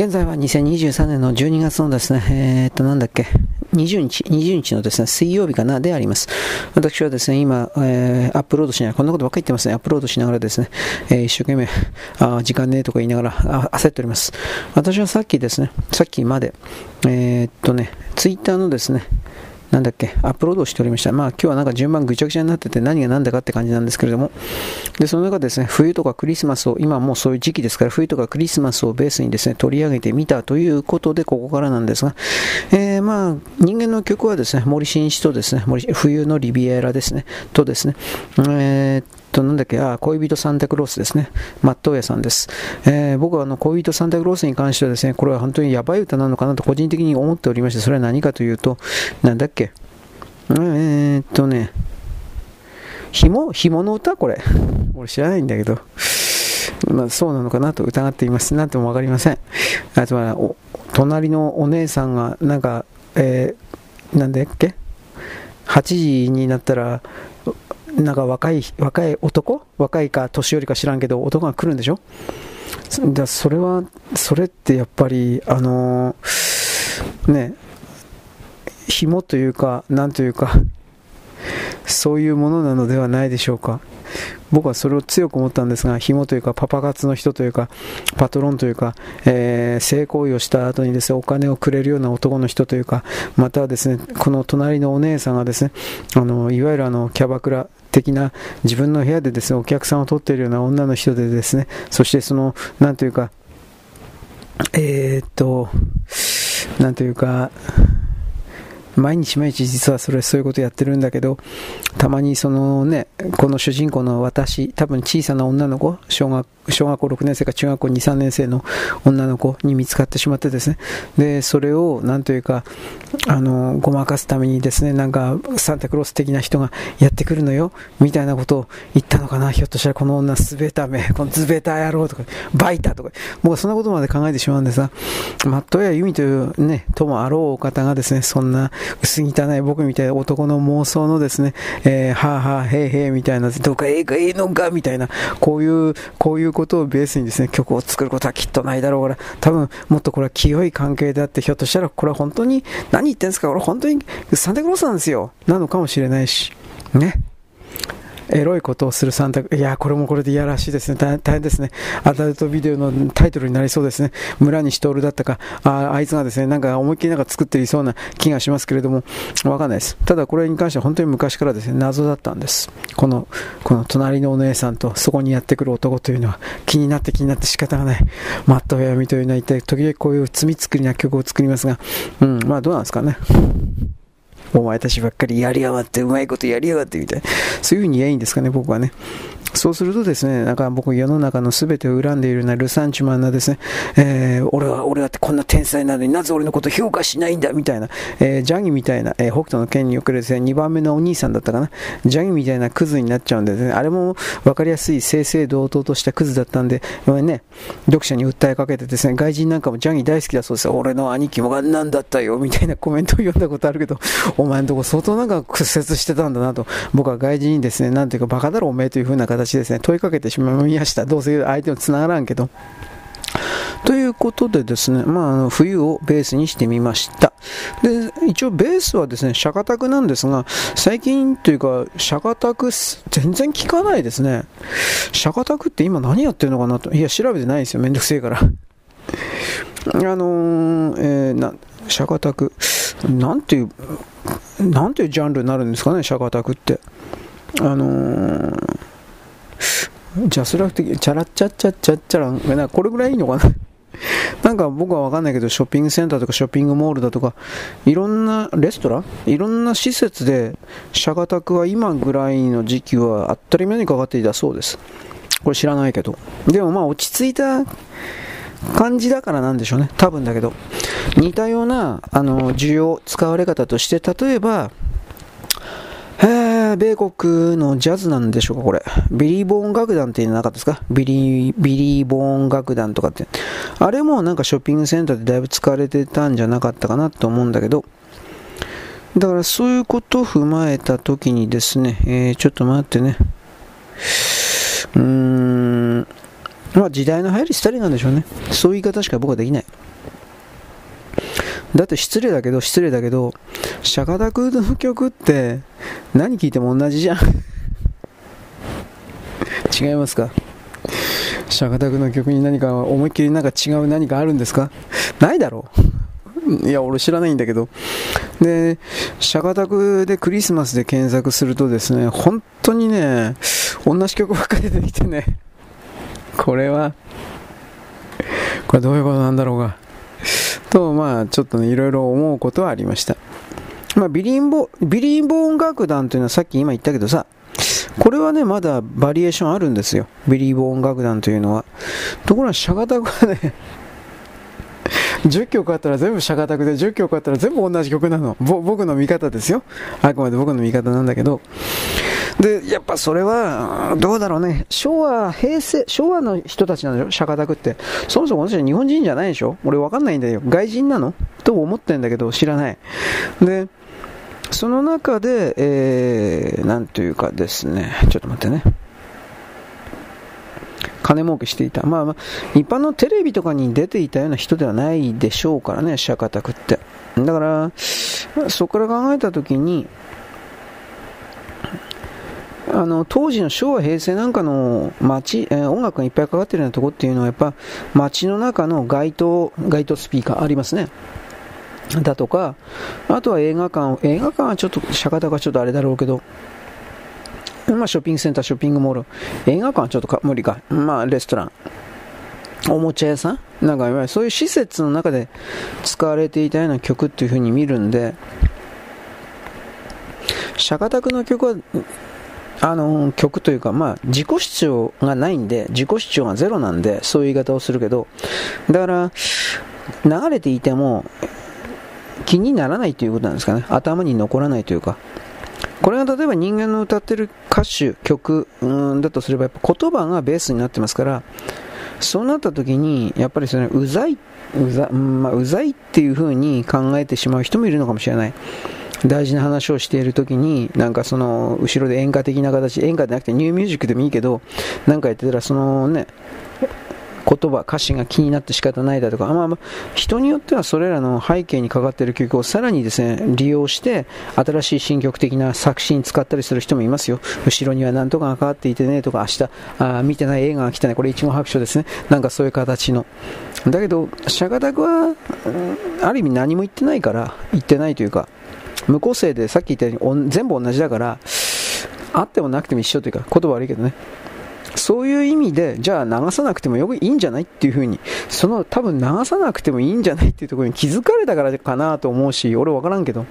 現在は2023年の12月のですね、えー、っと、なんだっけ、20日、20日のですね、水曜日かな、であります。私はですね、今、えー、アップロードしながら、こんなことばっかり言ってますね、アップロードしながらですね、えー、一生懸命、あ時間ねえとか言いながら、焦っております。私はさっきですね、さっきまで、えー、っとね、ツイッターのですね、なんだっけ、アップロードしておりました。まあ今日はなんか順番ぐちゃぐちゃになってて何が何だかって感じなんですけれども、で、その中でですね、冬とかクリスマスを、今もうそういう時期ですから、冬とかクリスマスをベースにですね、取り上げてみたということで、ここからなんですが、えー、まあ、人間の曲はですね、森進一とですね、森冬のリビエラですね、とですね、えーと、なんだっけ、あ、恋人サンタクロースですね。マットウヤさんです。えー、僕はあの、恋人サンタクロースに関してはですね、これは本当にやばい歌なのかなと個人的に思っておりまして、それは何かというと、なんだっけ、えー、っとね、紐紐の歌？これ。俺知らないんだけど。まあ、そうなのかなと疑っています。なんともわかりません。あとは、隣のお姉さんが、なんか、えー、なんだっけ ?8 時になったら、なんか若い、若い男？若いか年寄りか知らんけど、男が来るんでしょ？だそれは、それってやっぱり、あのー、ね、紐というか、なんというか、そういうものなのではないでしょうか。僕はそれを強く思ったんですが、紐というか、パパ活の人というか、パトロンというか、えー、性行為をした後にですね、お金をくれるような男の人というか、またはですね、この隣のお姉さんがですね、あの、いわゆるあの、キャバクラ、的な自分の部屋でですね、お客さんを取っているような女の人でですね、そしてその、何というか、えー、っと、何というか、毎日毎日実はそれそういうことやってるんだけど、たまにそのね、この主人公の私、多分小さな女の子、小学小学校6年生か中学校2、3年生の女の子に見つかってしまってですね、で、それをなんというか、あの、ごまかすためにですね、なんかサンタクロース的な人がやってくるのよ、みたいなことを言ったのかな、ひょっとしたらこの女すべため、このズベタ野郎とか、バイタとか、もうそんなことまで考えてしまうんですが、マットやユミというね、ともあろうお方がですね、そんな薄汚い僕みたいな男の妄想のですね、えー、はあはあ、へいへいみたいな、どうかええかええのかみたいな、こういう、こういうことをベースにですね、曲を作ることはきっとないだろうから、多分もっとこれは清い関係であって、ひょっとしたらこれは本当に、何言ってんですかこれ本当にサンタクロースなんですよ。なのかもしれないし。ね。エロいことをするサンタ、いや、これもこれでいやらしいですね。大変ですね。アダルトビデオのタイトルになりそうですね。村西徹だったか、ああいつがですね、なんか思いっきりなんか作っていそうな気がしますけれども、わかんないです。ただこれに関しては本当に昔からですね、謎だったんです。この、この隣のお姉さんとそこにやってくる男というのは気になって気になって仕方がない。マットフェアミというのは一体時々こういう罪作りな曲を作りますが、うん、まあどうなんですかね。お前たちばっかりやりやがって、うまいことやりやがってみたいな。そういうふうに言えばいいんですかね、僕はね。そうするとですね、なんか僕世の中の全てを恨んでいるようなルサンチマンなですね、えー、俺は、俺はってこんな天才なのになぜ俺のこと評価しないんだみたいな、えー、ジャギみたいな、えー、北斗の剣におけるですね、2番目のお兄さんだったかな、ジャギみたいなクズになっちゃうんでね、あれも分かりやすい正々堂々としたクズだったんで、ね、読者に訴えかけてですね、外人なんかもジャギ大好きだそうです。俺の兄貴もがんなんだったよ、みたいなコメントを読んだことあるけど、お前んとこ相当なんか屈折してたんだなと、僕は外人にですね、なんていうかバカだろおめえという風な形ですね、問いかけてしまいました。どうせ相手も繋がらんけど。ということでですね、まあ、冬をベースにしてみました。で、一応ベースはですね、シャカタクなんですが、最近というか、シャカタク全然聞かないですね。シャカタクって今何やってるのかなと。いや、調べてないですよ。めんどくせえから。あのー、えー、な、シャカタク、なんていう、なんていうジャンルになるんですかね、シャカタクって。あのージャスラフ的、チャラッチャッチャッチャッチャラン、これぐらいいいのかな なんか僕はわかんないけど、ショッピングセンターとかショッピングモールだとか、いろんなレストラン？いろんな施設で、シャガタクは今ぐらいの時期は当たり前にかかっていたそうです。これ知らないけど。でもまあ落ち着いた感じだからなんでしょうね。多分だけど。似たような、あの、需要、使われ方として、例えば、えー、米国のジャズなんでしょうか、これ。ビリー・ボーン楽団っていうのなかったですか？ビリー、ビリー・ボーン楽団とかって。あれもなんかショッピングセンターでだいぶ使われてたんじゃなかったかなと思うんだけど、だからそういうことを踏まえたときにですね、えー、ちょっと待ってね。うーん、まあ時代の流行り廃りなんでしょうね。そういう言い方しか僕はできない。だって失礼だけど、失礼だけど、シャカタクの曲って何聴いても同じじゃん。違いますか？シャカタクの曲に何か思いっきりなんか違う何かあるんですか？ないだろういや、俺知らないんだけど。で、シャカタクでクリスマスで検索するとですね、本当にね、同じ曲ばっかり出てきてね、これは、これどういうことなんだろうが。と、まあ、ちょっとね、いろいろ思うことはありました。まあ、ビリンボ、ビリンボーン楽団というのはさっき今言ったけどさ、これはね、まだバリエーションあるんですよ。ビリーボーン楽団というのは。ところが、シャガタクはね、10曲あったら全部シャガタクで、10曲あったら全部同じ曲なの。僕の見方ですよ。あくまで僕の見方なんだけど。で、やっぱそれは、どうだろうね。昭和、平成、昭和の人たちなんだよ、シャカタクって。そもそも私は日本人じゃないでしょ？俺わかんないんだよ。外人なの？と思ってんだけど、知らない。で、その中で、えー、なんというかですね、ちょっと待ってね。金儲けしていた。まあまあ、一般のテレビとかに出ていたような人ではないでしょうからね、シャカタクって。だから、そこから考えたときに、あの当時の昭和、平成なんかの街、えー、音楽がいっぱいかかってるようなとこっていうのはやっぱ街の中の街頭街頭スピーカーありますね。だとか、あとは映画館、映画館はちょっと、釈迦がちょっとあれだろうけど、まあ、ショッピングセンター、ショッピングモール、映画館はちょっとか無理か、まあ、レストラン、おもちゃ屋さん？なんか、いわゆるそういう施設の中で使われていたような曲っていう風に見るんで、釈迦宅の曲は、あの曲というか、まあ、自己主張がないんで、自己主張がゼロなんで、そういう言い方をするけど、だから、流れていても、気にならないということなんですかね。頭に残らないというか。これが例えば人間の歌ってる歌手、曲うんだとすれば、やっぱ言葉がベースになってますから、そうなった時に、やっぱりそのうざい、うざ,、まあ、うざいっていう風に考えてしまう人もいるのかもしれない。大事な話をしている時に、なんかその、後ろで演歌的な形、演歌じゃなくてニューミュージックでもいいけど、なんかやってたら、そのね、言葉、歌詞が気になって仕方ないだとか、まあ、まあ、人によってはそれらの背景にかかっている曲をさらにですね、利用して、新しい新曲的な作詞に使ったりする人もいますよ。後ろには何とかがかかっていてねとか、明日、あ見てない映画が来たね、これ一語白書ですね。なんかそういう形の。だけど、シャガタクは、ある意味何も言ってないから、言ってないというか、無個性でさっき言ったように全部同じだから、あってもなくても一緒というか、言葉悪いけどね。そういう意味で、じゃあ流さなくてもよくいいんじゃないっていうふうに、その多分流さなくてもいいんじゃないっていうところに気づかれたからかなと思うし、俺わからんけど。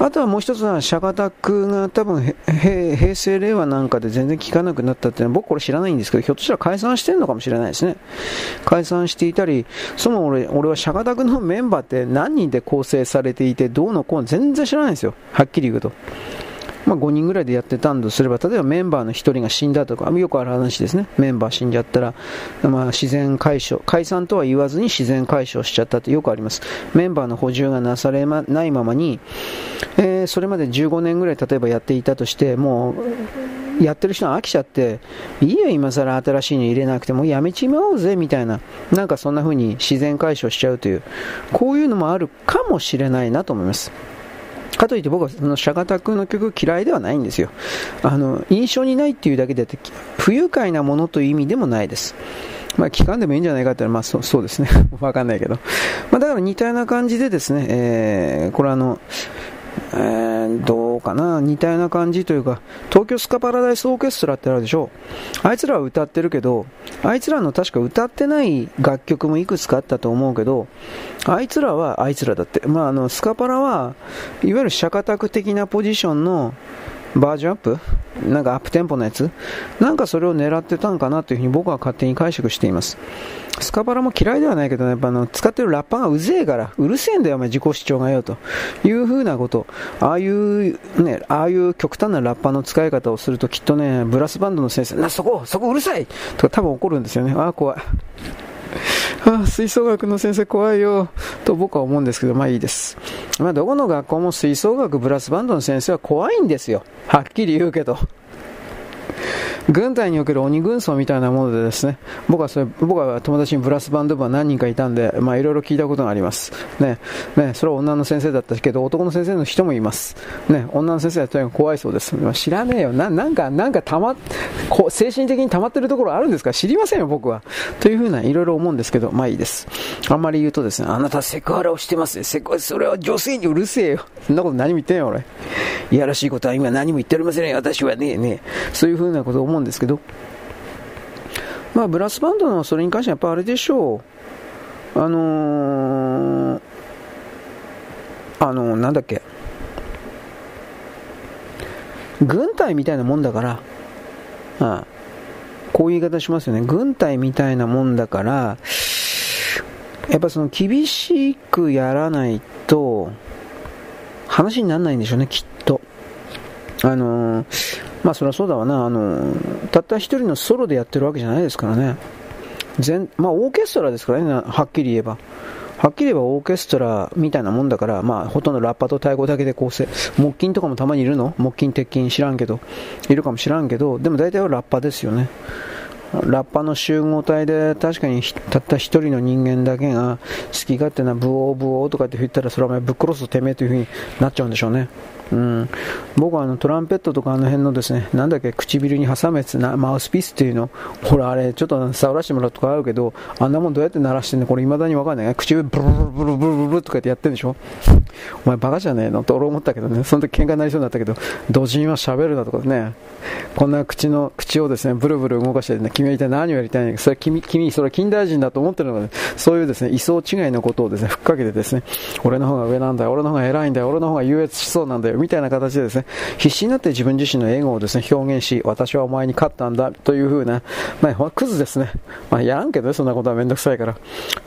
あとはもう一つは、シャカタクが多分平成、令和なんかで全然聞かなくなったっていうのは僕これ知らないんですけど、ひょっとしたら解散してるのかもしれないですね。解散していたり、その俺俺はシャカタクのメンバーって何人で構成されていて、どうのこうの全然知らないんですよ。はっきり言うと。まあ、5人ぐらいでやってたんとすれば、例えばメンバーの1人が死んだとか、よくある話ですね。メンバー死んじゃったら、まあ、自然解消、解散とは言わずに自然解消しちゃったってよくあります。メンバーの補充がなされまないままに、えー、それまで15年ぐらい例えばやっていたとして、もう、やってる人は飽きちゃって、いいよ、今更新しいの入れなくてもやめちまおうぜ、みたいな。なんかそんな風に自然解消しちゃうという、こういうのもあるかもしれないなと思います。かといって僕はそのシャガタクの曲嫌いではないんですよ。あの、印象にないっていうだけで不愉快なものという意味でもないです。まあ、聞かんでもいいんじゃないかって言、まあそ、そうですね。わかんないけど。まあ、だから似たような感じでですね、えー、これあの、えー、どうかな、似たような感じというか、東京スカパラダイスオーケストラってあるでしょ？あいつらは歌ってるけど、あいつらの確か歌ってない楽曲もいくつかあったと思うけど、あいつらはあいつらだって。まあ、あの、スカパラは、いわゆるシャカタク的なポジションの、バージョンアップ？なんかアップテンポのやつ？なんかそれを狙ってたんかなというふに僕は勝手に解釈しています。スカパラも嫌いではないけど、ね、やっぱあの使ってるラッパーがうぜえから、うるせえんだよ、お前自己主張がよというふうなこと、ああいう、ね、ああいう極端なラッパーの使い方をするときっとね、ブラスバンドの先生、な、そこ、そこうるさいとか多分怒るんですよね。ああ、怖い。あ吹奏楽の先生怖いよと僕は思うんですけど、まあいいです。まあどこの学校も吹奏楽ブラスバンドの先生は怖いんですよ。はっきり言うけど。軍隊における鬼軍曹みたいなものでですね、僕はそれ、僕は友達にブラスバンド部は何人かいたんで、まあいろいろ聞いたことがあります。ね、ね、それは女の先生だったけど、男の先生の人もいます。ね、女の先生はとにかく怖いそうです。知らねえよ。な、なんか、なんかたま、こう、精神的に溜まってるところあるんですか？知りませんよ、僕は。というふうな、いろいろ思うんですけど、まあいいです。あんまり言うとですね、あなたセクハラをしてますね。セクそれは女性にうるせえよ。そんなこと何も言ってんよ、俺。いやらしいことは今何も言っておりませんよ、私はね、ね。そういうふううなことを思うんですけど、まあ、ブラスバンドのそれに関してはやっぱあれでしょう。あのー、あのー、なんだっけ。軍隊みたいなもんだから、ああこういう言い方しますよね。軍隊みたいなもんだから、やっぱその厳しくやらないと、話にならないんでしょうね、きっと。あのー、まあそりゃそうだわな、あのたった一人のソロでやってるわけじゃないですからね、全まあ、オーケストラですからね、はっきり言えば。はっきり言えばオーケストラみたいなもんだから、まあ、ほとんどラッパと太鼓だけで構成。木琴とかもたまにいるの？木琴、鉄琴知らんけど。いるかもしらんけど、でも大体はラッパですよね。ラッパの集合体で確かにたった一人の人間だけが好き勝手なブオーブオーとかって言ったらそれはぶっ殺すとてめえという風になっちゃうんでしょうね。うん、僕はあのトランペットとかあの辺のですね、なんだっけ、唇に挟むやつな、マウスピースっていうの、ほらあれ、ちょっと触らせてもらうとかあるけど、あんなもんどうやって鳴らしてんの？これ未だにわかんない。唇ブルブルブルブルブルとかってやってんでしょ？お前バカじゃねえの？と俺思ったけどね、その時喧嘩になりそうになったけど、土人は喋るなとかね、こんな口の、口をですね、ブルブル動かしてね、君は一体何をやりたいのか、それ君、君、それは近代人だと思ってるのかね、そういうですね、位相違いのことをですね、ふっかけてですね、俺の方が上なんだよ、俺の方が偉いんだよ、俺の方が優越しそうなんだよ、みたいな形でですね、必死になって自分自身のエゴをですね、表現し、私はお前に勝ったんだ、という風な、まあ、クズですね。まあ、やらんけどね、そんなことはめんどくさいから。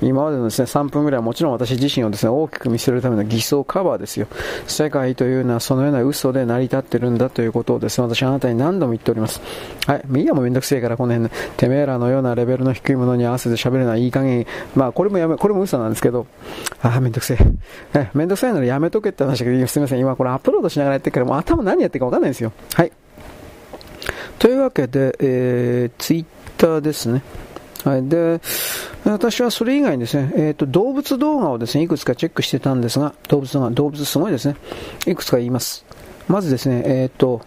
今までのですね、3分ぐらいはもちろん私自身をですね、大きく見せるための偽装カバーですよ。世界というのはそのような嘘で成り立ってるんだということをですね、私はあなたに何度も言っております。はい、ミーヤもめんどくせえから、この辺、てめえらのようなレベルの低いものに合わせて喋るのはいい加減、まあ、これもやめ、これも嘘なんですけど、ああ、めんどくせえ。え、めんどくさいならやめとけって話だけど、すみません、今これアップロードしながらやってるから、もう頭何やってるか分かんないんですよ。はい。というわけで、えー、ツイッターですね。はい。で、私はそれ以外にですね、えっ、ー、と、動物動画をですね、いくつかチェックしてたんですが、動物動画、動物すごいですね。いくつか言います。まずですね、えっ、ー、と、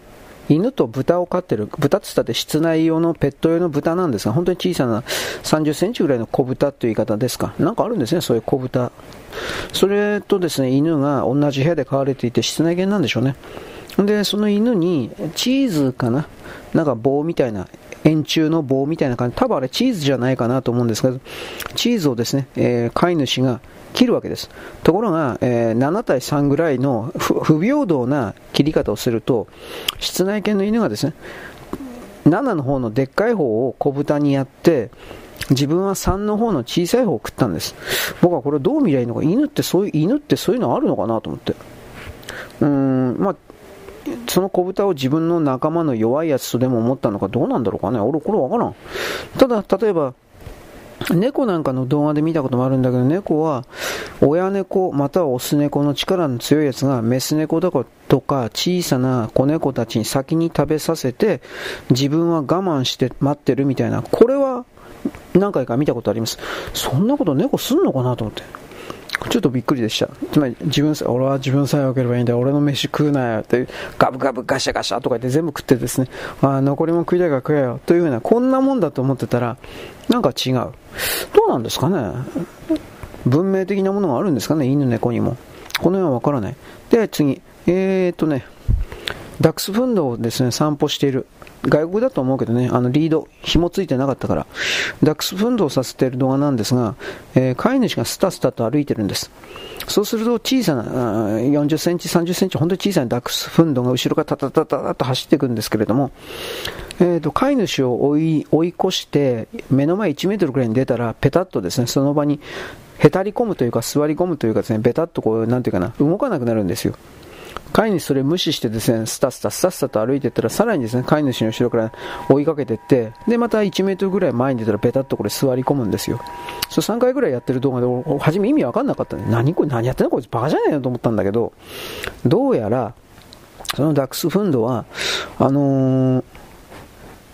犬と豚を飼ってる、豚って言ったって室内用のペット用の豚なんですが、本当に小さな30センチぐらいの小豚という言い方ですか？なんかあるんですね、そういう小豚。それとですね、犬が同じ部屋で飼われていて室内犬なんでしょうね。で、その犬にチーズかな？なんか棒みたいな、円柱の棒みたいな感じ、多分あれチーズじゃないかなと思うんですけど、チーズをですね、えー、飼い主が切るわけです。ところが、えー、7対3ぐらいの不平等な切り方をすると、室内犬の犬がですね、7の方のでっかい方を小豚にやって、自分は3の方の小さい方を食ったんです。僕はこれどう見りゃいいのか、犬ってそういう、犬ってそういうのあるのかなと思って。うーん、まあ、その子豚を自分の仲間の弱いやつとでも思ったのかどうなんだろうかね。俺これわからん。ただ、例えば、猫なんかの動画で見たこともあるんだけど、猫は親猫またはオス猫の力の強いやつがメス猫だとか小さな子猫たちに先に食べさせて自分は我慢して待ってるみたいな、これは何回か見たことあります。そんなこと猫すんのかなと思って。ちょっとびっくりでした。つまり、自分さ、俺は自分さえ良ければいいんだ。俺の飯食うなよ。って、ガブガブガシャガシャとか言って全部食ってですね、あ残りも食いたいから食えよ。というような、こんなもんだと思ってたら、なんか違う。どうなんですかね文明的なものがあるんですかね犬猫にも。この辺はわからない。で、次。えーっとね、ダックスフンドをですね、散歩している。外国だと思うけどね、あのリード、紐ついてなかったから、ダックスフンドをさせている動画なんですが、えー、飼い主がスタスタと歩いてるんです。そうすると小さな、40センチ、30センチ、本当に小さなダックスフンドが後ろからタタタタタと走っていくんですけれども、えーと、飼い主を追い追い越して、目の前1メートルくらいに出たら、ペタッとですね、その場にへたり込むというか、座り込むというかですね、ベタッとこう、なんていうかな、動かなくなるんですよ。飼い主それ無視してですね、スタスタスタスタと歩いていったら、さらにですね、飼い主の後ろから追いかけていって、で、また1メートルぐらい前に出たら、ペタッとこれ座り込むんですよ。そう3回ぐらいやってる動画で、初め意味わかんなかったんで、何これ、何やってんの？こいつバカじゃねえよと思ったんだけど、どうやら、そのダックスフンドは、あのー、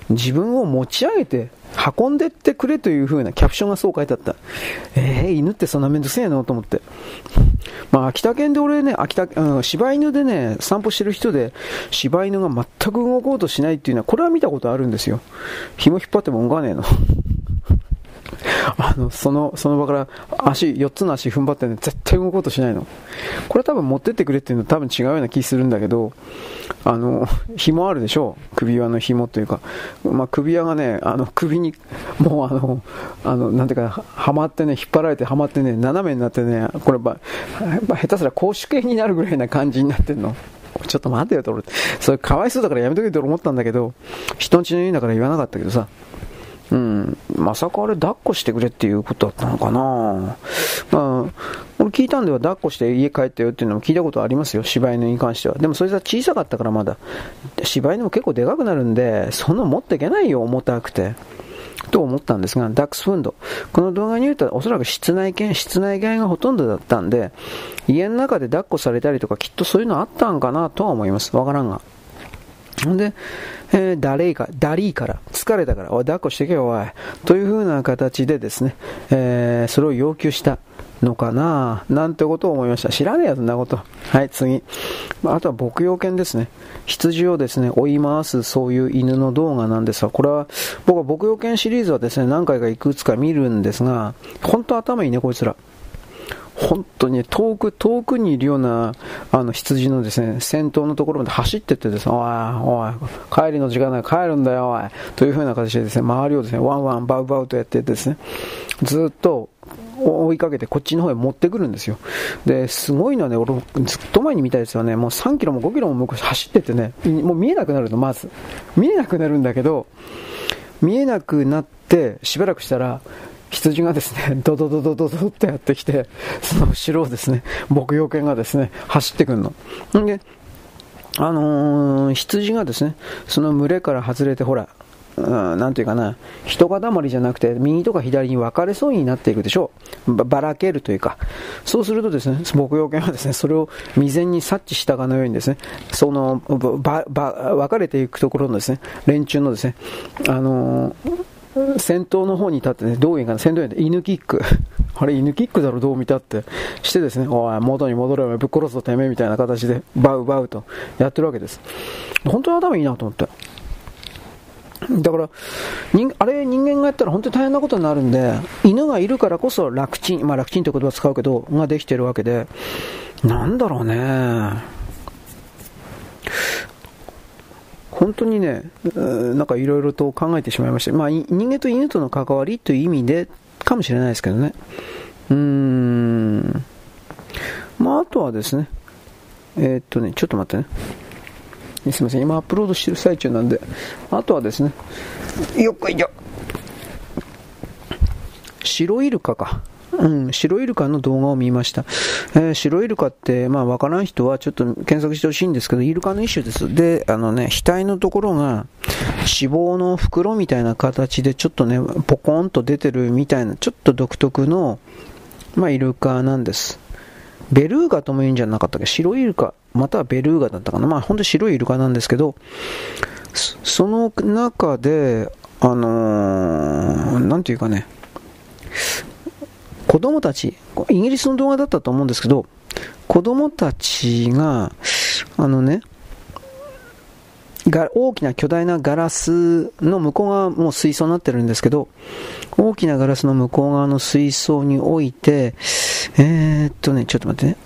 自分を持ち上げて運んでってくれという風なキャプションがそう書いてあった。えー、犬ってそんなめんどくせえのと思って。まあ、秋田県で俺ね、秋田、うん、柴犬でね、散歩してる人で、柴犬が全く動こうとしないっていうのは、これは見たことあるんですよ。紐引っ張っても動かねえの。あの、その、その場から足、4つの足踏ん張ってね、絶対動こうとしないの。これ多分持ってってくれっていうのは多分違うような気するんだけど、あの、紐あるでしょ首輪の紐というか、まあ、首輪がね、あの、首に、もうあの、あの、なんていうか、はまってね、引っ張られてはまってね、斜めになってね、これ、ば、ば、下手すら公主形になるぐらいな感じになってんの。ちょっと待てよと、俺、それかわいそうだからやめとけと思ったんだけど、人んちの家だから言わなかったけどさ、うん、まさかあれ抱っこしてくれっていうことだったのかな？まあ、俺聞いたんでは抱っこして家帰ったよっていうのも聞いたことありますよ、柴犬に関しては。でもそいつは小さかったからまだ。柴犬も結構でかくなるんで、そんな持っていけないよ、重たくて。と思ったんですが、ダックスフンド。この動画に言うとおそらく室内犬、室内犬がほとんどだったんで、家の中で抱っこされたりとかきっとそういうのあったんかなとは思います。わからんが。ほんで、えー、ダレイか、ダリーから、疲れたから、おい、抱っこしてけよ、おい。という風な形でですね、えー、それを要求したのかななんてことを思いました。知らねえよ、そんなこと。はい、次。あとは牧羊犬ですね。羊をですね、追い回すそういう犬の動画なんですが、これは、僕は牧羊犬シリーズはですね、何回かいくつか見るんですが、本当頭いいね、こいつら。本当に遠く、遠くにいるような、あの、羊のですね、先頭のところまで走ってってですね、おい、おい、帰りの時間だ、帰るんだよ、おい、という風な形でですね、周りをですね、ワンワン、バウバウとやってですね、ずっと、追いかけてこっちの方へ持ってくるんですよ。で、すごいのはね、俺ずっと前に見たやつはね、もう3キロも5キロも向こう走ってってね、もう見えなくなるの、まず。見えなくなるんだけど、見えなくなって、しばらくしたら、羊がですね、ドドドドドドってやってきて、その後ろをですね、牧羊犬がですね、走ってくんの。んで、あのー、羊がですね、その群れから外れて、ほら、うん、なんていうかな、人塊じゃなくて、右とか左に分かれそうになっていくでしょう。ばばらけるというか。そうするとですね、牧羊犬はですね、それを未然に察知したかのようにですね、その、ば、ば、分かれていくところのですね、連中のですね、あのー先頭の方に立ってね、どういうかな、先頭に犬キック。あれ、犬キックだろ、どう見たって。してですね、おい、元に戻れよ、ぶっ殺すぞ、てめえ、みたいな形で、バウバウとやってるわけです。本当に頭いいなと思って。だから、あれ人間がやったら本当に大変なことになるんで、犬がいるからこそ楽ちん、まあ楽ちんって言葉を使うけど、ができてるわけで、なんだろうね。本当にね、なんかいろいろと考えてしまいました。まあ、人間と犬との関わりという意味でかもしれないですけどね。うーん。まあ、あとはですね、えー、っとね、ちょっと待ってね。すみません、今アップロードしてる最中なんで、あとはですね、よっこいしょ。白イルカか。うん、白イルカの動画を見ました。えー、白イルカって、まあ、わからん人はちょっと検索してほしいんですけど、イルカの一種です。で、あのね、額のところが脂肪の袋みたいな形でちょっとね、ポコンと出てるみたいな、ちょっと独特の、まあ、イルカなんです。ベルーガとも言うんじゃなかったっけ？白イルカ、またはベルーガだったかな？まあ、ほんと白いイルカなんですけど、その中で、あのー、なんていうかね、子供たち、イギリスの動画だったと思うんですけど、子供たちが、あのね、が大きな巨大なガラスの向こう側もう水槽になってるんですけど、大きなガラスの向こう側の水槽に置いて、えー、っとね、ちょっと待ってね。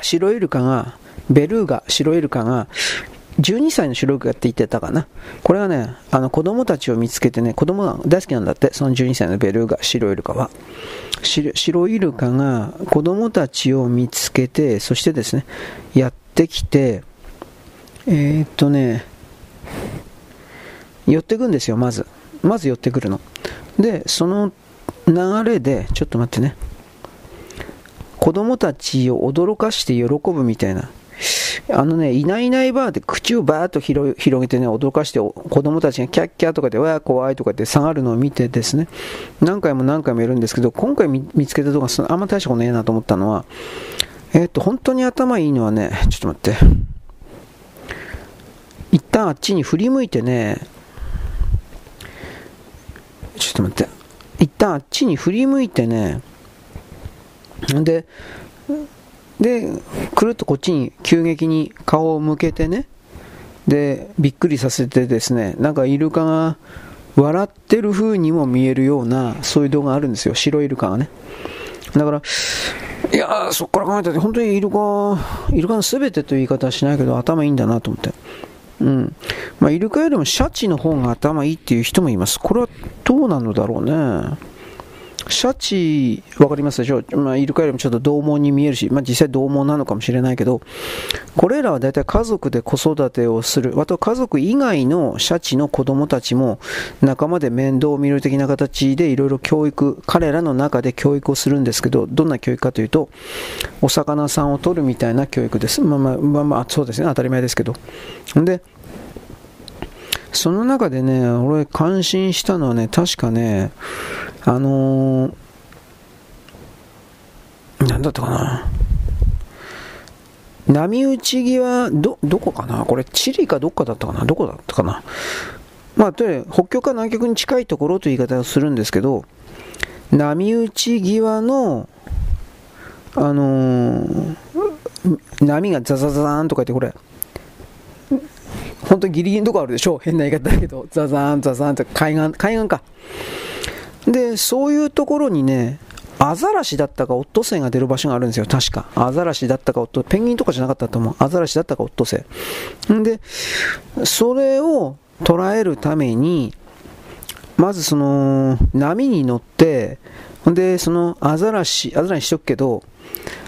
白イルカが、ベルーガ、白イルカが、12歳の白イルカって言ってたかな。これはね、あの子供たちを見つけてね、子供が大好きなんだって、その12歳のベルーガ、白イルカは。白イルカが子供たちを見つけて、そしてですね、やってきて、えー、っとね、寄ってくんですよ、まず。まず寄ってくるの。で、その流れで、ちょっと待ってね、子供たちを驚かして喜ぶみたいな、あのね、いないいないばーで口をバーッと広げてね、驚かして子供たちがキャッキャとかで、わー怖いとかって下がるのを見てですね、何回も何回もやるんですけど、今回見つけた動画、あんま大したことねえなと思ったのは、えっ、と、本当に頭いいのはね、ちょっと待って。一旦あっちに振り向いてね、ちょっと待って、一旦あっちに振り向いてね、で、で、くるっとこっちに急激に顔を向けてね、で、びっくりさせてですね、なんかイルカが笑ってる風にも見えるような、そういう動画あるんですよ、白イルカがね。だから、いやー、そこから考えたら、本当にイルカ、イルカの全てという言い方はしないけど、頭いいんだなと思って。うん。まあ、イルカよりもシャチの方が頭いいっていう人もいます。これはどうなのだろうね。シャチ、わかりますでしょう、まあ、イルカよりもちょっと獰猛に見えるし、まあ、実際獰猛なのかもしれないけど、これらは大体家族で子育てをする、あと家族以外のシャチの子供たちも仲間で面倒を見る的な形でいろいろ教育、彼らの中で教育をするんですけど、どんな教育かというと、お魚さんを取るみたいな教育です。まあまあ、まあ、まあ、そうですね、当たり前ですけど。で、その中でね、俺感心したのはね、確かね、あのー、なんだったかな。波打ち際、ど、どこかなこれ、チリかどっかだったかなどこだったかなまあ、とりあえず、北極か南極に近いところという言い方をするんですけど、波打ち際の、あのー、波がザザザーンとか言って、これ、本当にギリギリのとこあるでしょ変な言い方だけど、ザザーン、ザザーンって海岸、海岸か。で、そういうところにね、アザラシだったかオットセイが出る場所があるんですよ、確か。アザラシだったかオットペンギンとかじゃなかったと思う。アザラシだったかオットセイ。んで、それを捉えるために、まずその、波に乗って、ほんで、そのアザラシ、アザラシしとくけど、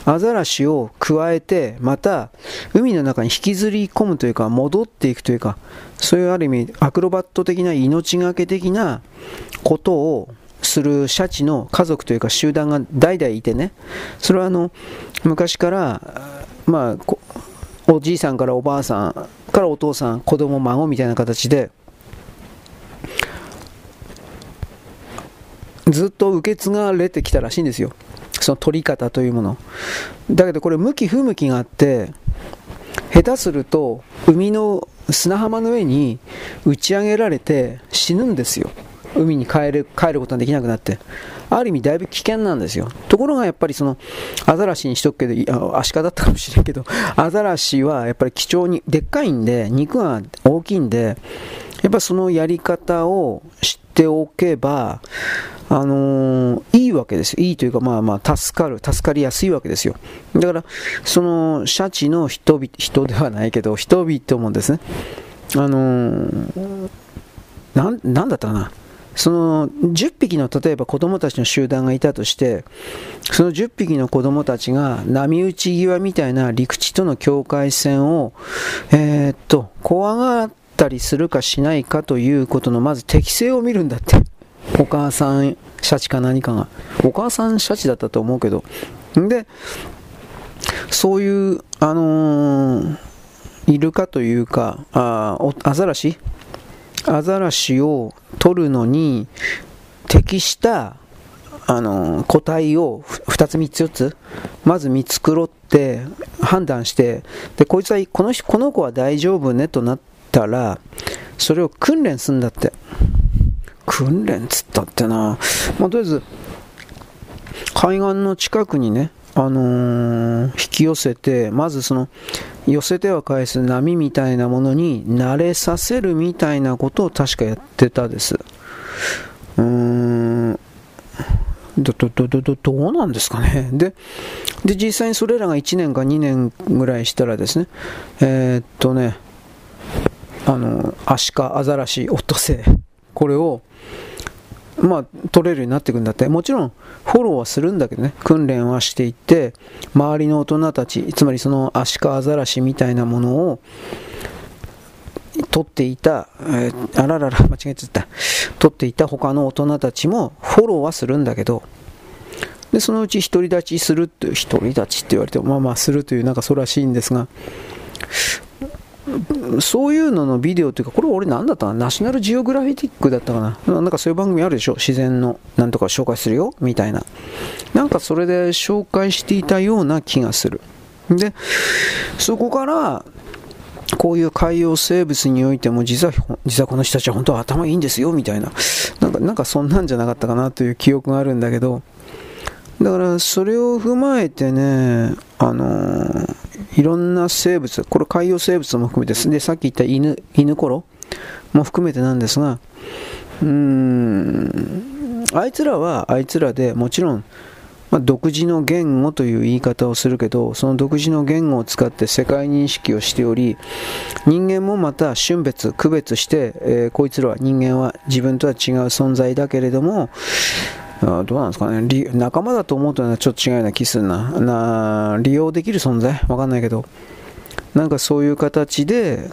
アザラシを加えて、また海の中に引きずり込むというか、戻っていくというか、そういうある意味、アクロバット的な命がけ的なことをするシャチの家族というか集団が代々いてね、それはあの昔から、まあ、おじいさんからおばあさんからお父さん、子供、孫みたいな形で、ずっと受け継がれてきたらしいんですよ。その取り方というもの。だけどこれ向き不向きがあって、下手すると海の砂浜の上に打ち上げられて死ぬんですよ。海に帰る帰ることができなくなって、ある意味だいぶ危険なんですよ。ところがやっぱりその、アザラシにしとくけど、アシカだったかもしれんけど、アザラシはやっぱり貴重に、でっかいんで、肉が大きいんで、やっぱそのやり方を知っておけば、あのー、いいわけですよ。いいというか、まあまあ、助かる、助かりやすいわけですよ。だから、その、シャチの人々、人ではないけど、人々もですね、あのー、な、なんだったかな。その10匹の例えば子供たちの集団がいたとしてその10匹の子供たちが波打ち際みたいな陸地との境界線を、えー、っと怖がったりするかしないかということのまず適性を見るんだって。お母さんシャチか何かが。お母さんシャチだったと思うけど。でそういうあのー、イルカというかあアザラシアザラシを取るのに適したあの個体を2つ3つ4つまず見繕って判断してでこいつはこのこの子は大丈夫ねとなったらそれを訓練するんだって。訓練っつったってな、まあ、とりあえず海岸の近くにねあのー、引き寄せてまずその寄せては返す波みたいなものに慣れさせるみたいなことを確かやってたです。うーんど、ど、ど、ど、どうなんですかね。で、で、実際にそれらが1年か2年ぐらいしたらですね、えー、っとね、あの、アシカ、アザラシ、オットセイ、これを、まあ、取れるようになっていくんだって、もちろんフォローはするんだけどね、訓練はしていって、周りの大人たち、つまりそのアシカアザラシみたいなものを取っていた、えー、あららら、間違えちゃった、取っていた他の大人たちもフォローはするんだけど、でそのうち独り立ちするっていう、独り立ちって言われても、まあまあするという、なんかそうらしいんですが、そういうののビデオというか、これ俺何だったかな？ナショナルジオグラフィティックだったかな？なんかそういう番組あるでしょ？自然のなんとか紹介するよみたいな。なんかそれで紹介していたような気がする。で、そこから、こういう海洋生物においても実は、実はこの人たちは本当は頭いいんですよみたいな、なんか、なんかそんなんじゃなかったかなという記憶があるんだけど、だからそれを踏まえてね、あのー、いろんな生物、これ海洋生物も含めてで、さっき言った犬、犬ころも含めてなんですが、うーん、あいつらはあいつらでもちろん、まあ、独自の言語という言い方をするけど、その独自の言語を使って世界認識をしており、人間もまた春別、区別して、えー、こいつらは人間は自分とは違う存在だけれども、あどうなんですかね。仲間だと思うとはちょっと違うような気するな。な利用できる存在？わかんないけど。なんかそういう形で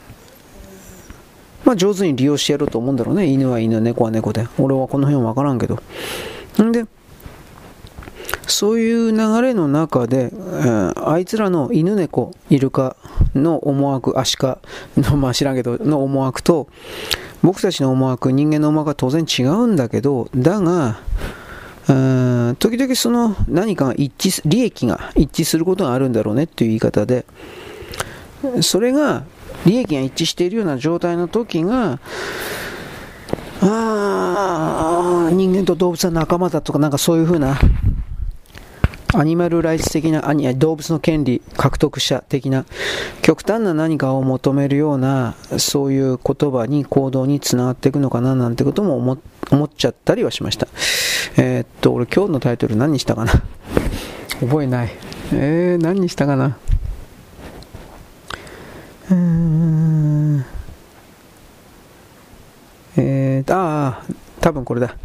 まあ上手に利用してやろうと思うんだろうね。犬は犬猫は猫で。俺はこの辺わからんけど。んでそういう流れの中で、えー、あいつらの犬猫イルカの思惑アシカのまあ知らんけどの思惑と僕たちの思惑人間の思惑は当然違うんだけどだがうん時々その何かが一致利益が一致することがあるんだろうねっていう言い方でそれが利益が一致しているような状態の時があ人間と動物は仲間だとかなんかそういうふうなアニマルライツ的な動物の権利獲得者的な極端な何かを求めるようなそういう言葉に行動につながっていくのかななんてことも思思っちゃったりはしました。えー、っと俺今日のタイトル何にしたかな？覚えない。えー、何にしたかな？うーん。えー、ああ多分これだ。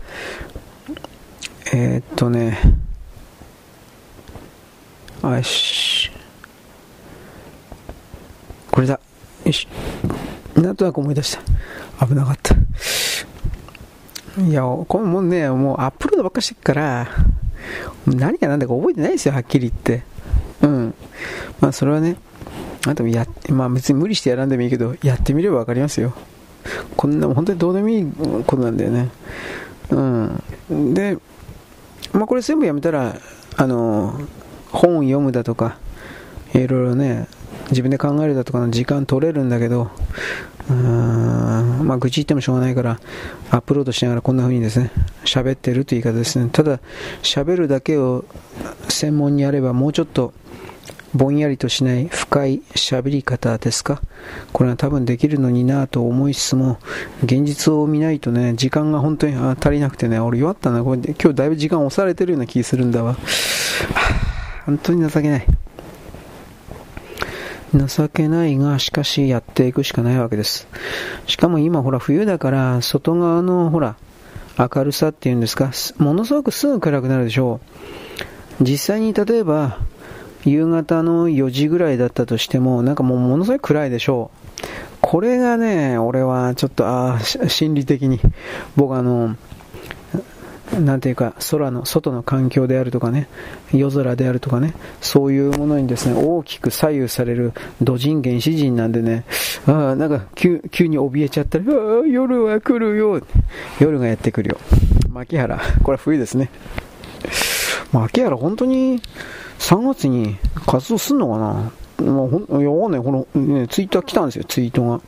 えー、っとね。よし。これだ。よし。なんとなく思い出した。危なかった。いや、これもうね、もうアップロードばっかしてっから、何が何だか覚えてないですよ、はっきり言って。うん。まあ、それはね、あとや、まあ別に無理してやらんでもいいけど、やってみればわかりますよ。こんな、本当にどうでもいいことなんだよね。うん。で、まあこれ全部やめたら、あの、本読むだとか、いろいろね、自分で考えるだとかの時間取れるんだけど、うーんまあ、愚痴言ってもしょうがないから、アップロードしながらこんな風にですね、喋ってるという言い方ですね。ただ、喋るだけを専門にやれば、もうちょっと、ぼんやりとしない深い喋り方ですか？これは多分できるのになぁと思いつつも現実を見ないとね時間が本当に足りなくてね俺弱ったなこれ今日だいぶ時間押されてるような気するんだわ本当に情けない。情けないが、しかしやっていくしかないわけです。しかも今ほら冬だから外側のほら明るさっていうんですか、ものすごくすぐ暗くなるでしょう。実際に例えば夕方の4時ぐらいだったとしても、なんかもうものすごい暗いでしょう。これがね、俺はちょっと、ああ、心理的に、僕あの、なんていうか、空の、外の環境であるとかね、夜空であるとかね、そういうものにですね、大きく左右される土人原始人なんでね、ああ、なんか急急に怯えちゃったり、ああ、夜は来るよ。夜がやってくるよ。牧原、これは冬ですね。牧原、本当に3月に活動すんのかな？もうほん、いや、わかんない。この、ね、ツイッター来たんですよ、ツイートが。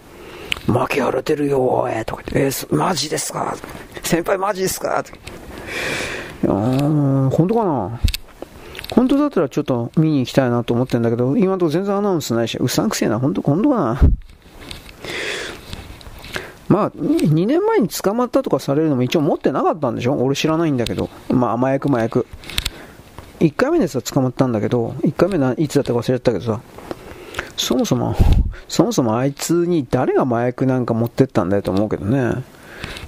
牧原てるよ、えー、とか言って、えー、マジですか？先輩マジですか？とかいやー、本当かな？本当だったらちょっと見に行きたいなと思ってるんだけど、今のとこ全然アナウンスないし、うさんくせえな、本当、本当かな？まあ、2年前に捕まったとかされるのも一応持ってなかったんでしょ？俺知らないんだけど。まあ、麻薬麻薬。1回目のやつは捕まったんだけど、1回目ないつだったか忘れちゃったけどさ、そもそも、そもそもあいつに誰が麻薬なんか持ってったんだよと思うけどね。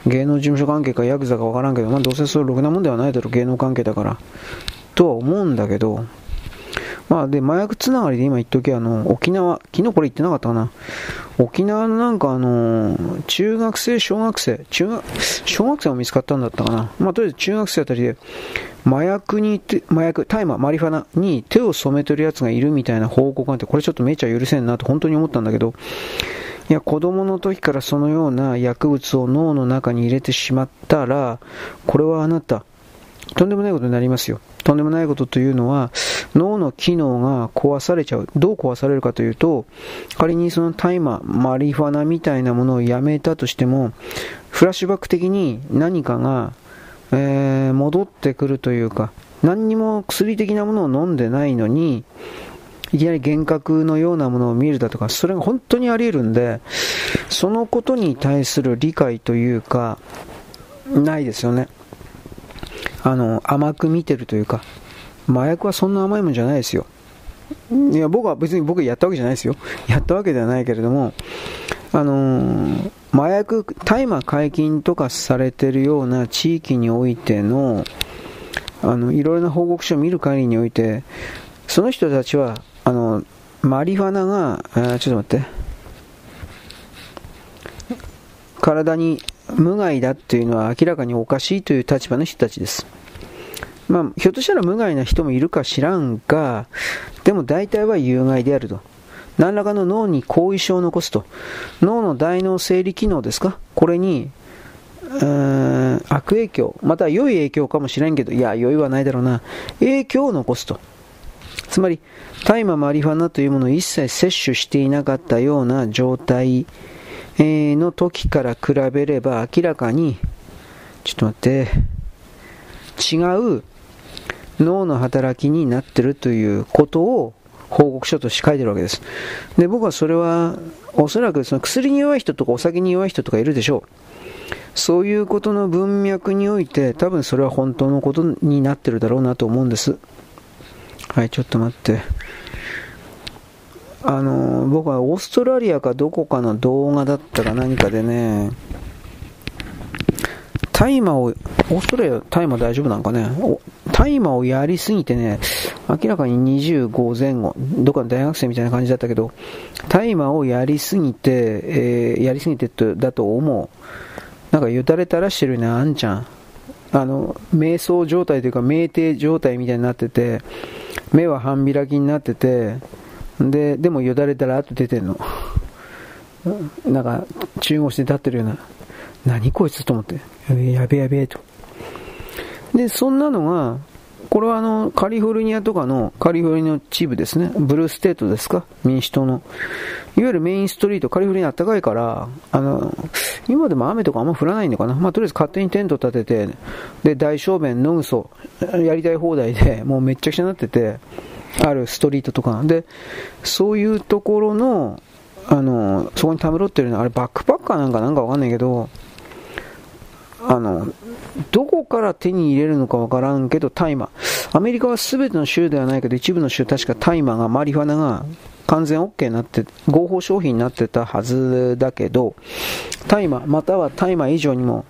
芸能事務所関係かヤクザかわからんけど、まあ、どうせそうろくなもんではないだろう、芸能関係だから。とは思うんだけど、まあ、で、麻薬つながりで今言っときあの、沖縄、昨日これ言ってなかったかな。沖縄のなんかあの、中学生、小学生、中学、小学生も見つかったんだったかな。まあ、とりあえず中学生あたりで、麻薬に、麻薬、大麻、マリファナに手を染めてるやつがいるみたいな報告があって、これちょっとめちゃ許せんなと本当に思ったんだけど、いや、子供の時からそのような薬物を脳の中に入れてしまったら、これはあなた、とんでもないことになりますよ。とんでもないことというのは、脳の機能が壊されちゃう。どう壊されるかというと、仮にその大麻、マリファナみたいなものをやめたとしても、フラッシュバック的に何かが、えー、戻ってくるというか、何にも薬的なものを飲んでないのに、いきなり幻覚のようなものを見るだとか、それが本当にあり得るんで、そのことに対する理解というか、ないですよね。あの、甘く見てるというか、麻薬はそんな甘いもんじゃないですよ。いや、僕は別に僕やったわけじゃないですよ。やったわけではないけれども、あのー、麻薬、大麻解禁とかされてるような地域においての、あの、いろいろな報告書を見る限りにおいて、その人たちは、あの、マリファナが、ちょっと待って、体に無害だっていうのは明らかにおかしいという立場の人たちです。まあ、ひょっとしたら無害な人もいるか知らんが、でも大体は有害であると。何らかの脳に後遺症を残すと。脳の大脳生理機能ですか？これに、悪影響、また良い影響かもしれんけど、いや、良いはないだろうな。影響を残すと。つまり、大麻マリファナというものを一切摂取していなかったような状態の時から比べれば明らかに、ちょっと待って、違う脳の働きになってるということを報告書として書いてるわけです。で、僕はそれは、おそらくその薬に弱い人とかお酒に弱い人とかいるでしょう。そういうことの文脈において、多分それは本当のことになってるだろうなと思うんです。はい、ちょっと待って。あの、僕はオーストラリアかどこかの動画だったか何かでね、大麻を、オーストラリア大麻大丈夫なんかね、大麻をやりすぎてね、明らかに25前後、どっかの大学生みたいな感じだったけど、大麻をやりすぎて、えー、やりすぎてだと思う。なんかよたれたらしてるね、あんちゃん。あの、瞑想状態というか、酩酊状態みたいになってて、目は半開きになってて、で、でもよだれたら後出てんの。なんか、中腰で立ってるような、何こいつと思って、やべやべえと。で、そんなのが、これはあの、カリフォルニアとかの、カリフォルニアのチームですね。ブルーステートですか？民主党の。いわゆるメインストリート、カリフォルニア暖かいから、あの、今でも雨とかあんま降らないのかな。まあ、とりあえず勝手にテント立てて、で、大小便、野ぐそ、やりたい放題で、もうめっちゃくちゃになってて、あるストリートとか。で、そういうところの、あの、そこにたむろってるのは、あれバックパッカーなんかなんかわかんないけど、あの、どこから手に入れるのかわからんけど、大麻。アメリカは全ての州ではないけど、一部の州、確か大麻が、マリファナが完全 OK になって、合法商品になってたはずだけど、大麻、または大麻以上にも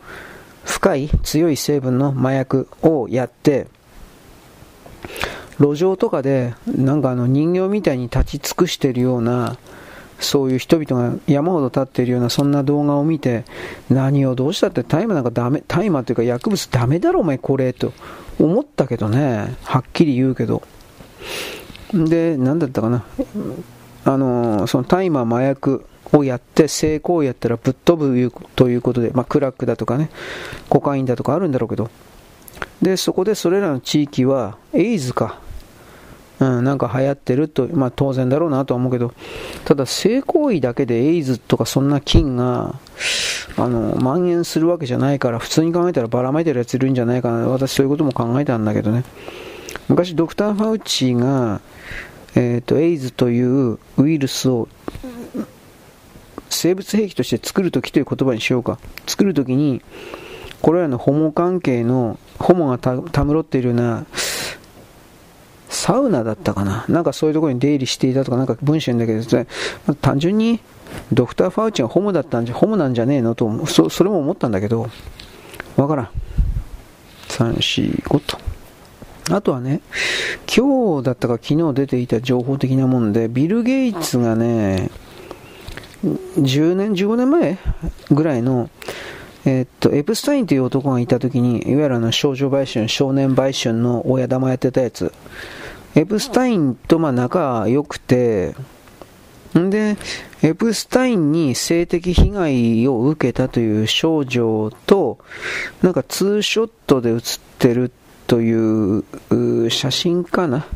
深い強い成分の麻薬をやって、路上とかで、なんかあの人形みたいに立ち尽くしてるような、そういう人々が山ほど立っているようなそんな動画を見て、何をどうしたって大麻なんかダメ、大麻というか薬物ダメだろお前これと思ったけどね、はっきり言うけど。で、なんだったかな。あの、その大麻麻薬をやって成功やったらぶっ飛ぶということで、まあ、クラックだとかね、コカインだとかあるんだろうけど、で、そこでそれらの地域は、エイズか、うん、なんか流行ってると、まあ当然だろうなとは思うけど、ただ性行為だけでエイズとかそんな菌が、あの、蔓延するわけじゃないから、普通に考えたらばらまいてるやついるんじゃないかな。私そういうことも考えたんだけどね。昔ドクター・ファウチが、えっ、ー、と、エイズというウイルスを生物兵器として作るときという言葉にしようか。作るときに、これらのホモ関係の、ホモがたむろっているような、サウナだったかな？なんかそういうところに出入りしていたとかなんか文章だけど、まあ、単純にドクター・ファウチがホモだったんじゃ、ホモなんじゃねえのと、そそれも思ったんだけど、わからん。3、4、5と。あとはね、今日だったか昨日出ていた情報的なもんで、ビル・ゲイツがね、10年、15年前ぐらいの、え、っと、エプスタインという男がいたときに、いわゆるあの少女売春、少年売春の親玉やってたやつ、エプスタインとまあ仲良くて、んで、エプスタインに性的被害を受けたという少女と、なんかツーショットで写ってるという写真かな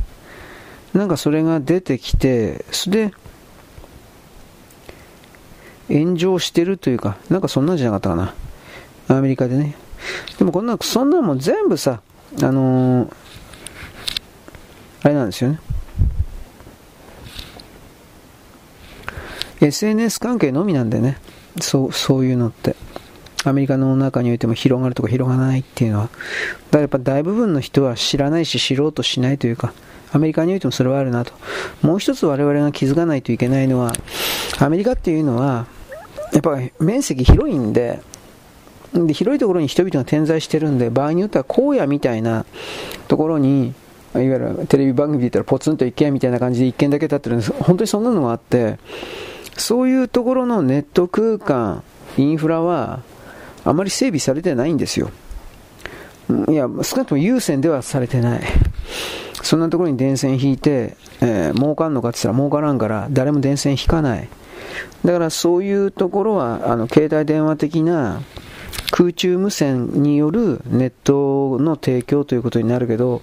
なんかそれが出てきて、それで、炎上してるというか、なんかそんなんじゃなかったかな。アメリカでね。でもこんな、そんなもん全部さ、あのー、あれなんですよね。SNS 関係のみなんでね。そう、そういうのって。アメリカの中においても広がるとか広がらないっていうのは。だからやっぱ大部分の人は知らないし知ろうとしないというか、アメリカにおいてもそれはあるなと。もう一つ我々が気づかないといけないのは、アメリカっていうのは、やっぱり面積広いんで、で広いところに人々が点在してるんで、場合によっては荒野みたいなところに、いわゆるテレビ番組で言ったらポツンと一軒みたいな感じで一軒だけ立ってるんです。本当にそんなのがあって、そういうところのネット空間、インフラはあまり整備されてないんですよ。いや、少なくとも優先ではされてない。そんなところに電線引いて、えー、儲かんのかって言ったら儲からんから誰も電線引かない。だからそういうところは、あの、携帯電話的な空中無線によるネットの提供ということになるけど、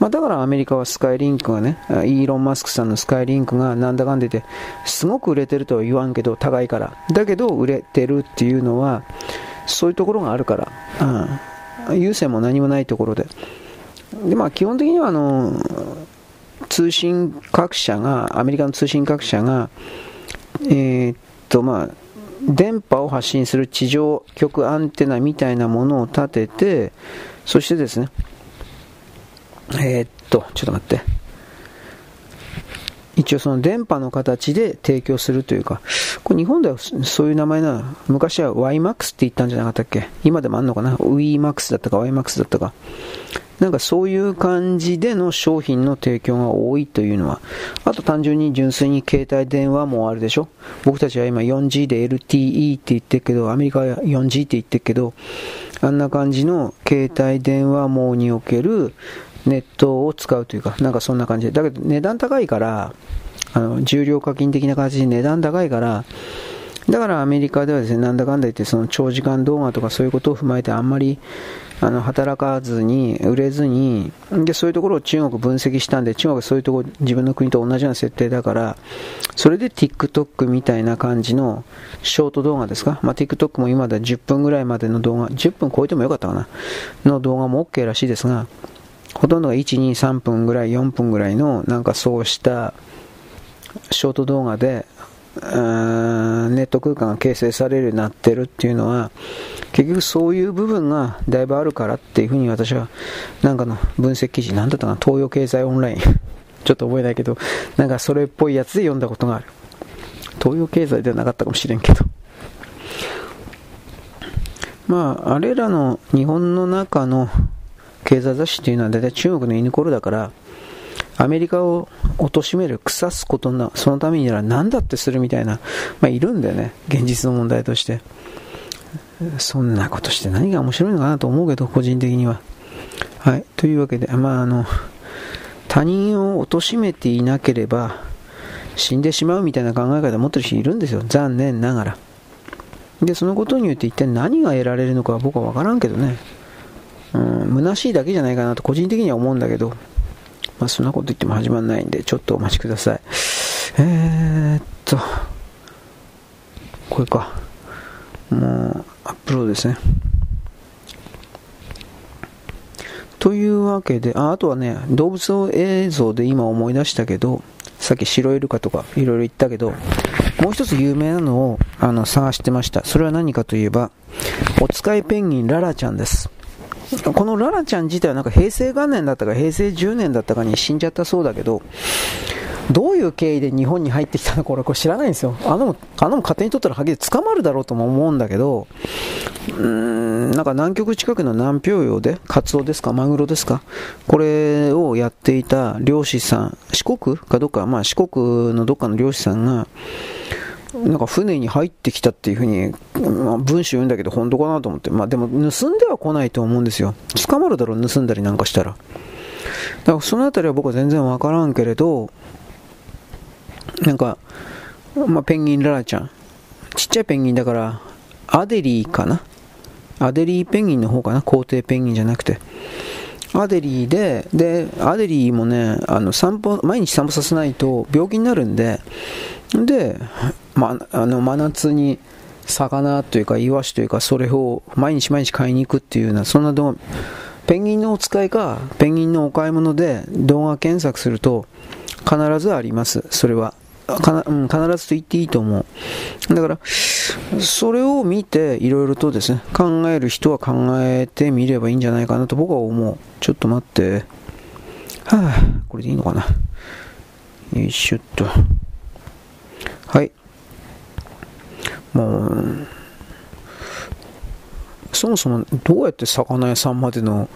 まあ、だからアメリカはスカイリンクがね、イーロン・マスクさんのスカイリンクがなんだかんでて、すごく売れてるとは言わんけど、高いから。だけど、売れてるっていうのは、そういうところがあるから、うん、優先も何もないところで。で、まあ、基本的には、あの、通信各社が、アメリカの通信各社が、えー、っと、まあ、電波を発信する地上局アンテナみたいなものを立てて、そしてですね、えー、っと、ちょっと待って。一応その電波の形で提供するというか、これ日本ではそういう名前なの、昔は YMAX って言ったんじゃなかったっけ？今でもあんのかな ?WeMAX だったか YMAX だったか。なんかそういう感じでの商品の提供が多いというのは、あと単純に純粋に携帯電話もあるでしょ僕たちは今 4G で LTE って言ってるけど、アメリカは 4G って言ってるけど、あんな感じの携帯電話網におけるネットを使うというか、なんかそんな感じで。だけど値段高いから、あの、重量課金的な形で値段高いから、だからアメリカではですね、なんだかんだ言ってその長時間動画とかそういうことを踏まえてあんまりあの働かずに、売れずに、で、そういうところを中国分析したんで、中国はそういうところ、自分の国と同じような設定だから、それで TikTok みたいな感じのショート動画ですか、まあ、TikTok も今では10分ぐらいまでの動画、10分超えてもよかったかな、の動画も OK らしいですが、ほとんどが1、2、3分ぐらい、4分ぐらいの、なんかそうしたショート動画で、ネット空間が形成されるようになってるっていうのは、結局そういう部分がだいぶあるからっていうふうに私は、なんかの分析記事、なんだったかな、東洋経済オンライン ちょっと覚えないけど、なんかそれっぽいやつで読んだことがある。東洋経済ではなかったかもしれんけど。まあ、あれらの日本の中の経済雑誌っていうのは大体中国の犬ころだから、アメリカを貶める、腐すことな、そのためになら何だってするみたいな、まあ、いるんだよね、現実の問題として。そんなことして何が面白いのかなと思うけど、個人的には。はい。というわけで、まあ、あの、他人を貶めていなければ死んでしまうみたいな考え方を持ってる人いるんですよ。残念ながら。で、そのことによって一体何が得られるのかは僕は分からんけどね。うん、虚しいだけじゃないかなと個人的には思うんだけど、まあそんなこと言っても始まらないんで、ちょっとお待ちください。えー、っと、これか。もう、アップロードですね。というわけで、ああとはね、動物映像で今思い出したけど、さっき白イルカとかいろいろ言ったけど、もう一つ有名なのをあの探してました。それは何かといえば、お使いペンギンララちゃんです。このララちゃん自体はなんか平成元年だったか平成10年だったかに死んじゃったそうだけど、どういう経緯で日本に入ってきたのか俺これ知らないんですよ。あのも、あのも勝手に取ったらはっきり捕まるだろうとも思うんだけど、うーん、なんか南極近くの南氷洋で、カツオですか、マグロですか、これをやっていた漁師さん、四国かどっか、まあ四国のどっかの漁師さんが、なんか船に入ってきたっていうふうに、まあ、文章言うんだけど本当かなと思って。まあでも盗んでは来ないと思うんですよ。捕まるだろう、盗んだりなんかしたら。だからそのあたりは僕は全然わからんけれど、なんか、まあ、ペンギンララちゃん。ちっちゃいペンギンだから、アデリーかな？アデリーペンギンの方かな？皇帝ペンギンじゃなくて。アデリーで、で、アデリーもね、あの散歩、毎日散歩させないと病気になるんで、で、ま、あの真夏に魚というか、イワシというか、それを毎日毎日買いに行くっていうような、そんな動画、ペンギンのお使いか、ペンギンのお買い物で動画検索すると、必ずあります、それは。かな、うん、必ずと言っていいと思う。だから、それを見て、いろいろとですね、考える人は考えてみればいいんじゃないかなと僕は思う。ちょっと待って。はあ、これでいいのかな。よいしょっと。はい。もう、そもそもどうやって魚屋さんまでの、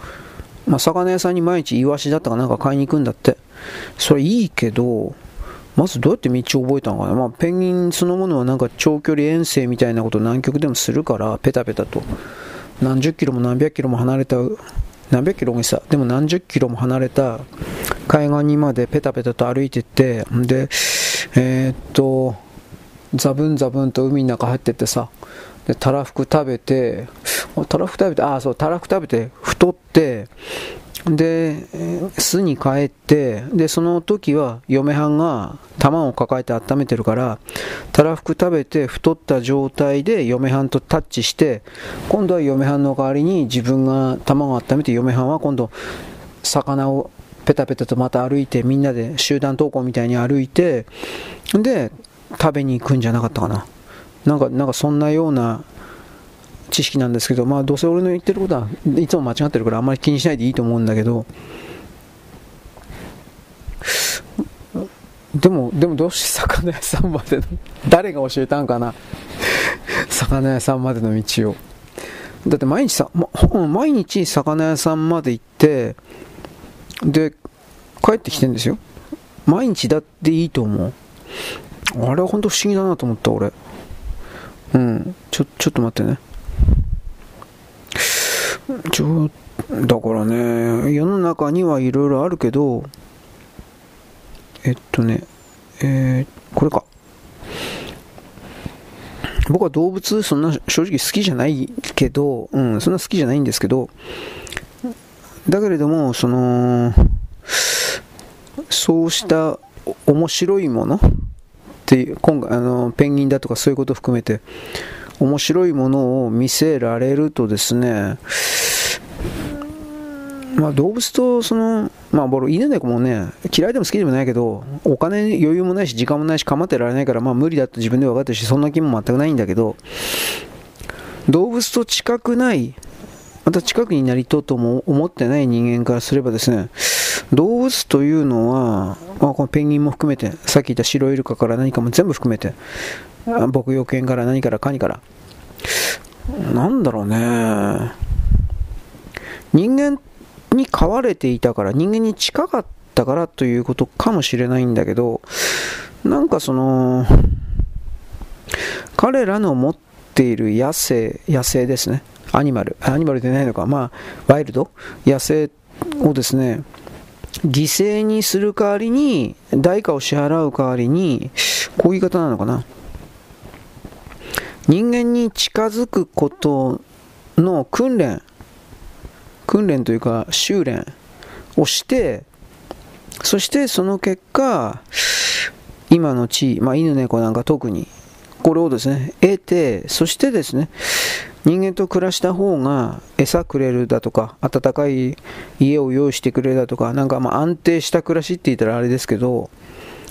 まあ、魚屋さんに毎日イワシだったかなんか買いに行くんだって。それいいけど、まずどうやって道を覚えたのかな、まあ、ペンギンそのものはなんか長距離遠征みたいなこと南極でもするから、ペタペタと。何十キロも何百キロも離れた、何百キロもさ、でも何十キロも離れた海岸にまでペタペタと歩いてって、で、えー、っと、ザブンザブンと海の中入ってってさ、で、たらふく食べて、たらふく食べて、ああ、そう、たらふく食べて、太って、で、巣に帰って、で、その時は嫁はんが玉を抱えて温めてるから、たらふく食べて太った状態で嫁はんとタッチして、今度は嫁はんの代わりに自分が卵を温めて嫁はんは今度魚をペタペタとまた歩いてみんなで集団登校みたいに歩いて、で、食べに行くんじゃなかったかな。なんか、なんかそんなような知識なんですけど、まあ、どうせ俺の言ってることはいつも間違ってるからあんまり気にしないでいいと思うんだけど、でも、でもどうして魚屋さんまでの、誰が教えたんかな魚屋さんまでの道を。だって毎日さ、ま、毎日魚屋さんまで行って、で、帰ってきてんですよ。毎日だっていいと思う。あれは本当不思議だなと思った、俺。うん。ちょ、ちょっと待ってね。ちょ、だからね、世の中にはいろいろあるけど、えっとね、えー、これか。僕は動物そんな正直好きじゃないけど、うん、そんな好きじゃないんですけど、だけれども、その、そうした面白いものって、今回、あの、ペンギンだとかそういうことを含めて、面白いものを見せられるとですね、まあ、動物とその、まあ、僕、犬猫もね、嫌いでも好きでもないけど、お金余裕もないし、時間もないし、構ってられないから、まあ、無理だと自分で分かってるし、そんな気も全くないんだけど、動物と近くない、また近くになりとうとも思ってない人間からすればですね、動物というのは、まあ、このペンギンも含めて、さっき言ったシロイルカから何かも全部含めて、牧羊犬から何からカニから、なんだろうね、人間に飼われていたから、人間に近かったからということかもしれないんだけど、なんかその、彼らの持っている野生、野生ですね。アニマル、アニマルでないのか、まあ、ワイルド、野生をですね、犠牲にする代わりに、代価を支払う代わりに、こういう言い方なのかな。人間に近づくことの訓練、訓練というか修練をして、そしてその結果、今の地位、まあ、犬猫なんか特に、これをですね、得て、そしてですね、人間と暮らした方が餌くれるだとか、暖かい家を用意してくれるだとか、なんかま安定した暮らしって言ったらあれですけど、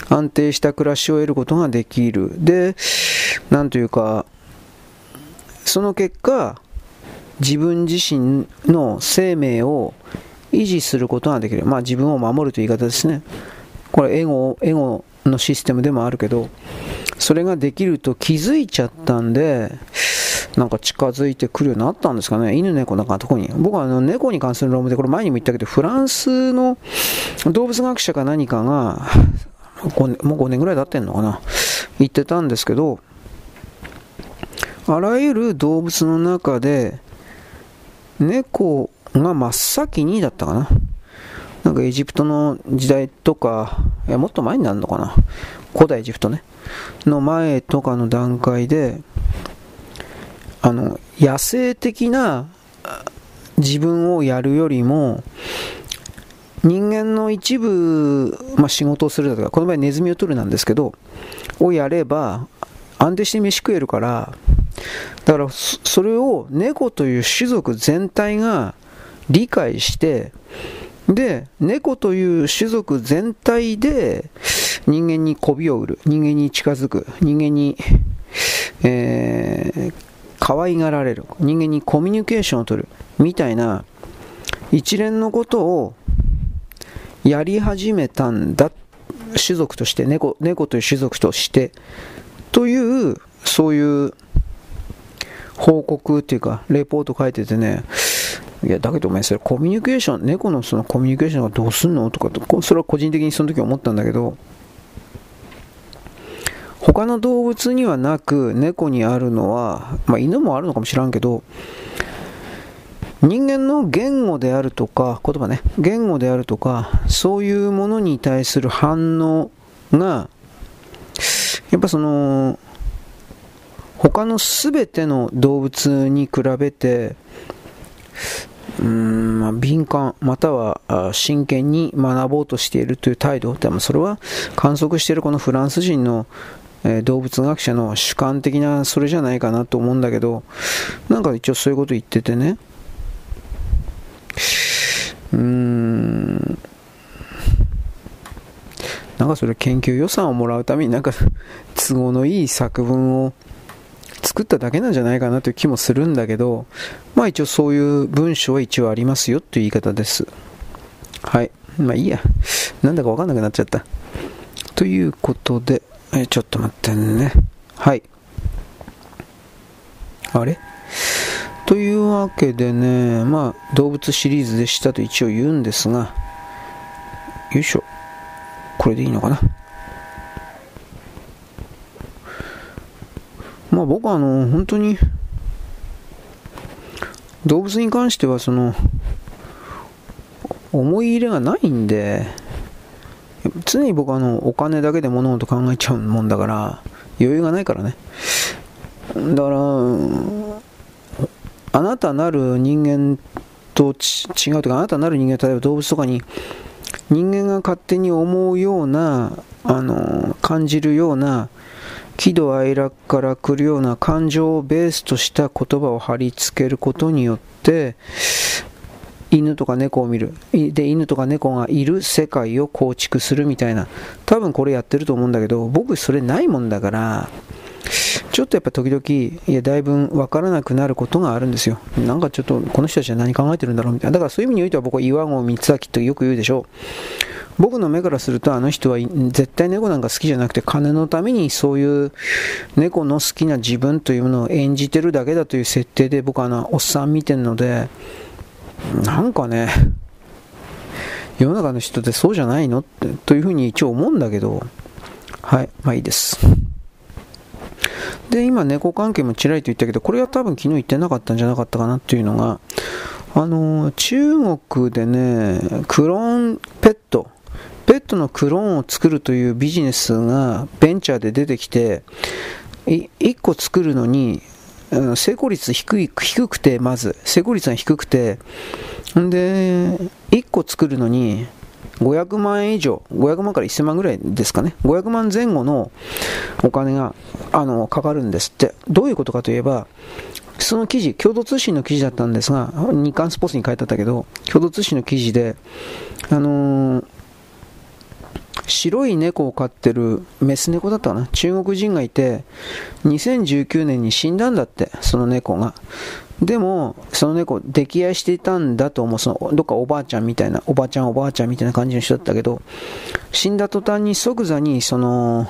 安定した暮らしを得ることができる。で、なんというか、その結果、自分自身の生命を維持することができる。まあ自分を守るという言い方ですね。これエゴ、エゴのシステムでもあるけど、それができると気づいちゃったんで、なんか近づいてくるようになったんですかね。犬猫なんか特に。僕はあの猫に関する論文で、これ前にも言ったけど、フランスの動物学者か何かが、もう5年ぐらい経ってんのかな。言ってたんですけど、あらゆる動物の中で、猫が真っ先にだったかな。なんかエジプトの時代とか、いやもっと前になるのかな。古代エジプトね。の前とかの段階で、あの、野生的な自分をやるよりも、人間の一部、まあ、仕事をするだとか、この場合ネズミを取るなんですけど、をやれば、安定して飯食えるから、だからそれを猫という種族全体が理解して、で、猫という種族全体で人間に媚びを売る、人間に近づく、人間に、えー、可愛がられる、人間にコミュニケーションを取る、みたいな一連のことをやり始めたんだ、種族として、猫猫という種族として、という、そういう報告っていうか、レポート書いててね、いや、だけどお前それコミュニケーション、猫のそのコミュニケーションがどうすんの？とかと、それは個人的にその時思ったんだけど、他の動物にはなく猫にあるのは、まあ、犬もあるのかもしらんけど、人間の言語であるとか、言葉ね、言語であるとか、そういうものに対する反応が、やっぱその、他の全ての動物に比べて、うーん、まあ、敏感、または真剣に学ぼうとしているという態度、でもそれは観測しているこのフランス人の、えー、動物学者の主観的なそれじゃないかなと思うんだけど、なんか一応そういうこと言っててね、うーん。なんかそれ研究予算をもらうためになんか都合のいい作文を作っただけなんじゃないかなという気もするんだけどまあ一応そういう文章は一応ありますよという言い方です。はい。まあいいや。なんだかわかんなくなっちゃった。ということでえちょっと待ってねはいあれ？というわけでね、まあ、動物シリーズでしたと一応言うんですが、よいしょ。これでいいのかな？まあ僕はあの、本当に、動物に関してはその、思い入れがないんで、常に僕はあの、お金だけで物事考えちゃうもんだから、余裕がないからね。だから、あなたなる人間と違うというか、あなたなる人間、例えば動物とかに、人間が勝手に思うような、あの、感じるような、喜怒哀楽から来るような感情をベースとした言葉を貼り付けることによって、犬とか猫を見る。で、犬とか猫がいる世界を構築するみたいな。多分これやってると思うんだけど、僕それないもんだから、ちょっとやっぱ時々、いや、だいぶ分からなくなることがあるんですよ。なんかちょっと、この人たちは何考えてるんだろうみたいな。だからそういう意味においては僕は岩合光明とよく言うでしょう。僕の目からするとあの人は絶対猫なんか好きじゃなくて金のためにそういう猫の好きな自分というものを演じてるだけだという設定で僕はあのおっさん見てるのでなんかね世の中の人ってそうじゃないのってというふうに一応思うんだけどはいまあいいです。で、今、猫関係もちらりと言ったけど、これは多分昨日言ってなかったんじゃなかったかなっていうのが、あの、中国でね、クローンペット、ペットのクローンを作るというビジネスがベンチャーで出てきて、1個作るのに、成功率低い低くて、まず、成功率が低くて、んで、1個作るのに、500万円以上、500万から1000万ぐらいですかね、500万前後のお金があのかかるんですって。どういうことかといえば、その記事、共同通信の記事だったんですが、日刊スポーツに書いてあったけど、共同通信の記事で、あのー、白い猫を飼ってるメス猫だったかな中国人がいて、2019年に死んだんだって、その猫が。でも、その猫、溺愛していたんだと思う。その、どっかおばあちゃんみたいな、おばあちゃんおばあちゃんみたいな感じの人だったけど、死んだ途端に即座に、その、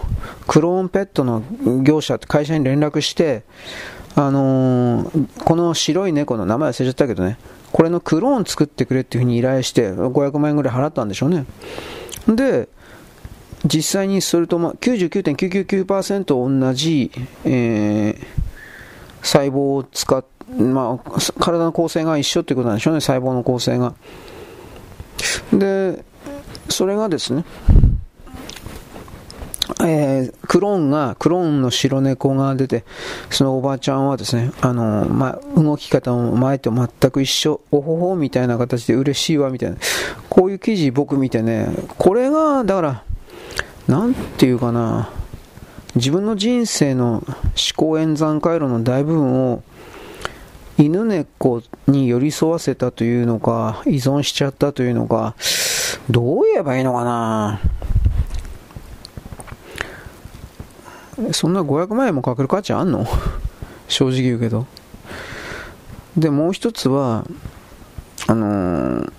クローンペットの業者、会社に連絡して、あのー、この白い猫の名前忘れちゃったけどね、これのクローン作ってくれっていうふうに依頼して、500万円ぐらい払ったんでしょうね。で、実際にそれと、ま、99.999%同じ、えー、細胞を使って、まあ、体の構成が一緒っていうことなんでしょうね、細胞の構成が。で、それがですね、えー、クローンが、クローンの白猫が出て、そのおばあちゃんはですね、あの、まあ、動き方も前と全く一緒、おほほみたいな形で嬉しいわ、みたいな。こういう記事僕見てね、これが、だから、なんていうかな、自分の人生の思考演算回路の大部分を犬猫に寄り添わせたというのか、依存しちゃったというのか、どう言えばいいのかな。そんな500万円もかける価値あんの？正直言うけど。で、もう一つは、あのー、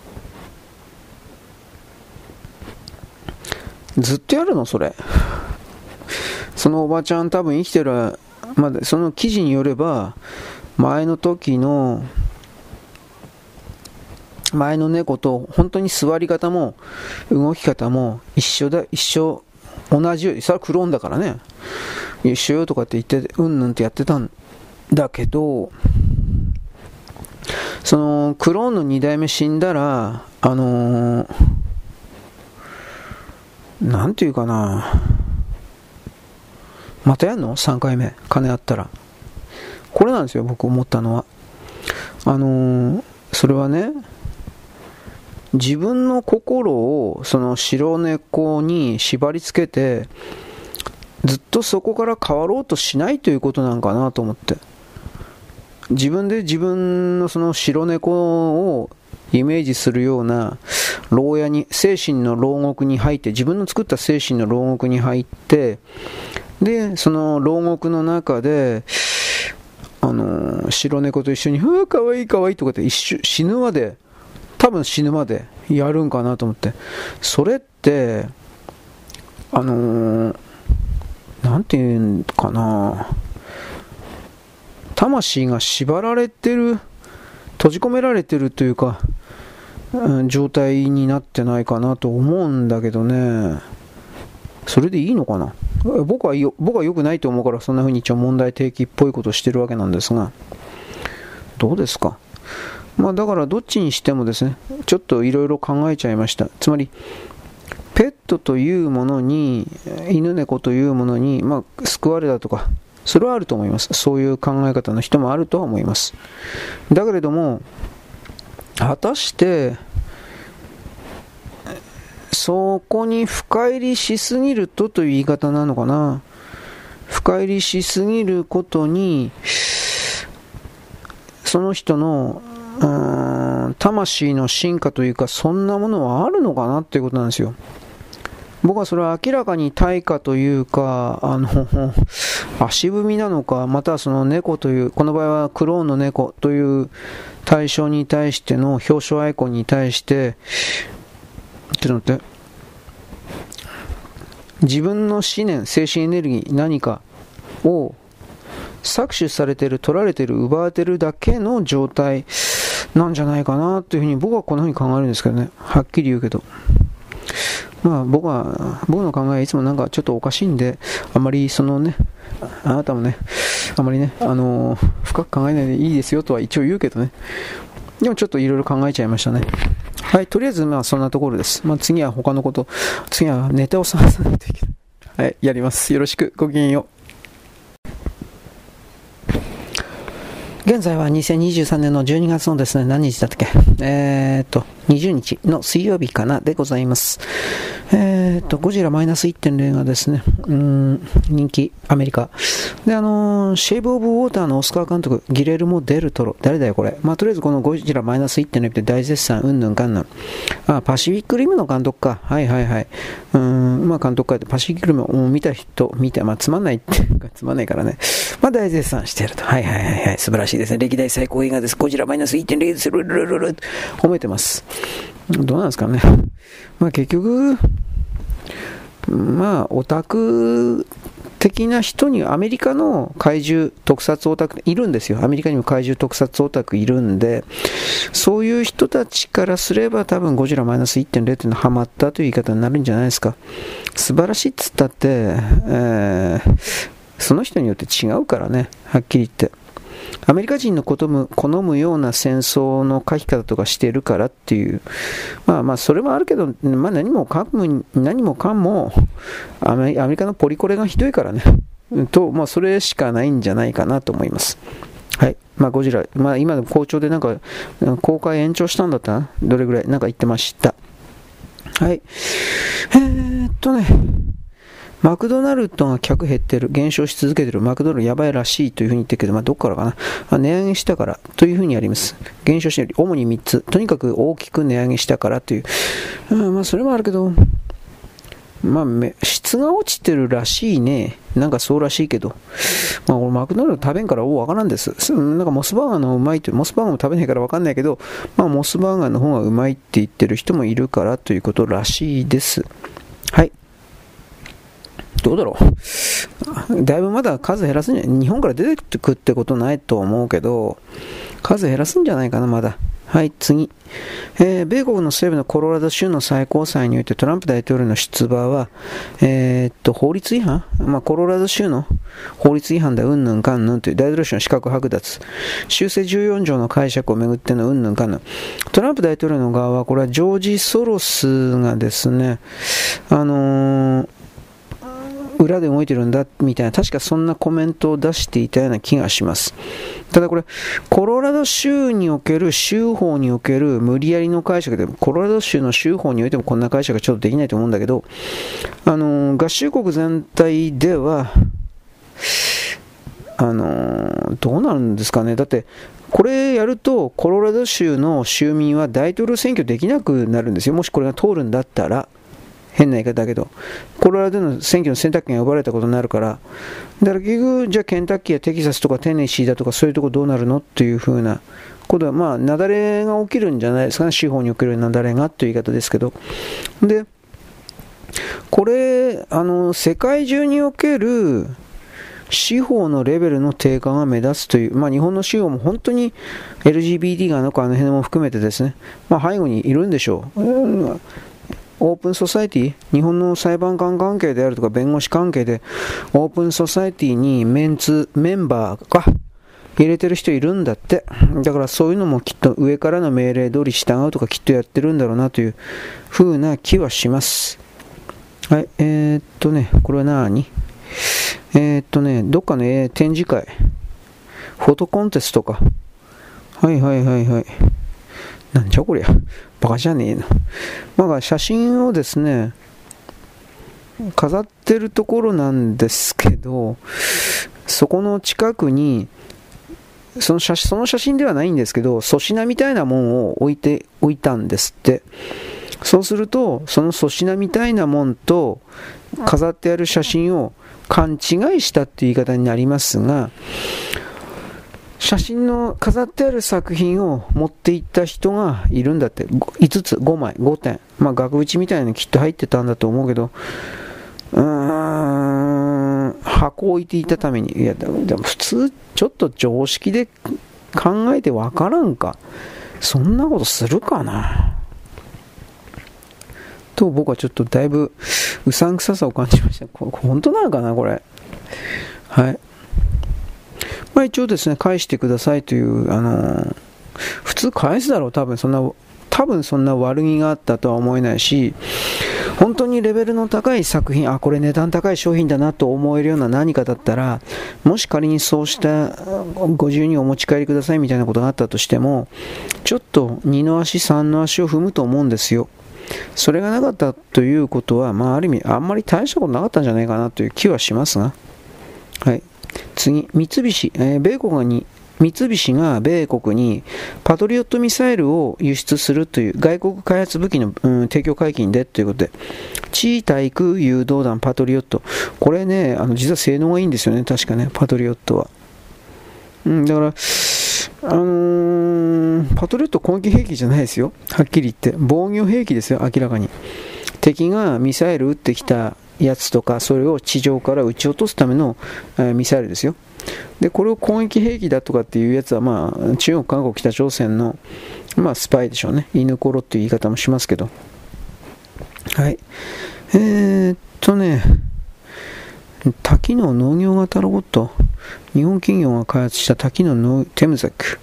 ずっとやるのそれ。そのおばちゃん多分生きてる、まだその記事によれば、前の時の、前の猫と本当に座り方も動き方も一緒だ、一緒、同じように、それはクローンだからね。一緒よとかって言って、うんぬんってやってたんだけど、その、クローンの2代目死んだら、あのー、なんていうかな、またやんの ?3 回目。金あったら。これなんですよ、僕思ったのは。あのー、それはね、自分の心をその白猫に縛り付けて、ずっとそこから変わろうとしないということなんかなと思って。自分で自分のその白猫をイメージするような牢屋に、精神の牢獄に入って、自分の作った精神の牢獄に入って、で、その牢獄の中で、あの白猫と一緒に、うわ、かわいいかわいいとかって一瞬死ぬまで、多分死ぬまでやるんかなと思って。それって、あのー、なんていうんかな、魂が縛られてる、閉じ込められてるというか、うん、状態になってないかなと思うんだけどね、それでいいのかな？僕はよ僕は良くないと思うからそんな風に一応問題提起っぽいことしてるわけなんですが、どうですか？まあだからどっちにしてもですね、ちょっといろいろ考えちゃいました。つまり、ペットというものに、犬猫というものに、まあ、救われたとか、それはあると思います。そういう考え方の人もあるとは思います。だけれども、果たして、そこに深入りしすぎるとという言い方なのかな？深入りしすぎることに、その人の、魂の進化というか、そんなものはあるのかなっていうことなんですよ。僕はそれは明らかに対価というか、あの、足踏みなのか、またはその猫という、この場合はクローンの猫という対象に対しての表彰アイコンに対して、ちょっと待って、自分の思念、精神エネルギー、何かを搾取されてる、取られてる、奪われてるだけの状態なんじゃないかなというふうに僕はこんなふうに考えるんですけどね。はっきり言うけど。まあ僕は、僕の考えはいつもなんかちょっとおかしいんで、あまりそのね、あなたもね、あまりね、あのー、深く考えないでいいですよとは一応言うけどね。でもちょっといろいろ考えちゃいましたね。はい、とりあえずまあそんなところです。まあ次は他のこと、次はネタを探さないといけない。はい、やります。よろしく。ごきげんよう。現在は2023年の12月のですね、何日だったっけ？えー、っと、20日の水曜日かなでございます。えー、っと、ゴジラマイナス1.0がですね、うん、人気、アメリカ。で、あのー、シェイブ・オブ・ウォーターのオスカー監督、ギレルモ・デルトロ、誰だよこれ。まあ、とりあえずこのゴジラマイナス1.0って大絶賛、うんぬんかんぬん。あ、パシフィックリムの監督か。はいはいはい。うん、まあ監督かパシフィックリムを見た人、見た、まあつまんないって、つまんないからね。まあ大絶賛してると。はいはいはいはい。素晴らしいですね。歴代最高映画です。ゴジラマイナス1.0です。ルルルルル褒めてます。どうなんですかね。まあ結局、まあオタク的な人にアメリカの怪獣特撮オタクいるんですよ。アメリカにも怪獣特撮オタクいるんで、そういう人たちからすれば多分ゴジラマイナス1.0っていうのはハマったという言い方になるんじゃないですか。素晴らしいっつったって、えー、その人によって違うからね、はっきり言って。アメリカ人の好む好むような戦争の書き方とかしてるからっていう、まあまあ、それもあるけど、まあ、何もかも何もかもアメリカのポリコレがひどいからね、とまあ、それしかないんじゃないかなと思います。はいまあ、ゴジラ、まあ、今でも校長でなんか公開延長したんだった？な、どれぐらい、なんか言ってました。はい。えー、っとね。マクドナルドが客減ってる、減少し続けてる、マクドナルドやばいらしいというふうに言ってるけど、まあ、どっからかな、まあ、値上げしたからというふうにあります。減少してる、主に3つ、とにかく大きく値上げしたからという、うん、まあ、それもあるけど、まあ、質が落ちてるらしいね。なんかそうらしいけど。まあ、俺マクドナルド食べんからおわからんです。なんかモスバーガーのうまいって、モスバーガーも食べないからわかんないけど、まあ、モスバーガーの方がうまいって言ってる人もいるからということらしいです。はい。どうだろう。だいぶまだ数減らすんじゃ日本から出てくってことないと思うけど、数減らすんじゃないかな、まだ。はい、次。えー、米国の西部のコロラド州の最高裁においてトランプ大統領の出馬は、えー、っと、法律違反？まあ、コロラド州の法律違反だ、うんぬんかんぬんという大統領州の資格剥奪。修正14条の解釈をめぐってのうんぬんかんぬん。トランプ大統領の側は、これはジョージ・ソロスがですね、あのー裏で動いてるんだみたいな、確かそんなコメントを出していたような気がします。ただこれ、コロラド州における州法における無理やりの解釈で、コロラド州の州法においてもこんな解釈はちょっとできないと思うんだけど、あの合衆国全体では、あのどうなるんですかね。だって、これやると、コロラド州の州民は大統領選挙できなくなるんですよ。もしこれが通るんだったら。変な言い方だけど、コロラドの選挙の選択権が奪われたことになるから、だから結局、じゃあケンタッキーやテキサスとかテネシーだとかそういうとこどうなるのっていうふうなことは、まあ、雪崩が起きるんじゃないですかね、司法における雪崩がという言い方ですけど。で、これ、あの、世界中における司法のレベルの低下が目立つという、まあ、日本の司法も本当に LGBT がのかあの辺も含めてですね、まあ、背後にいるんでしょう。オープンソサイティ、日本の裁判官関係であるとか弁護士関係で、オープンソサイティにメンツ、メンバーが入れてる人いるんだって。だからそういうのもきっと上からの命令通り従うとかきっとやってるんだろうなという風な気はします。はい、えー、っとね、これは何？えー、っとね、どっかの、え展示会、フォトコンテストか。はいはいはいはい。なんじゃこりゃ。バカじゃねえな。まあ、写真をですね、飾ってるところなんですけど、そこの近くに、その写その写真ではないんですけど、粗品みたいなもんを置いておいたんですって。そうすると、その粗品みたいなもんと飾ってある写真を勘違いしたっていう言い方になりますが、写真の飾ってある作品を持っていった人がいるんだって。5つ5枚5点。まあ額縁みたいにきっと入ってたんだと思うけど。うーん。箱を置いていたために。いやでも普通ちょっと常識で考えてわからんか。そんなことするかな。と僕はちょっとだいぶうさんくささを感じました。本当なのかなこれ。はい。まあ、一応ですね、返してくださいという、あの、普通返すだろう、多分そんな、多分そんな悪気があったとは思えないし、本当にレベルの高い作品、あ、これ値段高い商品だなと思えるような何かだったら、もし仮にそうしたご自由にお持ち帰りくださいみたいなことがあったとしても、ちょっと2の足、3の足を踏むと思うんですよ。それがなかったということは、まあ、ある意味、あんまり大したことなかったんじゃないかなという気はしますが。はい。次、三菱、えー、米国に三菱が米国にパトリオットミサイルを輸出するという外国開発武器の、うん、提供解禁でということで、地対空誘導弾パトリオット。これね、あの実は性能がいいんですよね、確かね、パトリオットは。うん、だから、あのー、パトリオット攻撃兵器じゃないですよ。はっきり言って。防御兵器ですよ、明らかに。敵がミサイル撃ってきたやつとか、それを地上から撃ち落とすための、ミサイルですよ。で、これを攻撃兵器だとかっていうやつは、まあ、中国、韓国、北朝鮮の、まあ、スパイでしょうね。犬ころっていう言い方もしますけど。はい。えー、っとね、多機能農業型ロボット。日本企業が開発した滝のテムザック。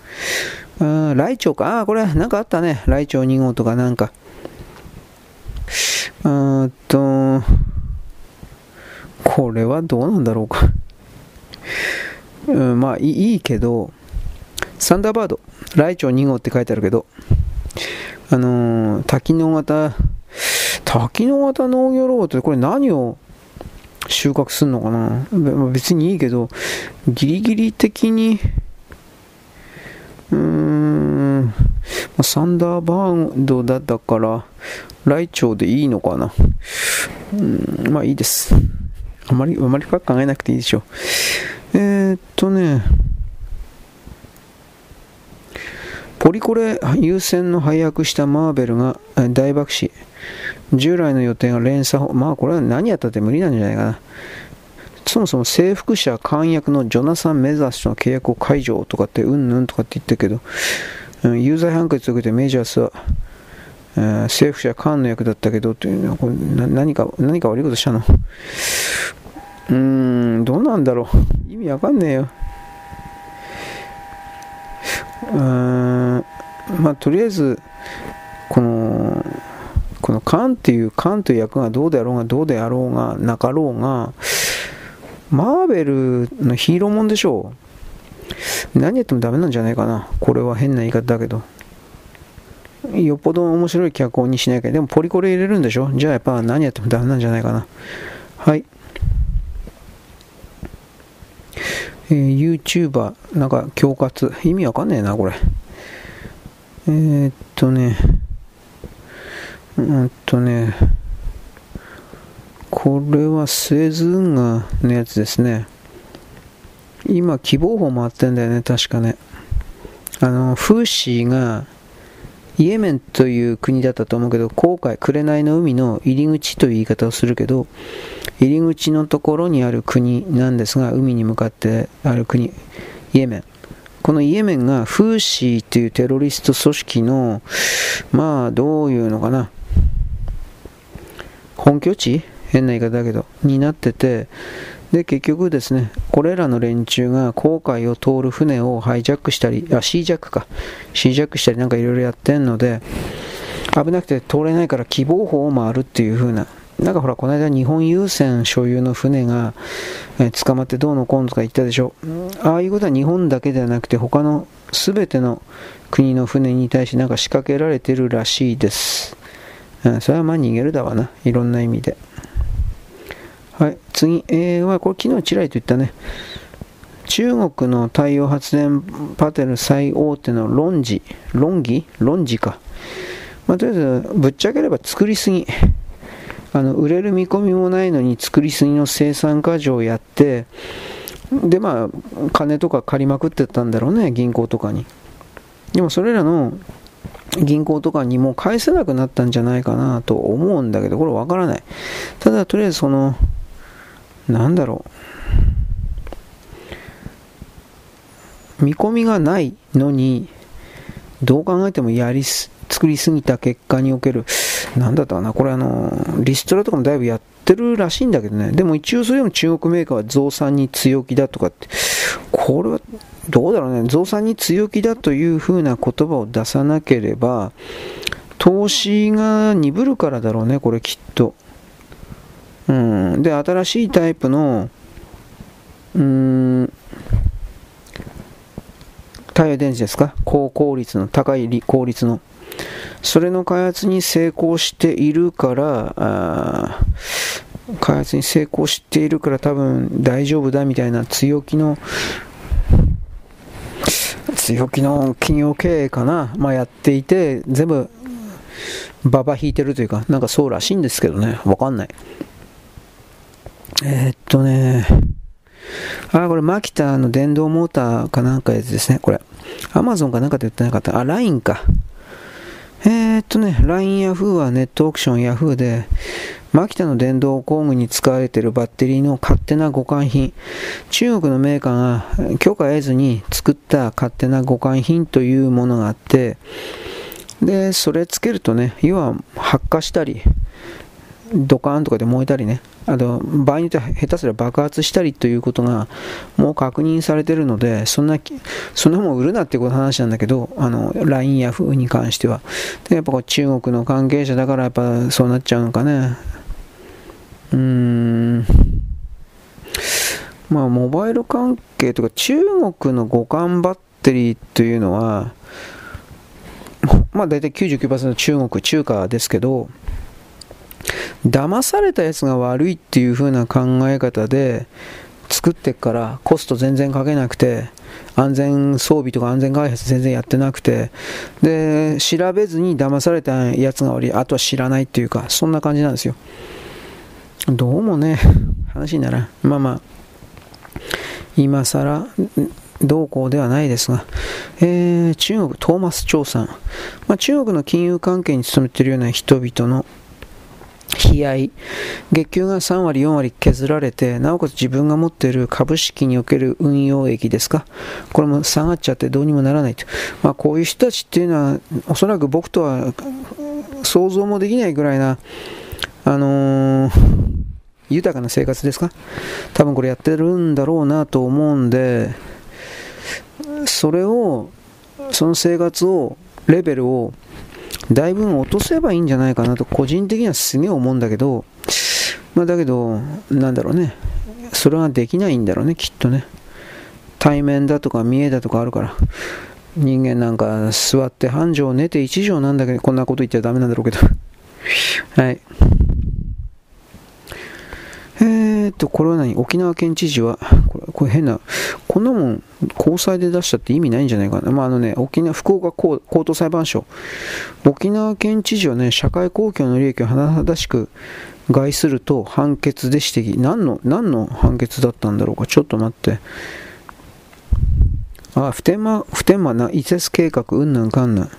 あライチョウか。ああ、これ、なんかあったね。ライチョウ2号とかなんか。うんと、これはどうなんだろうか。うん、まあいいけど、サンダーバード、ライチョウ2号って書いてあるけど、あのー、滝野型、滝野型農業ロボットってこれ何を収穫するのかな別にいいけど、ギリギリ的に、うーん、サンダーバードだったから、ライチョウでいいのかなうん、まあいいです。あまり、あまり深く考えなくていいでしょう。えー、っとね、ポリコレ優先の配役したマーベルが大爆死。従来の予定が連鎖まあこれは何やったって無理なんじゃないかな。そもそも征服者監役のジョナサン・メザースとの契約を解除とかってうんぬんとかって言ったけど、有罪判決を受けてメジャースは、えー、征服者カンの役だったけどっていうのはこれ何か何か悪いことしたの？うーんどうなんだろう？意味わかんねえようーんまあとりあえずこのこのカンっていう、カンという役がどうであろうが、どうであろうが、なかろうが、マーベルのヒーローもんでしょう。何やってもダメなんじゃないかな。これは変な言い方だけど。よっぽど面白い脚本にしなきゃ。でもポリコレ入れるんでしょ？じゃあやっぱ何やってもダメなんじゃないかな。はい。えー、YouTuber、なんか恐喝。意味わかんねえな、これ。えー、っとね。うんとね、これはスエズ運河のやつですね。今、希望法回ってんだよね、確かね。あの、フーシーが、イエメンという国だったと思うけど、航海、紅の海の入り口という言い方をするけど、入り口のところにある国なんですが、海に向かってある国、イエメン。このイエメンがフーシーというテロリスト組織の、まあ、どういうのかな、本拠地？変な言い方だけど、になってて、で、結局ですね、これらの連中が航海を通る船をハイジャックしたり、あ、シージャックか、シージャックしたりなんかいろいろやってんので、危なくて通れないから希望法を回るっていう風な、なんかほら、この間日本郵船所有の船が、え捕まってどうのこうのとか言ったでしょ。ああいうことは日本だけではなくて他の全ての国の船に対してなんか仕掛けられてるらしいです。うん、それはまあ逃げるだわな。いろんな意味で。はい、次、えー、これ昨日ちらりと言ったね。中国の太陽発電パネル最大手のロンジ、ロンギ？ロンジか。まあ、とりあえず、ぶっちゃければ作りすぎ。あの、売れる見込みもないのに作りすぎの生産過剰をやって、で、まあ、金とか借りまくってたんだろうね、銀行とかに。でもそれらの銀行とかにも返せなくなったんじゃないかなと思うんだけど、これわからない。ただ、とりあえずその、なんだろう。見込みがないのに、どう考えてもやりす、作りすぎた結果における、なんだったかな、これあの、リストラとかもだいぶやってるらしいんだけどね。でも一応それでも中国メーカーは増産に強気だとかって、これはどうだろうね、増産に強気だというふうな言葉を出さなければ、投資が鈍るからだろうね、これきっと。うん、で、新しいタイプの、うん、太陽電池ですか？高効率の、高い効率の。それの開発に成功しているから、開発に成功しているから多分大丈夫だみたいな強気の強気の企業経営かな、まあ、やっていて、全部、ババ引いてるというか、なんかそうらしいんですけどね、わかんない。えー、っとね、あ、これ、マキタの電動モーターかなんかやつですね、これ。アマゾンかなんかで言ってなかった。あ、LINE か。えー、っとね、LINE ヤフーはネットオークションヤフーで、マキタの電動工具に使われているバッテリーの勝手な互換品。中国のメーカーが許可得ずに作った勝手な互換品というものがあって、で、それつけるとね、要は発火したり、ドカーンとかで燃えたりね、あと場合によっては下手すれば爆発したりということがもう確認されてるので、そんな、そんなもん売るなっていう話なんだけど、あの、LINE や風に関しては。で、やっぱこう中国の関係者だからやっぱそうなっちゃうのかね。うーん。まあ、モバイル関係とか中国の互換バッテリーというのは、まあ大体99%中国、中華ですけど、騙されたやつが悪いっていう風な考え方で作ってっからコスト全然かけなくて安全装備とか安全開発全然やってなくてで調べずに騙されたやつが悪い。あとは知らないっていうかそんな感じなんですよ。どうもね話にならん。まあまあ今更どうこうではないですが、えー、中国トーマス・チョウさん、まあ、中国の金融関係に勤めているような人々の悲哀、月給が3割、4割削られて、なおかつ自分が持っている株式における運用益ですか、これも下がっちゃってどうにもならないと。まあ、こういう人たちっていうのは、おそらく僕とは想像もできないぐらいな、あのー、豊かな生活ですか。多分これやってるんだろうなと思うんで、それを、その生活を、レベルをだいぶ落とせばいいんじゃないかなと個人的にはすげえ思うんだけど、まあ、だけど、なんだろうね、それはできないんだろうね、きっとね。対面だとか見えだとかあるから。人間なんか座って半畳寝て一畳なんだけど、こんなこと言っちゃダメなんだろうけど。はい。えー、と、これは何？沖縄県知事は、これこれ変な、こんなもん高裁で出したって意味ないんじゃないかな。まあ、あのね、沖縄、福岡高等裁判所、沖縄県知事はね、社会公共の利益を甚だしく害すると判決で指摘。何の、何の判決だったんだろうか。ちょっと待って。あ、普天間、普天間な、移設計画、うんぬんかんぬん。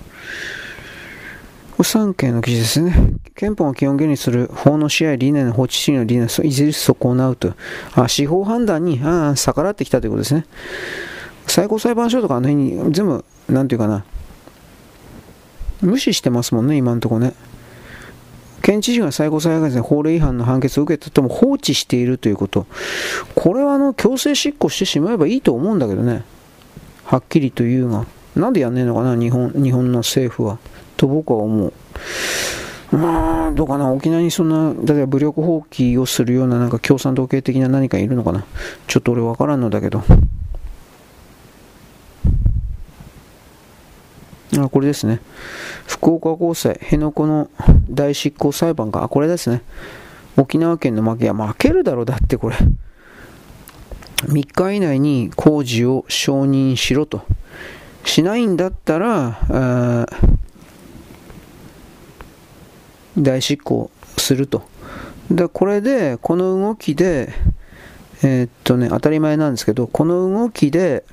これ3件の記事ですね。憲法を基本原理する法の支配理念、法治主義の理念、いずれ損なうと。あ、司法判断にあ逆らってきたということですね。最高裁判所とかあの辺に全部、なんていうかな、無視してますもんね、今のところね。県知事が最高裁判所で法令違反の判決を受けてても放置しているということ。これはあの強制執行してしまえばいいと思うんだけどね。はっきりと言うが。なんでやんねえのかな、日本日本の政府は。と僕は思う。まあ、どうかな、沖縄にそんな、例えば武力放棄をするようななんか共産党系的な何かいるのかな。ちょっと俺わからんのだけど。あ、これですね。福岡高裁、辺野古の大執行裁判か。あ、これですね。沖縄県の負け。は負けるだろ、だってこれ。3日以内に工事を承認しろと。しないんだったら、大執行すると。で、これで、この動きで、えー、っとね、当たり前なんですけど、この動きで、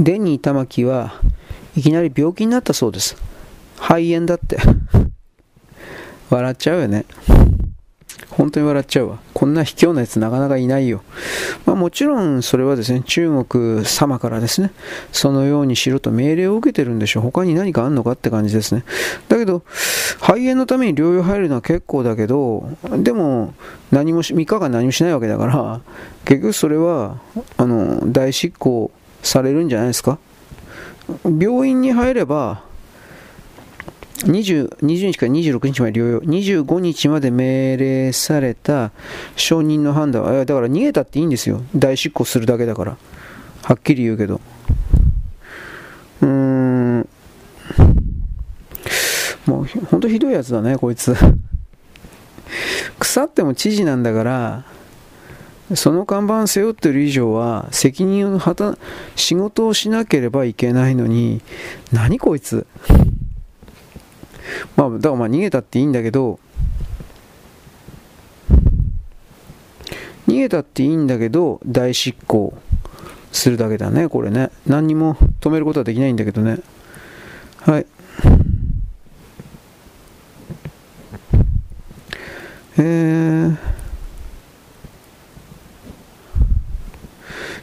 デニー玉木はいきなり病気になったそうです。肺炎だって。笑っちゃうよね。本当に笑っちゃうわ。こんな卑怯なやつなかなかいないよ。まあ、もちろんそれはですね、中国様からですね、そのようにしろと命令を受けてるんでしょう。他に何かあんのかって感じですね。だけど、肺炎のために療養入るのは結構だけど、でも、何もし、3日間何もしないわけだから、結局それは、あの、大執行されるんじゃないですか。病院に入れば、20, 20日から26日まで療養、25日まで命令された承認の判断は、だから逃げたっていいんですよ、大執行するだけだから、はっきり言うけど。うーん、もう本当ひどいやつだね、こいつ。腐っても知事なんだから、その看板背負ってる以上は責任を果た仕事をしなければいけないのに何こいつまあ、だからまあ逃げたっていいんだけど、逃げたっていいんだけど、大執行するだけだね、これね。何にも止めることはできないんだけどね。はい。えー、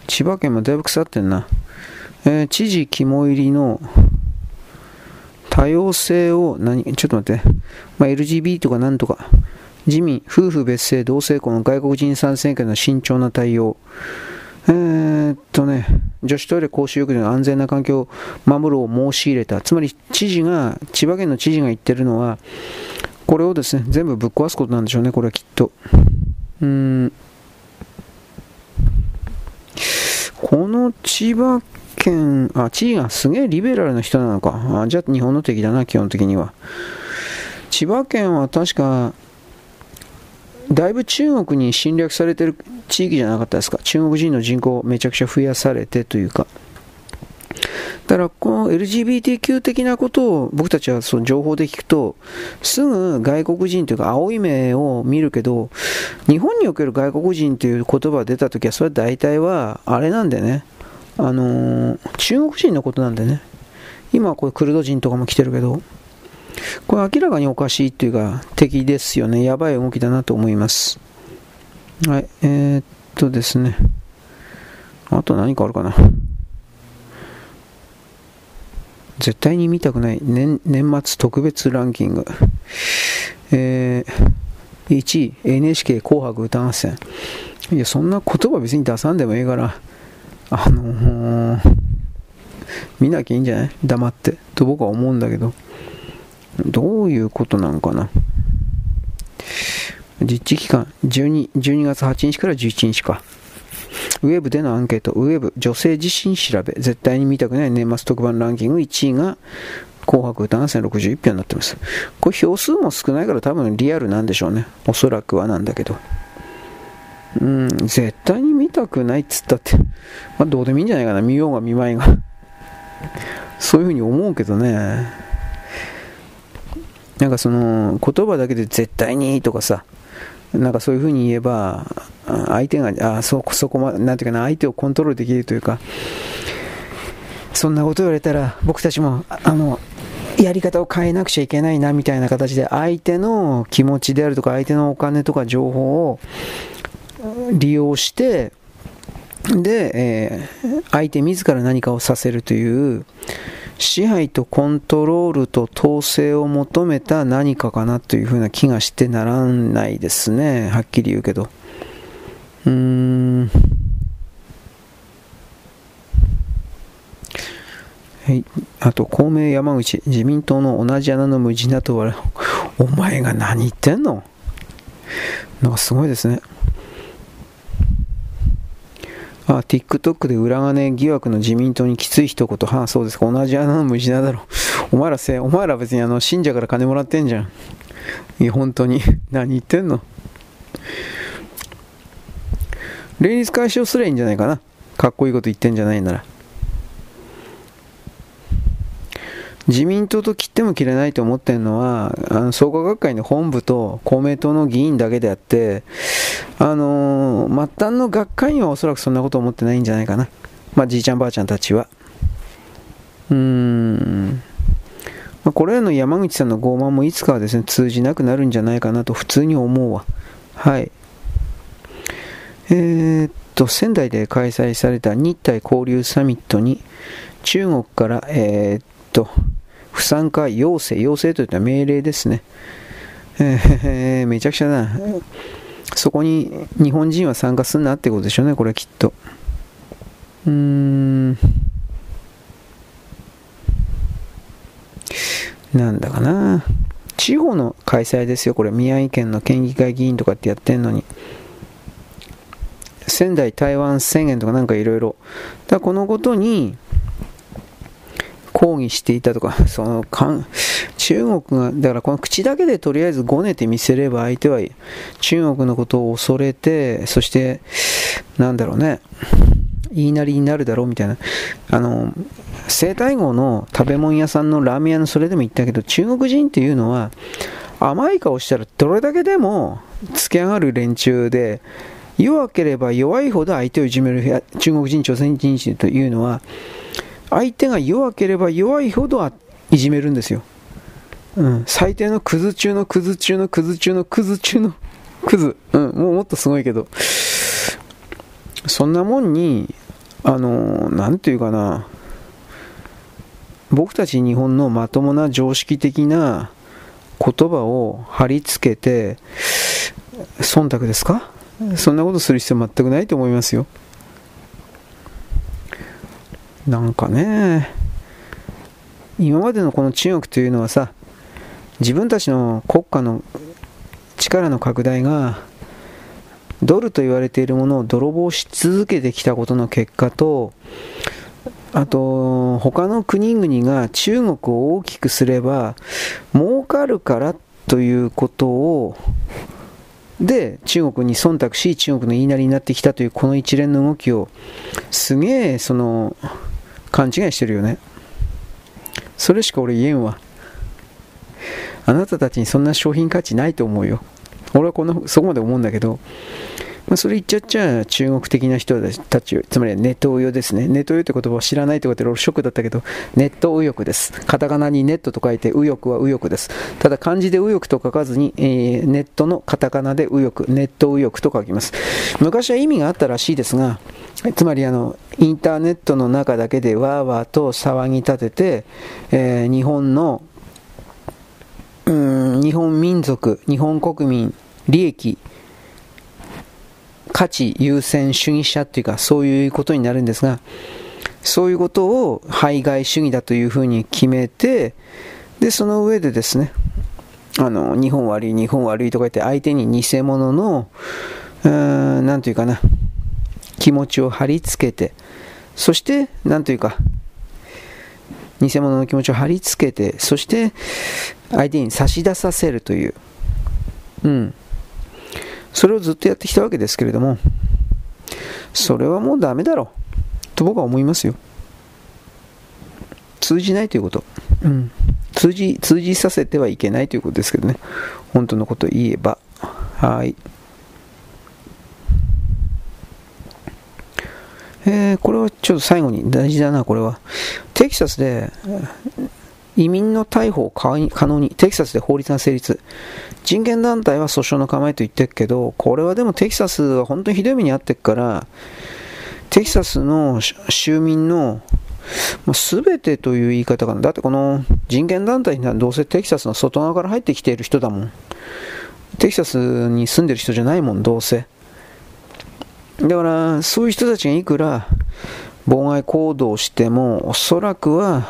千葉県もだいぶ腐ってんな。えー、知事肝入りの多様性を何、ちょっと待って、まあ、LGBT とかなんとか、自民、夫婦別姓、同性婚、外国人参政権の慎重な対応、えー、っとね、女子トイレ公衆浴場の安全な環境を守るを申し入れた。つまり知事が、千葉県の知事が言ってるのは、これをですね、全部ぶっ壊すことなんでしょうね、これはきっと。うーん。この千葉県、あ、地位がすげえリベラルな人なのか。あじゃあ日本の敵だな、基本的には。千葉県は確か、だいぶ中国に侵略されてる地域じゃなかったですか。中国人の人口をめちゃくちゃ増やされてというか。だからこの LGBTQ 的なことを僕たちはその情報で聞くと、すぐ外国人というか青い目を見るけど、日本における外国人という言葉が出たときは、それは大体はあれなんでね、あのー、中国人のことなんでね。今はこれクルド人とかも来てるけど、これ明らかにおかしいっていうか敵ですよね。やばい動きだなと思います。はい、えー、っとですね。あと何かあるかな。絶対に見たくない年末特別ランキング。えー、1位、NHK 紅白歌合戦。いや、そんな言葉別に出さんでもええから、あのー、見なきゃいいんじゃない？黙って。と僕は思うんだけど。どういうことなんかな？実地期間12、12月8日から11日か。ウェブでのアンケート、ウェブ、女性自身調べ、絶対に見たくない年末特番ランキング1位が紅白歌合戦61票になってます。これ票数も少ないから多分リアルなんでしょうね。おそらくはなんだけど。うん、絶対に見たくないっつったって、まあ、どうでもいいんじゃないかな。見ようが見まいが。そういうふうに思うけどね。なんかその言葉だけで絶対にとかさ、なんかそういうふうに言えば、相手が、あそそこまで、なんていうかな、相手をコントロールできるというか、そんなこと言われたら、僕たちも、あの、やり方を変えなくちゃいけないなみたいな形で相手の気持ちであるとか相手のお金とか情報を利用してで、えー、相手自ら何かをさせるという支配とコントロールと統制を求めた何かかなというふうな気がしてならないですね。はっきり言うけど。うんはい、あと公明山口自民党の同じ穴の無地なとはお前が何言ってんの？なんかすごいですねあ、TikTok で裏金疑惑の自民党にきつい一言。はあ、そうですか。同じ穴の無地なだろ。お前らせ、お前ら別にあの、信者から金もらってんじゃん。いや、本当に。何言ってんの？連立解消すりゃいいんじゃないかな。かっこいいこと言ってんじゃないなら。自民党と切っても切れないと思ってるのは、あの創価学会の本部と公明党の議員だけであって、あのー、末端の学会員はおそらくそんなこと思ってないんじゃないかな。まあ、じいちゃんばあちゃんたちは。うーん。ま、これらの山口さんの傲慢もいつかはですね、通じなくなるんじゃないかなと普通に思うわ。はい。え、っと、仙台で開催された日体交流サミットに、中国から、えー、っと、不参加要請、要請といった命令ですね。えー、めちゃくちゃな。そこに日本人は参加すんなってことでしょうね、これきっと。うーん。なんだかな。地方の開催ですよ、これ。宮城県の県議会議員とかってやってんのに。仙台台湾宣言とかなんかいろいろ。だこのことに、抗議していたとか、そのか中国が、だからこの口だけでとりあえずごねてみせれば相手は中国のことを恐れて、そして、なんだろうね、言いなりになるだろうみたいな。あの、生体号の食べ物屋さんのラーメン屋のそれでも言ったけど、中国人っていうのは、甘い顔したらどれだけでも突き上がる連中で、弱ければ弱いほど相手をいじめる中国人、朝鮮人というのは、相手が弱ければ弱いほどいじめるんですよ。うん、最低のクズ中のクズ中のクズ中のクズ中のクズ。うん、もうもっとすごいけど。そんなもんに、あの、なんていうかな、僕たち日本のまともな常識的な言葉を貼り付けて、忖度ですか？そんなことする必要全くないと思いますよ。なんかね、今までのこの中国というのはさ、自分たちの国家の力の拡大がドルと言われているものを泥棒し続けてきたことの結果とあと他の国々が中国を大きくすれば儲かるからということをで中国に忖度し中国の言いなりになってきたというこの一連の動きをすげえその勘違いしてるよね。それしか俺言えんわ。あなたたちにそんな商品価値ないと思うよ。俺はこのそこまで思うんだけど。まあ、それ言っちゃっちゃ中国的な人たち、つまりネット右翼ですね。ネット右翼って言葉を知らないってことで俺ショックだったけど、ネット右翼です。カタカナにネットと書いて右翼は右翼です。ただ漢字で右翼と書かずに、えー、ネットのカタカナで右翼、ネット右翼と書きます。昔は意味があったらしいですが、つまりあの、インターネットの中だけでわーわーと騒ぎ立てて、えー、日本のうん日本民族、日本国民、利益、価値優先主義者っていうかそういうことになるんですがそういうことを排外主義だというふうに決めてでその上でですねあの日本悪い日本悪いとか言って相手に偽物の何というかな気持ちを貼り付けてそして何というか偽物の気持ちを貼り付けてそして相手に差し出させるといううん。それをずっとやってきたわけですけれども、それはもうダメだろう、と僕は思いますよ。通じないということ。うん。通じ、通じさせてはいけないということですけどね。本当のことを言えば。はい。えー、これはちょっと最後に大事だな、これは。テキサスで移民の逮捕を可能に、テキサスで法律が成立。人権団体は訴訟の構えと言ってるけど、これはでもテキサスは本当にひどい目に遭ってるから、テキサスの州民のすべてという言い方かな。だってこの人権団体にはどうせテキサスの外側から入ってきている人だもん。テキサスに住んでる人じゃないもん、どうせ。だから、そういう人たちがいくら妨害行動をしても、おそらくは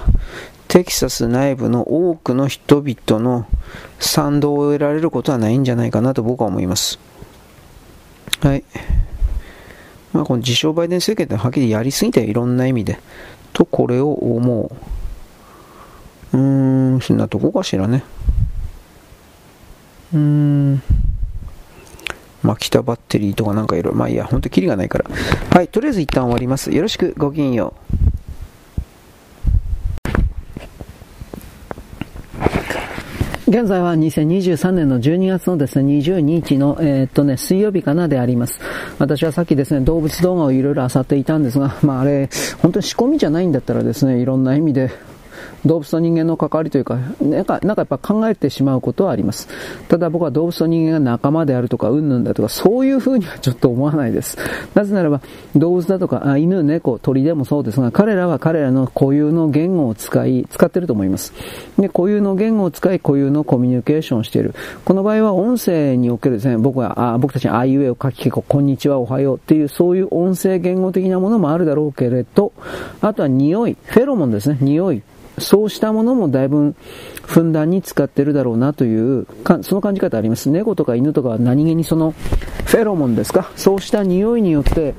テキサス内部の多くの人々の賛同を得られることはないんじゃないかなと僕は思います。はい。まあ、この自称バイデン政権ってはっきりやりすぎていろんな意味で。と、これを思う。うーん、そんなとこかしらね。うーん。まあ、北バッテリーとかなんかいろいろ、まあいいや、ほんとキリがないから。はい、とりあえず一旦終わります。よろしく、ごきげんよう。現在は2023年の12月のですね、22日の、えー、っとね、水曜日かなであります。私はさっきですね、動物動画をいろいろ漁っていたんですが、まああれ、本当に仕込みじゃないんだったらですね、いろんな意味で、動物と人間の関わりというか、なんか、なんかやっぱ考えてしまうことはあります。ただ僕は動物と人間が仲間であるとか、うんぬんだとか、そういう風にはちょっと思わないです。なぜならば、動物だとか、あ犬、猫、鳥でもそうですが、彼らは彼らの固有の言語を使い、使ってると思います。で、固有の言語を使い、固有のコミュニケーションをしている。この場合は音声におけるですね、僕は、あ僕たちにあいうえを書き結構、こんにちは、おはようっていう、そういう音声言語的なものもあるだろうけれど、あとは匂い、フェロモンですね、匂い。そうしたものもだいぶふんだんに使ってるだろうなというその感じ方あります。猫とか犬とかは何気にそのフェロモンですか？そうした匂いによって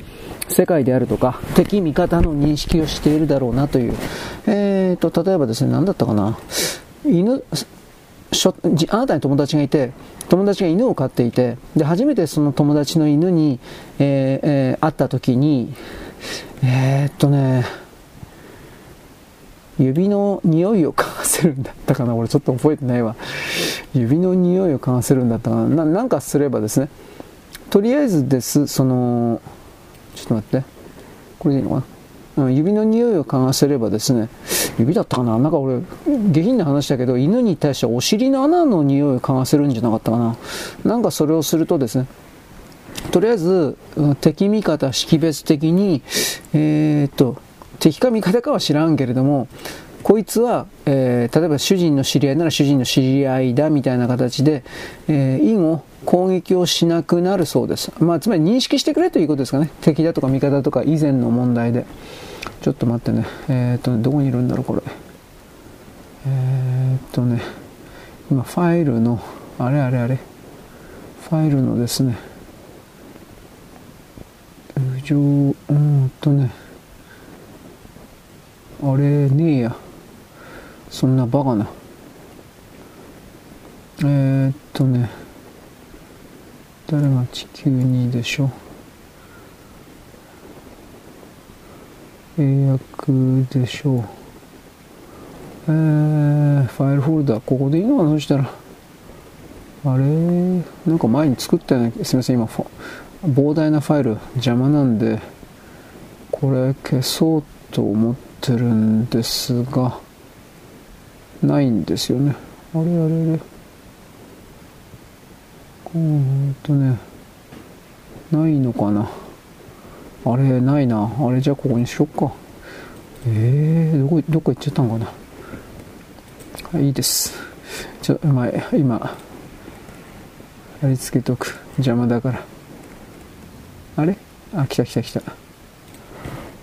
世界であるとか敵味方の認識をしているだろうなという。えーと、例えばですね、何だったかな？犬、あなたに友達がいて、友達が犬を飼っていて、で、初めてその友達の犬に、えーえー、会った時に、えー、っとね、指の匂いを嗅がせるんだったかな。俺ちょっと覚えてないわ。指の匂いを嗅がせるんだったかな。なんかすればですね。とりあえずです。そのちょっと待って。これでいいのかな、うん、指の匂いを嗅がせればですね。指だったかな？なんか俺下品な話だけど犬に対してお尻の穴の匂いを嗅がせるんじゃなかったかな。なんかそれをするとですね。とりあえず敵味方識別的にえー、っと敵か味方かは知らんけれども、こいつは、えー、例えば主人の知り合いなら主人の知り合いだみたいな形で、えー、以後攻撃をしなくなるそうです。まあ、つまり認識してくれということですかね。敵だとか味方とか以前の問題で。ちょっと待ってね。えー、っと、どこにいるんだろう、これ。え、っとね、今、ファイルの、あれあれあれ、ファイルのですね、上、うんとね、あれねえや。そんなバカな。えー、っとね、誰が地球にでしょ英訳でしょう。えー、ファイルフォルダ、ここでいいのかな？そしたら。あれ？なんか前に作ったよね。すみません、今、膨大なファイル邪魔なんで、これ消そうと思ってるんですが、ないんですよね。あれあれあれ。うんとね、ないのかな。あれ、ないな。あれ、じゃあここにしよっか。えー、どこ、どっか行っちゃったのかな。いいです。ちょ、まあ、今、貼り付けとく。邪魔だから。あれ？あ、来た来た来た。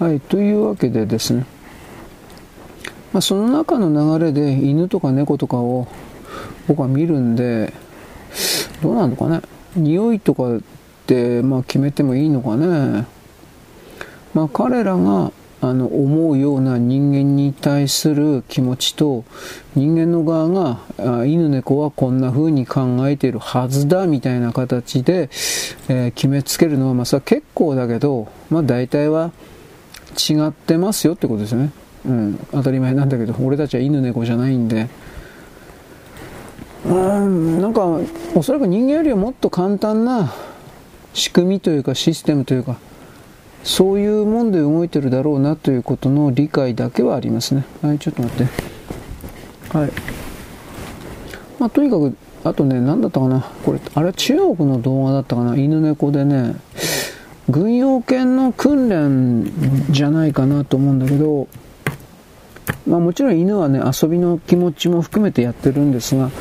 はい、というわけでですね。まあ、その中の流れで犬とか猫とかを僕は見るんで、どうなのかね。匂いとかって、まあ、決めてもいいのかね。まあ、彼らがあの思うような人間に対する気持ちと人間の側が犬猫はこんな風に考えているはずだみたいな形で、え、決めつけるのは、まあ、それは結構だけど、まあ、大体は違ってますよってことですね、うん、当たり前なんだけど俺たちは犬猫じゃないんでうんなんかおそらく人間よりはもっと簡単な仕組みというかシステムというかそういうもんで動いてるだろうなということの理解だけはありますね。はい、ちょっと待って。はい。まあ、とにかく、あとね、何だったかな。これ、あれ中国の動画だったかな。犬猫でね、軍用犬の訓練じゃないかなと思うんだけど、まあ、もちろん犬はね、遊びの気持ちも含めてやってるんですが、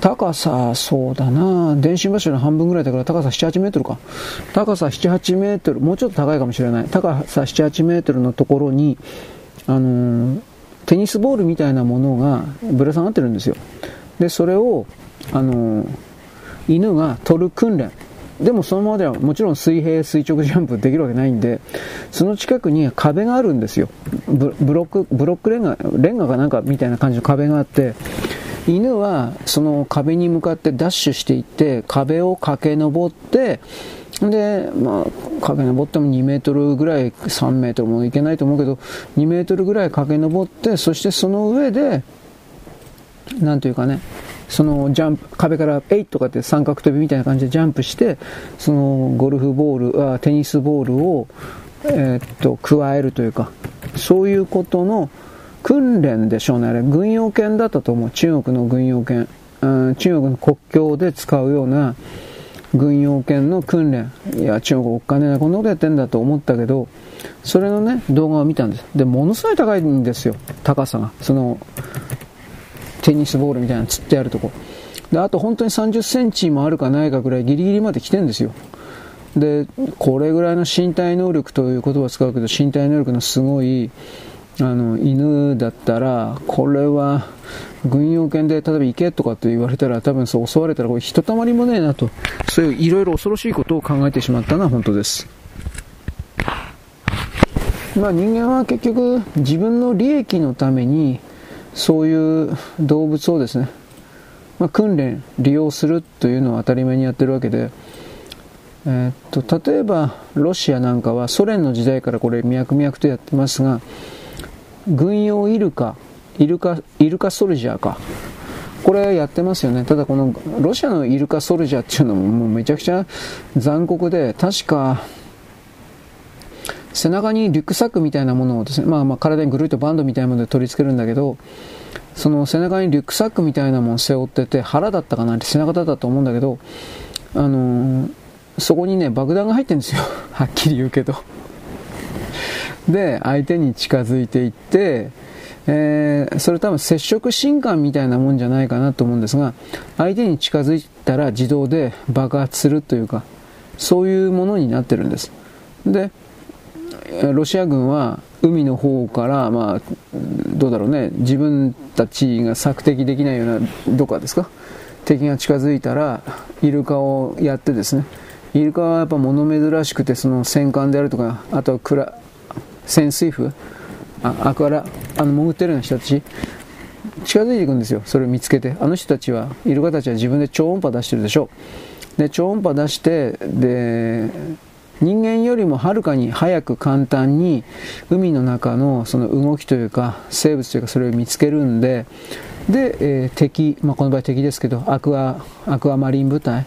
高さ、そうだな、電信柱の半分ぐらいだから高さ7、8メートルか。高さ7、8メートル、もうちょっと高いかもしれない。高さ7、8メートルのところに、あのー、テニスボールみたいなものがぶら下がってるんですよ。で、それを、あのー、犬が取る訓練。でもそのままではもちろん水平垂直ジャンプできるわけないんで、その近くに壁があるんですよ。ブロック、ブロックレンガ、レンガかなんかみたいな感じの壁があって、犬はその壁に向かってダッシュしていって、壁を駆け上って、で、まあ、駆け上っても2メートルぐらい、3メートルもいけないと思うけど、2メートルぐらい駆け上って、そしてその上で、なんというかね、そのジャンプ、壁からえいとかって三角跳びみたいな感じでジャンプして、そのゴルフボール、あテニスボールを、えー、っと、加えるというか、そういうことの訓練でしょうね。あれ、軍用犬だったと思う。中国の軍用犬。中国の国境で使うような軍用犬の訓練。いや、中国おっかね、こんなことやってんだと思ったけど、それのね、動画を見たんです。で、ものすごい高いんですよ。高さが。その、テニスボールみたいな釣ってあるとこ。で、あと本当に30センチもあるかないかぐらいギリギリまで来てんですよ。で、これぐらいの身体能力という言葉を使うけど、身体能力のすごい、あの、犬だったら、これは、軍用犬で、例えば行けとかって言われたら、多分そう襲われたら、これひとたまりもねえなと、そういういろいろ恐ろしいことを考えてしまったのは本当です。まあ人間は結局、自分の利益のために、そういう動物をですね、まあ、訓練、利用するというのは当たり前にやってるわけで、えー、っと例えばロシアなんかはソ連の時代からこれ脈々とやってますが軍用イルカイルカイルカソルジャーか。これやってますよね。ただこのロシアのイルカソルジャーっていうのももうめちゃくちゃ残酷で確か背中にリュックサックみたいなものをですね、まあまあ体にぐるっとバンドみたいなもので取り付けるんだけど、その背中にリュックサックみたいなものを背負ってて、腹だったかなって背中だったと思うんだけど、あのー、そこにね、爆弾が入ってるんですよ。はっきり言うけど。で、相手に近づいていって、えー、それ多分接触信管みたいなもんじゃないかなと思うんですが、相手に近づいたら自動で爆発するというか、そういうものになってるんです。で、ロシア軍は海の方から、まあ、どうだろうね、自分たちが索敵できないような、どこかですか、敵が近づいたら、イルカをやってですね、イルカはやっぱ物珍しくて、その戦艦であるとか、あとはクラ潜水夫、あアクアラ、あの潜ってるような人たち、近づいていくんですよ、それを見つけて。あの人たちは、イルカたちは自分で超音波出してるでしょ。で、超音波出して、で、人間よりもはるかに早く簡単に海の中のその動きというか生物というかそれを見つけるんでで、えー、敵、まあ、この場合敵ですけどアクアアクアマリン部隊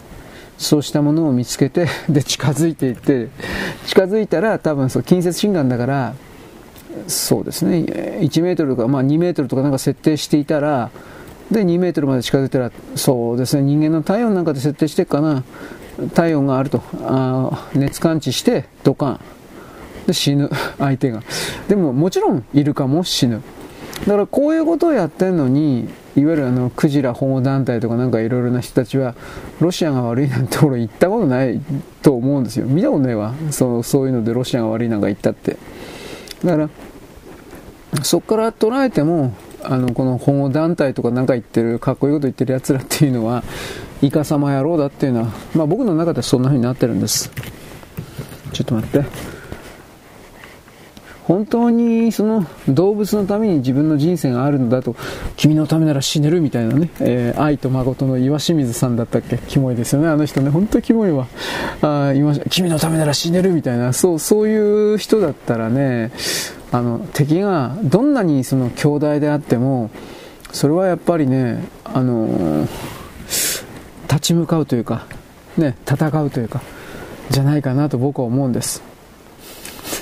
そうしたものを見つけて で近づいていって近づいたら多分そう近接心眼だからそうですね。1メートルとか、まあ、2メートルとかなんか設定していたらで2メートルまで近づいたらそうですね。人間の体温なんかで設定してるかな。体温があると。あ熱感知してドカン。で死ぬ。相手が。でももちろんイルカも死ぬ。だからこういうことをやってるのにいわゆるあのクジラ保護団体とかなんかいろいろな人たちはロシアが悪いなんて俺言ったことないと思うんですよ。見たことないわ。そそういうのでロシアが悪いなんか言ったって。だからそこから捉えてもあのこの保護団体とかなんか言ってるかっこいいこと言ってるやつらっていうのはイカサマ野郎だっていうのは、まあ、僕の中ではそんな風になってるんです。ちょっと待って。本当にその動物のために自分の人生があるんだと君のためなら死ねるみたいなね、えー、愛と誠の岩清水さんだったっけ？キモいですよね。あの人ね。本当にキモいわ。あ今君のためなら死ねるみたいな。そうそういう人だったらねあの敵がどんなにその強大であってもそれはやっぱりねあのー立ち向かうというか、ね、戦うというか、じゃないかなと僕は思うんです。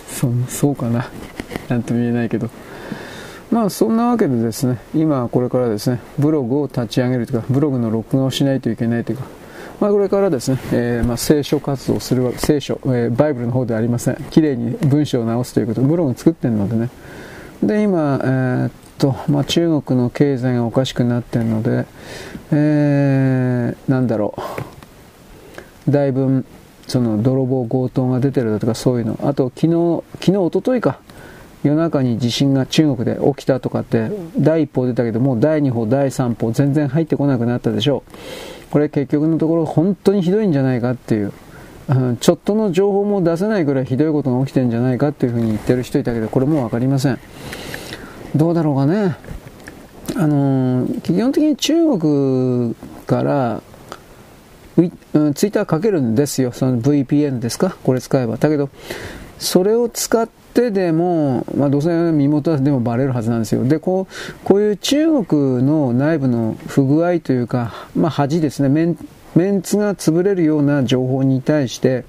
そそうかな。なんとも言えないけど。まあそんなわけでですね、今これからですね、ブログを立ち上げるというか、ブログの録画をしないといけないというか、まあこれからですね、えー、まあ聖書活動するわ、聖書、えー、バイブルの方ではありません。綺麗に文章を直すということ、ブログ作ってるのでね。で、今、えー、と、まあ中国の経済がおかしくなってるので、えー、なんだろう、だいぶその泥棒強盗が出てるだとかそういうの、あと昨日、昨日、おとといか、夜中に地震が中国で起きたとかって第一報出たけどもう第二報第三報全然入ってこなくなったでしょう。これ結局のところ本当にひどいんじゃないかっていう、ちょっとの情報も出せないぐらいひどいことが起きてるんじゃないかっていうふうに言ってる人いたけどこれも分かりません。どうだろうかねあのー、基本的に中国からツイッターかけるんですよ、その VPN ですか、これ使えば。だけど、それを使ってでも、まあ、どうせ身元でもバレるはずなんですよ。で、こう、こういう中国の内部の不具合というか、まあ、恥ですね、メンメンツが潰れるような情報に対して、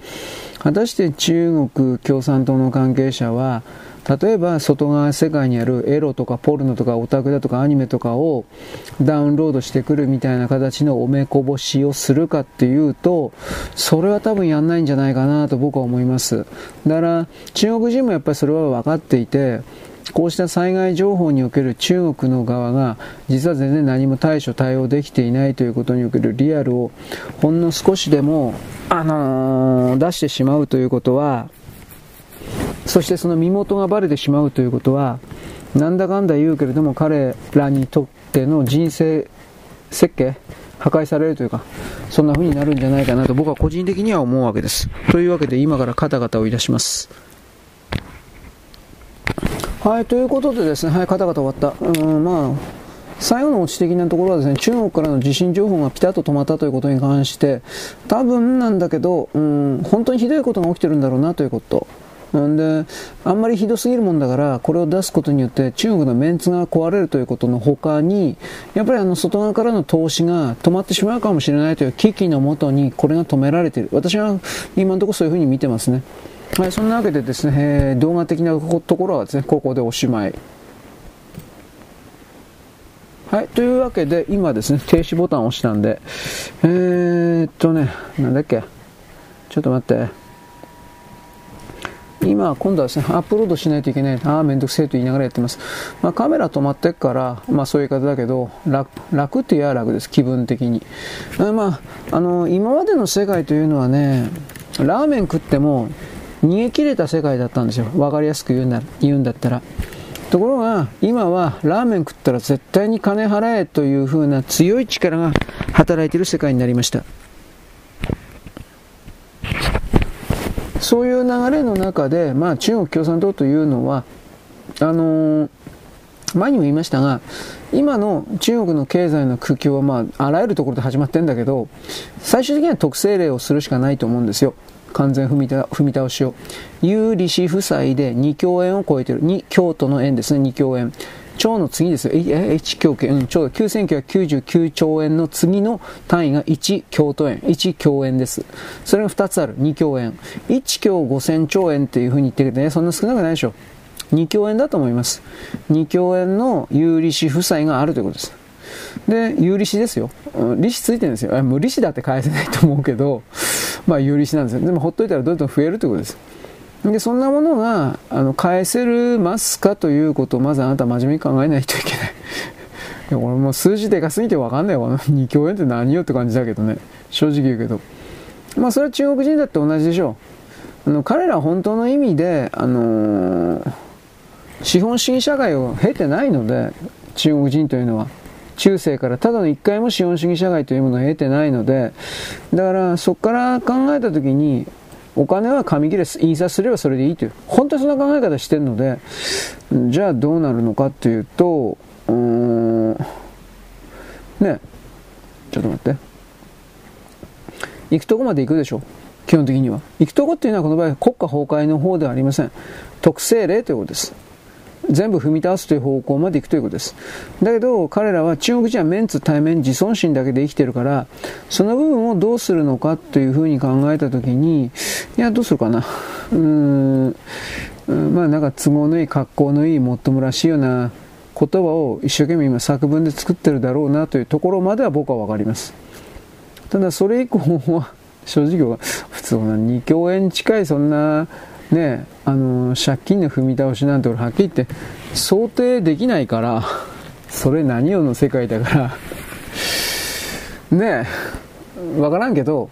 果たして中国共産党の関係者は、例えば外側世界にあるエロとかポルノとかオタクだとかアニメとかをダウンロードしてくるみたいな形のおめこぼしをするかっていうとそれは多分やんないんじゃないかなと僕は思います。だから中国人もやっぱりそれは分かっていてこうした災害情報における中国の側が実は全然何も対処対応できていないということにおけるリアルをほんの少しでも、あのー、出してしまうということはそしてその身元がバレてしまうということは、なんだかんだ言うけれども彼らにとっての人生設計、破壊されるというか、そんな風になるんじゃないかなと僕は個人的には思うわけです。というわけで今からカタカタをいたします。はい、ということでですね、はい、カタカタ終わった。うん、まあ、最後のオチ的なところはですね、中国からの地震情報がピタッと止まったということに関して、多分なんだけど、うん、本当にひどいことが起きてるんだろうなということ。んで、あんまりひどすぎるもんだから、これを出すことによって中国のメンツが壊れるということの他に、やっぱりあの外側からの投資が止まってしまうかもしれないという危機のもとにこれが止められている。私は今のところそういうふうに見てますね。はい、そんなわけでですね、えー、動画的なところはですね、ここでおしまい。はい、というわけで、今ですね、停止ボタンを押したんで、えー、っとね、なんだっけ、ちょっと待って。今、今度はですね、アップロードしないといけない。ああ、めんどくせえと言いながらやってます。まあ、カメラ止まってっから、まあ、そういう方だけど、楽、楽って言えば楽です、気分的に。まあ、あの、今までの世界というのはね、ラーメン食っても、逃げ切れた世界だったんですよ。わかりやすく言うんだ言うんだったら。ところが、今はラーメン食ったら絶対に金払えという風な強い力が働いている世界になりました。そういう流れの中で、まあ、中国共産党というのは、あのー、前にも言いましたが、今の中国の経済の苦境は、まあ、あらゆるところで始まってんだけど、最終的には特性例をするしかないと思うんですよ。完全踏み踏み倒しを。有利子負債で2兆円を超えてる。2、京都の円ですね、2兆円。兆の次ですよ。H 京家、うん、ちょうど9999兆円の次の単位が1京都円、1京円です。それが2つある。2京円。1京5000兆円っていう風に言ってるけどね、そんな少なくないでしょ。2京円だと思います。2京円の有利子負債があるということです。で、有利子ですよ。利子ついてるんですよ。無利子だって返せないと思うけど、まあ有利子なんですよ。でもほっといたらどんどん増えるということです。で、そんなものが、あの、返せるますかということを、まずあなた真面目に考えないといけない。いや、俺もう数字でかすぎてわかんないわ。2兆円って何よって感じだけどね。正直言うけど。まあ、それは中国人だって同じでしょう。あの、彼ら本当の意味で、あのー、資本主義社会を経てないので、中国人というのは。中世からただの一回も資本主義社会というものを経てないので、だからそこから考えたときに、お金は紙切れ印刷すればそれでいいという、本当にそんな考え方してるので、じゃあどうなるのかというと、うん、ね、ちょっと待って。行くとこまで行くでしょ？基本的には。行くとこっていうのはこの場合国家崩壊の方ではありません。特性例ということです。全部踏み倒すという方向まで行くということです。だけど彼らは中国人はメンツ対面自尊心だけで生きてるからその部分をどうするのかというふうに考えた時にいやどうするかなうーんまあなんか都合のいい格好のいいもっともらしいような言葉を一生懸命今作文で作ってるだろうなというところまでは僕は分かりますただそれ以降は正直は普通な2兆円近いそんなねあの借金の踏み倒しなんて俺はっきり言って想定できないから それ何よの世界だから。ねえ分からんけど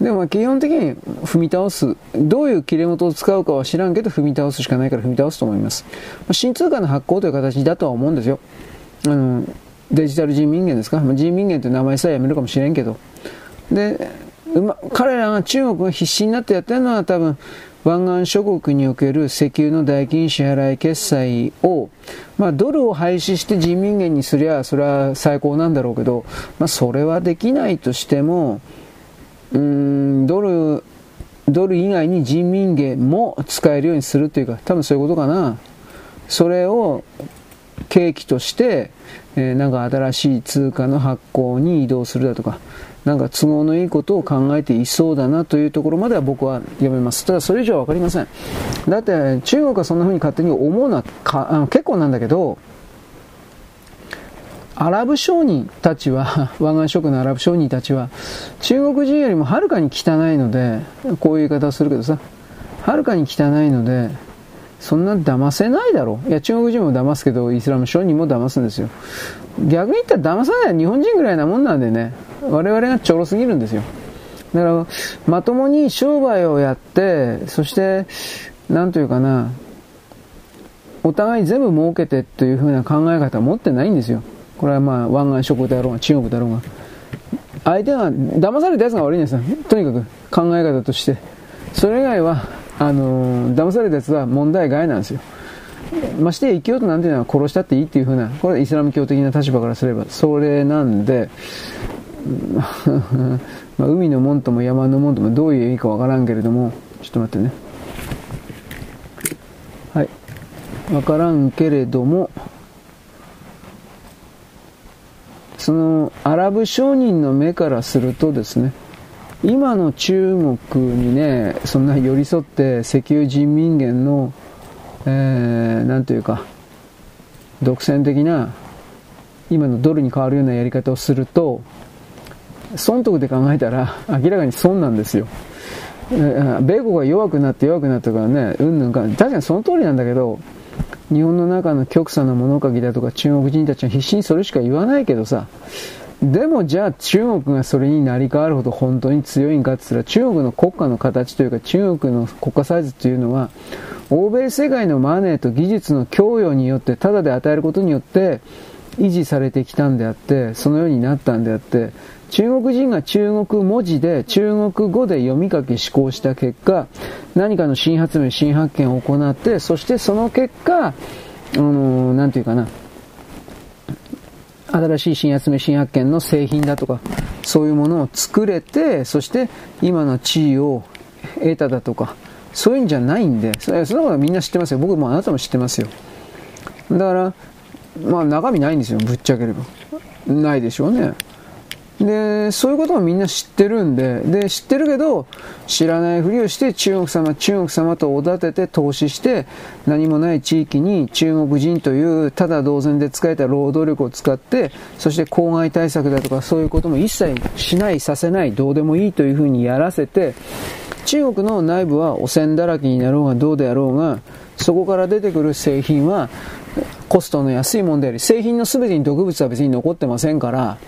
でも基本的に踏み倒すどういう切れ元を使うかは知らんけど踏み倒すしかないから踏み倒すと思います。新通貨の発行という形だとは思うんですよ。あのデジタル人民元ですか？人民元という名前さえやめるかもしれんけど。で、ま、彼らが中国が必死になってやってるのは多分湾岸諸国における石油の代金支払い決済を、まあ、ドルを廃止して人民元にすりゃ、それは最高なんだろうけど、まあ、それはできないとしても、うん、ドル、ドル以外に人民元も使えるようにするというか、多分そういうことかな。それを契機として、えー、なんか新しい通貨の発行に移動するだとか、なんか都合のいいことを考えていそうだなというところまでは僕は読めます。ただそれ以上はわかりません。だって中国はそんな風に勝手に思うのはかあの結構なんだけど、アラブ商人たちは、湾岸諸国のアラブ商人たちは、中国人よりもはるかに汚いので、こういう言い方をするけどさ、はるかに汚いので、そんな騙せないだろう。いや、中国人も騙すけど、イスラム商人も騙すんですよ。逆に言ったら騙さないのは日本人ぐらいなもんなんでね、我々がちょろすぎるんですよ。だから、まともに商売をやって、そして、なんというかな、お互い全部儲けてというふうな考え方は持ってないんですよ。これはまあ、湾岸諸国だろうが、中国だろうが。相手が、騙された奴が悪いんですよ。とにかく考え方として。それ以外は、あのー、騙された奴は問題外なんですよ。ましてや生きようとなんていうのは殺したっていいっていうふうな、これはイスラム教的な立場からすればそれなんで、まあ、海の門とも山の門ともどういう意味かわからんけれども、ちょっと待ってね。はい。わからんけれども、そのアラブ商人の目からするとですね、今の中国にね、そんな寄り添って石油人民元の、えー、というか、独占的な、今のドルに変わるようなやり方をすると、損得で考えたら明らかに損なんですよ。米国が弱くなって弱くなったからね、うんぬんか、確かにその通りなんだけど、日本の中の極左の物書きだとか中国人たちは必死にそれしか言わないけどさ、でもじゃあ中国がそれになり変わるほど本当に強いんかって言ったら中国の国家の形というか中国の国家サイズというのは欧米世界のマネーと技術の供与によってただで与えることによって維持されてきたんであってそのようになったんであって中国人が中国文字で中国語で読み書き思考した結果何かの新発明新発見を行ってそしてその結果あのなんていうかな新しい新発明新発見の製品だとかそういうものを作れてそして今の地位を得ただとかそういうんじゃないんで。それそのことはみんな知ってますよ。僕もあなたも知ってますよ。だからまあ中身ないんですよ。ぶっちゃければ。ないでしょうね。で、そういうことをみんな知ってるんで、で、知ってるけど、知らないふりをして中国様、中国様とおだてて投資して、何もない地域に中国人というただ同然で使えた労働力を使って、そして公害対策だとかそういうことも一切しない、させない、どうでもいいというふうにやらせて、中国の内部は汚染だらけになろうがどうであろうが、そこから出てくる製品はコストの安いものであり、製品の全てに毒物は別に残ってませんから、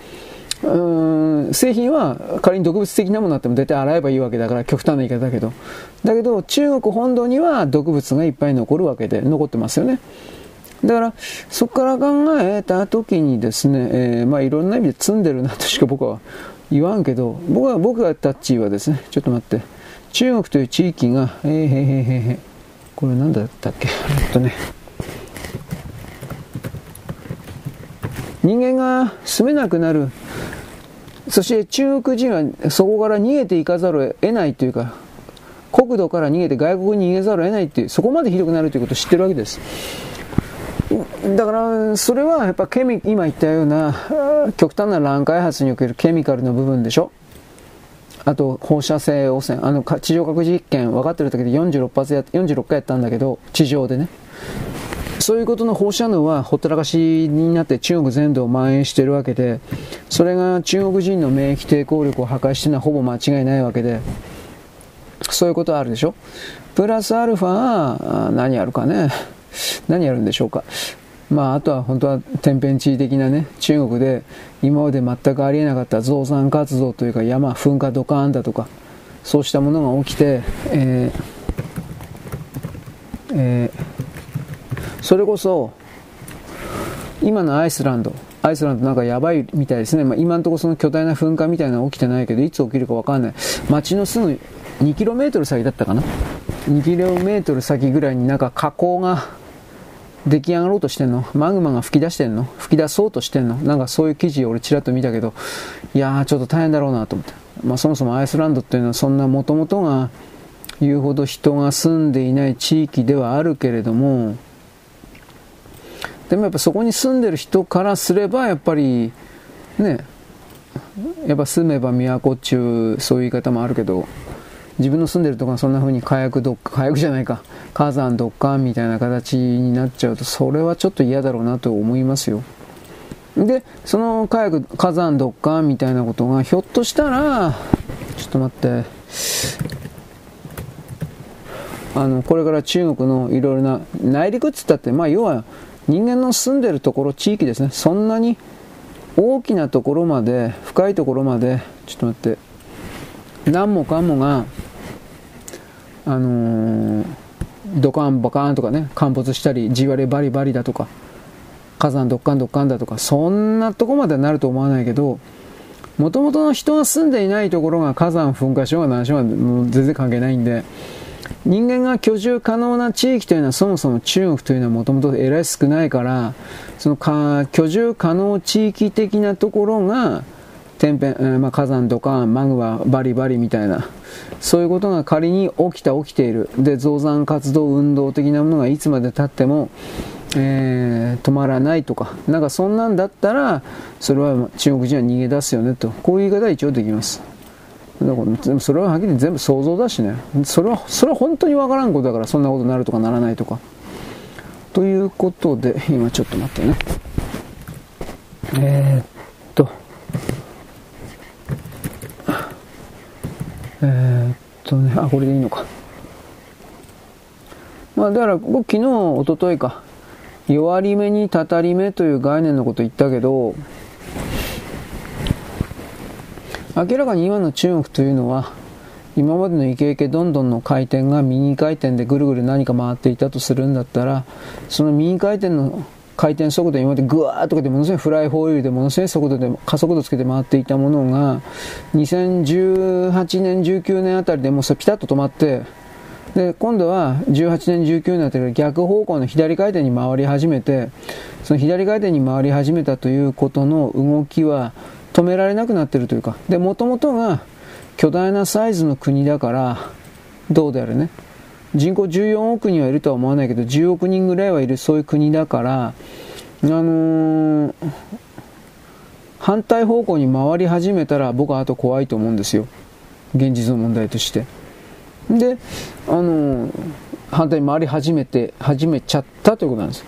うん製品は仮に毒物的なものあっても絶対洗えばいいわけだから極端な言い方だけど。だけど中国本土には毒物がいっぱい残るわけで残ってますよね。だからそこから考えた時にですね、えー、まあいろんな意味で積んでるなとしか僕は言わんけど僕は僕がタッチはですねちょっと待って。中国という地域がえー、へへへへこれ何だったっけ？えっとね。人間が住めなくなる。そして中国人はそこから逃げていかざるを得ないというか国土から逃げて外国に逃げざるを得ないっていうそこまでひどくなるということを知ってるわけです。だからそれはやっぱケミ今言ったような極端な乱開発におけるケミカルの部分でしょ？あと放射性汚染あの地上核実験分かってるだけで46発や46回やったんだけど地上でねそういうことの放射能はほったらかしになって中国全土を蔓延してるわけで、それが中国人の免疫抵抗力を破壊してるのはほぼ間違いないわけで、そういうことはあるでしょ。プラスアルファ、何やるかね。何やるんでしょうか。まあ、あとは本当は天変地異的なね、中国で今まで全くありえなかった増産活動というか山噴火ドカーンだとか、そうしたものが起きて、えーえーそれこそ今のアイスランドアイスランドなんかやばいみたいですね、まあ、今のところその巨大な噴火みたいなの起きてないけどいつ起きるか分かんない。街のすぐ 2km 先だったかな？2km 先ぐらいになんか火口が出来上がろうとしてんの？マグマが吹き出してんの？吹き出そうとしてんの？なんかそういう記事を俺ちらっと見たけどいやーちょっと大変だろうなと思って、まあ、そもそもアイスランドっていうのはそんなもともとが言うほど人が住んでいない地域ではあるけれどもでもやっぱそこに住んでる人からすればやっぱりねやっぱ住めば都っちゅうそういう言い方もあるけど自分の住んでるとこがそんな風に火薬ど火薬じゃないか。火山ドッカンみたいな形になっちゃうとそれはちょっと嫌だろうなと思いますよ。でその火薬火山ドッカンみたいなことがひょっとしたらちょっと待って。あのこれから中国のいろいろな内陸っつったってまあ要は人間の住んでるところ、地域ですね、そんなに大きなところまで、深いところまで、ちょっと待って、何もかもが、あのー、ドカンバカーンとかね、陥没したり、地割れバリバリだとか、火山ドッカンドッカンだとか、そんなとこまでなると思わないけど、もともとの人が住んでいないところが火山噴火しようが何しようが全然関係ないんで、人間が居住可能な地域というのはそもそも中国というのはもともとえらい少ないからそのか居住可能地域的なところが天変、え、まあ、火山とかマグマバリバリみたいな。そういうことが仮に起きた起きている。で増産活動運動的なものがいつまでたっても、えー、止まらないとか。なんかそんなんだったらそれは中国人は逃げ出すよねと。こういう言い方は一応できます。だからそれははっきり全部想像だしね。それはそれは本当にわからんことだからそんなことになるとかならないとか。ということで今ちょっと待ってね。えー、っとえ、っとね、あ、これでいいのか。まあだから僕昨日、おとといか、弱り目にたたり目という概念のこと言ったけど、明らかに今の中国というのは、今までのイケイケどんどんの回転が右回転でぐるぐる何か回っていたとするんだったら、その右回転の回転速度今までグワーッとかでものすごいフライホイールでものすごい速度で加速度つけて回っていたものが2018年19年あたりでもうピタッと止まってで今度は18年19年あたりで逆方向の左回転に回り始めてその左回転に回り始めたということの動きは止められなくなっているというかで元々が巨大なサイズの国だからどうであるね。人口14億人はいるとは思わないけど10億人ぐらいはいるそういう国だからあのー、反対方向に回り始めたら僕はあと怖いと思うんですよ。現実の問題として。であのー、反対に回り始めて始めちゃったということなんです。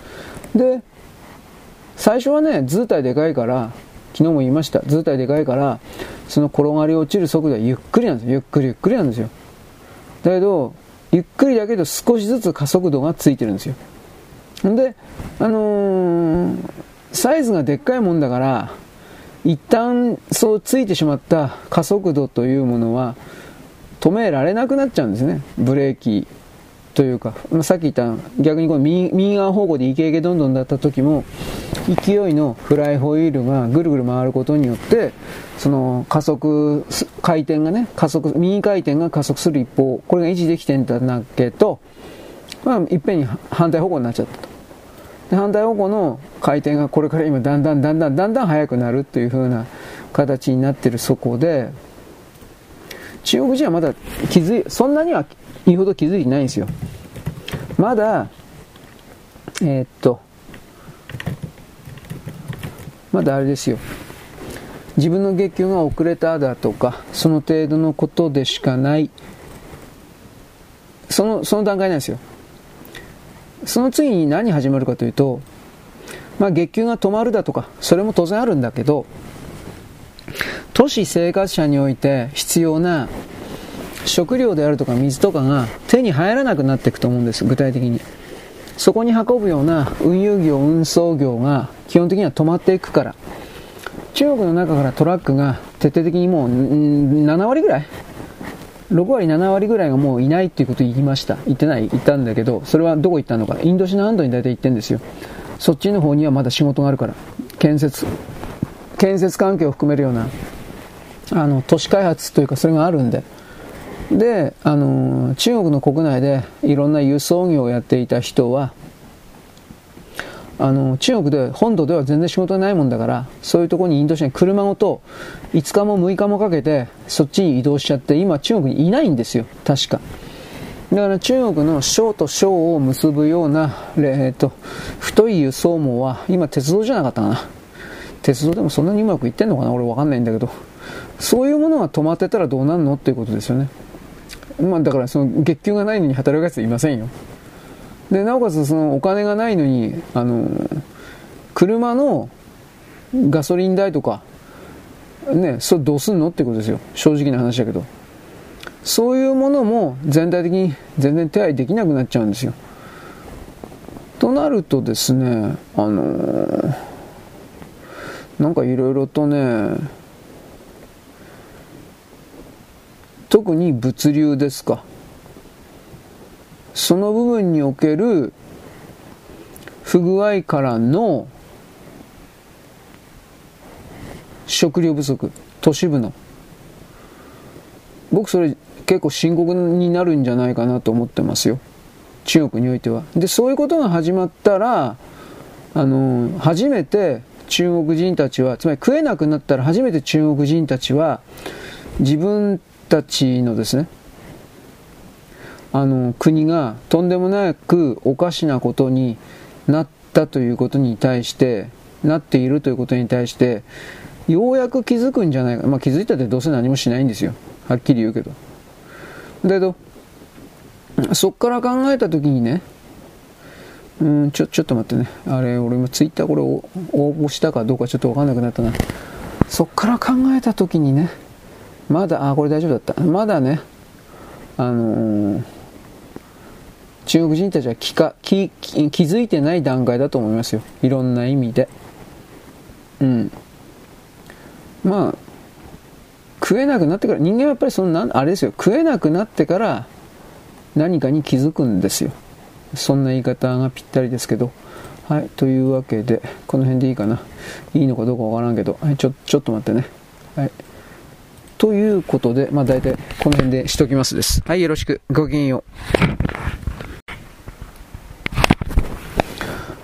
で最初はね図体でかいから昨日も言いました。図体でかいからその転がり落ちる速度はゆっくりなんですよ。ゆっくりゆっくりなんですよ。だけどゆっくりだけど少しずつ加速度がついてるんですよ。で、あのー、サイズがでっかいもんだから、一旦そうついてしまった加速度というものは止められなくなっちゃうんですね。ブレーキというか、まあ、さっき言った逆にこの右右側方向でイケイケどんどんだった時も勢いのフライホイールがぐるぐる回ることによってその加速回転がね加速右回転が加速する一方これが維持できてんだけど、まあ、いっぺんに反対方向になっちゃったと。で反対方向の回転がこれから今だんだんだんだんだんだん速くなるという風な形になってるそこで中国人はまだ気づいそんなには言うほど気づいてないんですよ。まだ、えー、っと、まだあれですよ。自分の月給が遅れただとか、その程度のことでしかない、その、その段階なんですよ。その次に何始まるかというと、まあ月給が止まるだとか、それも当然あるんだけど、都市生活者において必要な食料であるとか水とかが手に入らなくなっていくと思うんです、具体的に。そこに運ぶような運輸業、運送業が基本的には止まっていくから。中国の中からトラックが徹底的にもう7割ぐらい6割、7割ぐらいがもういないっていうことを言いました。言ってない言ったんだけど、それはどこ行ったのか。インドシナ半島に大体行ってんですよ。そっちの方にはまだ仕事があるから。建設、建設関係を含めるような、あの、都市開発というかそれがあるんで。で、あの、中国の国内でいろんな輸送業をやっていた人は、あの、中国で、本土では全然仕事ないもんだから、そういうところにインドシナに車ごと5日も6日もかけてそっちに移動しちゃって、今中国にいないんですよ、確か。だから中国の省と省を結ぶような、えー、っと、太い輸送網は、今鉄道じゃなかったかな。鉄道でもそんなにうまくいってんのかな俺わかんないんだけど。そういうものが止まってたらどうなるのっていうことですよね。まあ、だからその月給がないのに働くやついませんよ。で、なおかつそのお金がないのに、あの、車のガソリン代とか、ね、それどうすんのってことですよ。正直な話だけど。そういうものも全体的に全然手配できなくなっちゃうんですよ。となるとですね、あのなんかいろいろとね、特に物流ですか？その部分における不具合からの食料不足都市部の。僕それ結構深刻になるんじゃないかなと思ってますよ。中国においては。でそういうことが始まったらあの初めて中国人たちはつまり食えなくなったら初めて中国人たちは自分たちのですね、あの、国がとんでもなくおかしなことになったということに対して、なっているということに対して、ようやく気づくんじゃないか。まあ気づいたってどうせ何もしないんですよ。はっきり言うけど。だけど、そっから考えたときにね、うん、ちょ、ちょっと待ってね。あれ、俺今ツイッターこれ応募したかどうかちょっとわかんなくなったな。そっから考えたときにね、まだ、あ、これ大丈夫だった。まだね、あのー、中国人たちは気か気気づいてない段階だと思いますよ。いろんな意味で。うん。まあ、食えなくなってから、人間はやっぱりそのな、あれですよ、食えなくなってから何かに気づくんですよ。そんな言い方がぴったりですけど。はい、というわけで、この辺でいいかな。いいのかどうかわからんけど、はい、ちょ、ちょっと待ってね。はい。ということで、まあ大体この辺でしときますです。はい、よろしく。ごきげんよう。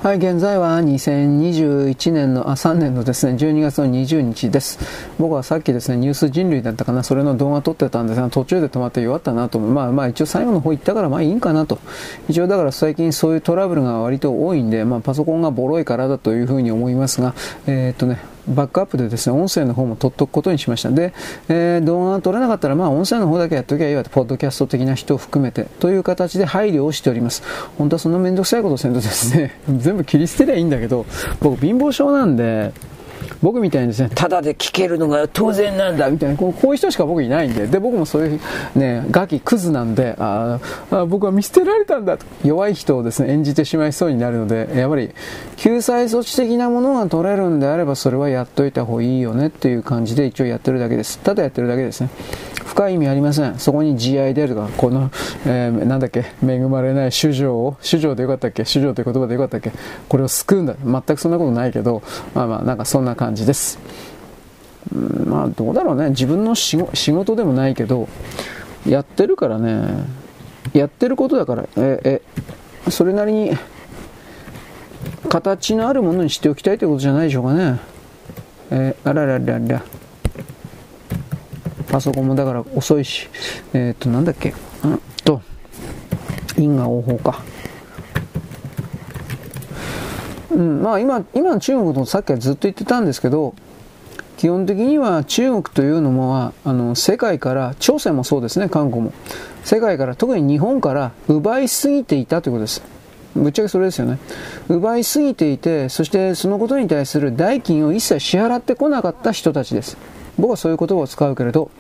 はい、現在は2021年の、あ、3年のですね、12月の20日です。僕はさっきですね、ニュース人類だったかな、それの動画撮ってたんですが、途中で止まって弱ったなと思う。まあまあ一応最後の方行ったからまあいいんかなと。一応だから最近そういうトラブルが割と多いんで、まあパソコンがボロいからだというふうに思いますが、えー、っとね、バックアップでですね、音声の方も取っとくことにしました。で、えー、動画が撮れなかったら、まあ音声の方だけやっときゃいいわと、ポッドキャスト的な人を含めて、という形で配慮をしております。本当はそのめんどくさいことせんとですね、全部切り捨てりゃいいんだけど、僕貧乏症なんで、僕みたいにですね、ただで聞けるのが当然なんだみたいな、こうこういう人しか僕いないんで、で、僕もそういうね、ガキクズなんで、ああ僕は見捨てられたんだと、弱い人をですね、演じてしまいそうになるので、やっぱり、救済措置的なものが取れるんであれば、それはやっといた方がいいよねっていう感じで一応やってるだけです。ただやってるだけですね。深い意味ありません。そこに慈愛であるとか、この、えー、なんだっけ、恵まれない主情を、主情でよかったっけ主情という言葉でよかったっけこれを救うんだ。全くそんなことないけど、まあまあ、なんかそんな感じです。うん、まあ、どうだろうね。自分の仕事でもないけど、やってるからね、やってることだから、え、え、それなりに、形のあるものにしておきたいということじゃないでしょうかね。えー、あらららら。パソコンもだから遅いし、えっ、ー、と、なんだっけ、うんと、因果応報か。うん、まあ今、今の中国のさっきはずっと言ってたんですけど、基本的には中国というのもあの世界から朝鮮もそうですね韓国も。世界から特に日本から奪いすぎていたということです。ぶっちゃけそれですよね。奪いすぎていてそしてそのことに対する代金を一切支払ってこなかった人たちです。僕はそういう言葉を使うけれど、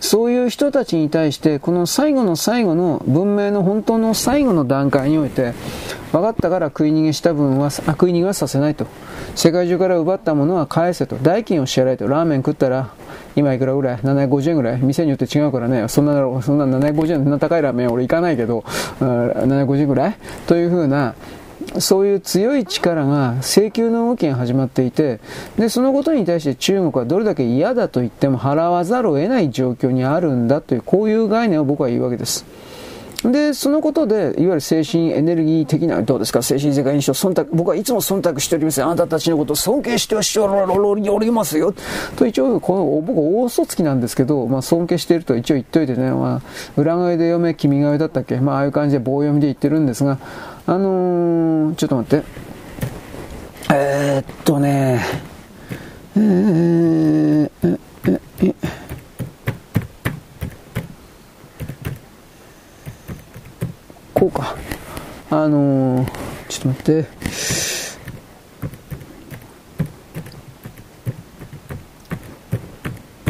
そういう人たちに対して、この最後の最後の文明の本当の最後の段階において、分かったから食い逃げした分は、食い逃げはさせないと。世界中から奪ったものは返せと。代金を支払えと。ラーメン食ったら、今いくらぐらい ?750 円ぐらい？店によって違うからね。そんな、そんな750円、そんな高いラーメン俺行かないけど、750円ぐらい？というふうな、そういう強い力が請求の動きが始まっていてでそのことに対して中国はどれだけ嫌だと言っても払わざるを得ない状況にあるんだというこういう概念を僕は言うわけです。で、そのことで、いわゆる精神エネルギー的な、どうですか、精神世界にしろ、忖度、僕はいつも忖度しております。あなたたちのことを尊敬しておりますよ。と一応、この、僕、大嘘つきなんですけど、まあ、尊敬していると一応言っといてね、まあ、裏声で読め、君が代だったっけ、まあ、ああいう感じで棒読みで言ってるんですが、あのー、ちょっと待って。えー、っとね、えー、え、え、え、こうか。あのー、ちょっと待って。よ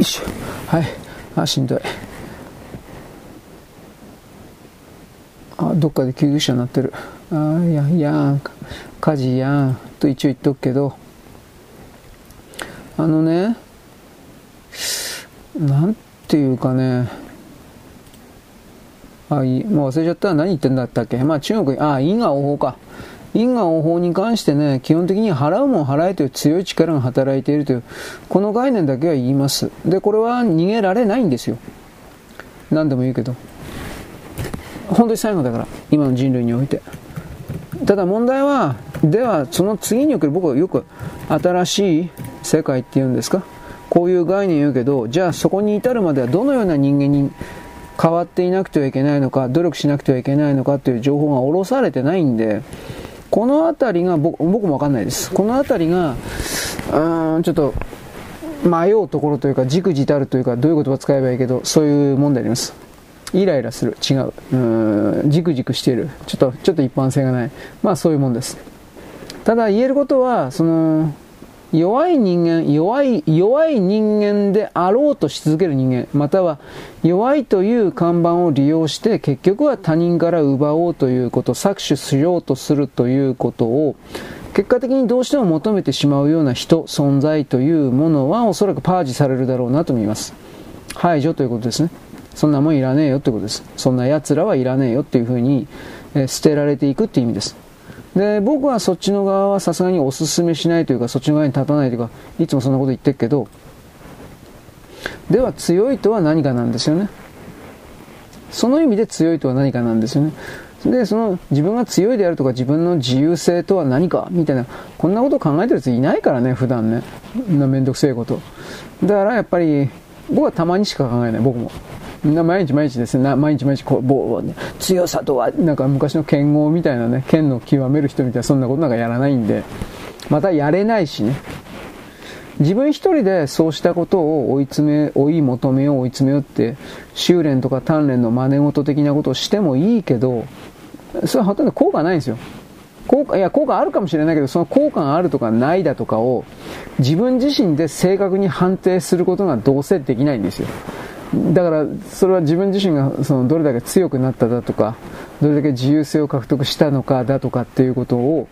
いしょ。はい。あ、しんどい。あ、どっかで救急車になってる。あいやいや火事やんと一応言っとくけどあのねなんていうかねあいもう忘れちゃった。何言ってんだったっけ？まあ中国あ因果応報か。因果応報に関してね基本的に払うもん払えという強い力が働いているというこの概念だけは言います。でこれは逃げられないんですよ。何でも言うけど。本当に最後だから今の人類において。ただ問題は、ではその次における僕はよく新しい世界っていうんですか？こういう概念を言うけど、じゃあそこに至るまではどのような人間に変わっていなくてはいけないのか、努力しなくてはいけないのかという情報が下ろされてないんで、この辺りが僕もわかんないです。この辺りが、うん、ちょっと迷うところというか、じくじたるというか、どういう言葉使えばいいけど、そういう問題あります。イライラする。違う。うん、じくじくしている。ちょっと、ちょっと一般性がない。まあそういうもんです。ただ言えることは、その、弱い人間、弱い、弱い人間であろうとし続ける人間、または弱いという看板を利用して結局は他人から奪おうということ、搾取しようとするということを結果的にどうしても求めてしまうような人、存在というものはおそらくパージされるだろうなと思います。排除ということですね。そんなもんいらねえよということです。そんな奴らはいらねえよっていうふうに、え捨てられていくっていう意味です。で、僕はそっちの側はさすがにお勧めしないというか、そっちの側に立たないというか、いつもそんなこと言ってるけど、では強いとは何かなんですよね。その意味で強いとは何かなんですよね。で、その自分が強いであるとか自分の自由性とは何かみたいな、こんなことを考えてるやついないからね、普段ね。んなめんどくせえこと。だからやっぱり、僕はたまにしか考えない、僕も。みんな毎日毎日ですね、毎日毎日こう、棒ね、強さとは、なんか昔の剣豪みたいなね、剣の極める人みたいな、そんなことなんかやらないんで、またやれないしね。自分一人でそうしたことを追い詰め、追い求めよう、追い詰めようって、修練とか鍛錬の真似事的なことをしてもいいけど、それはほとんど効果ないんですよ。効果、いや、効果あるかもしれないけど、その効果があるとかないだとかを、自分自身で正確に判定することがどうせできないんですよ。だから、それは自分自身がそのどれだけ強くなっただとか、どれだけ自由性を獲得したのかだとかっていうことを、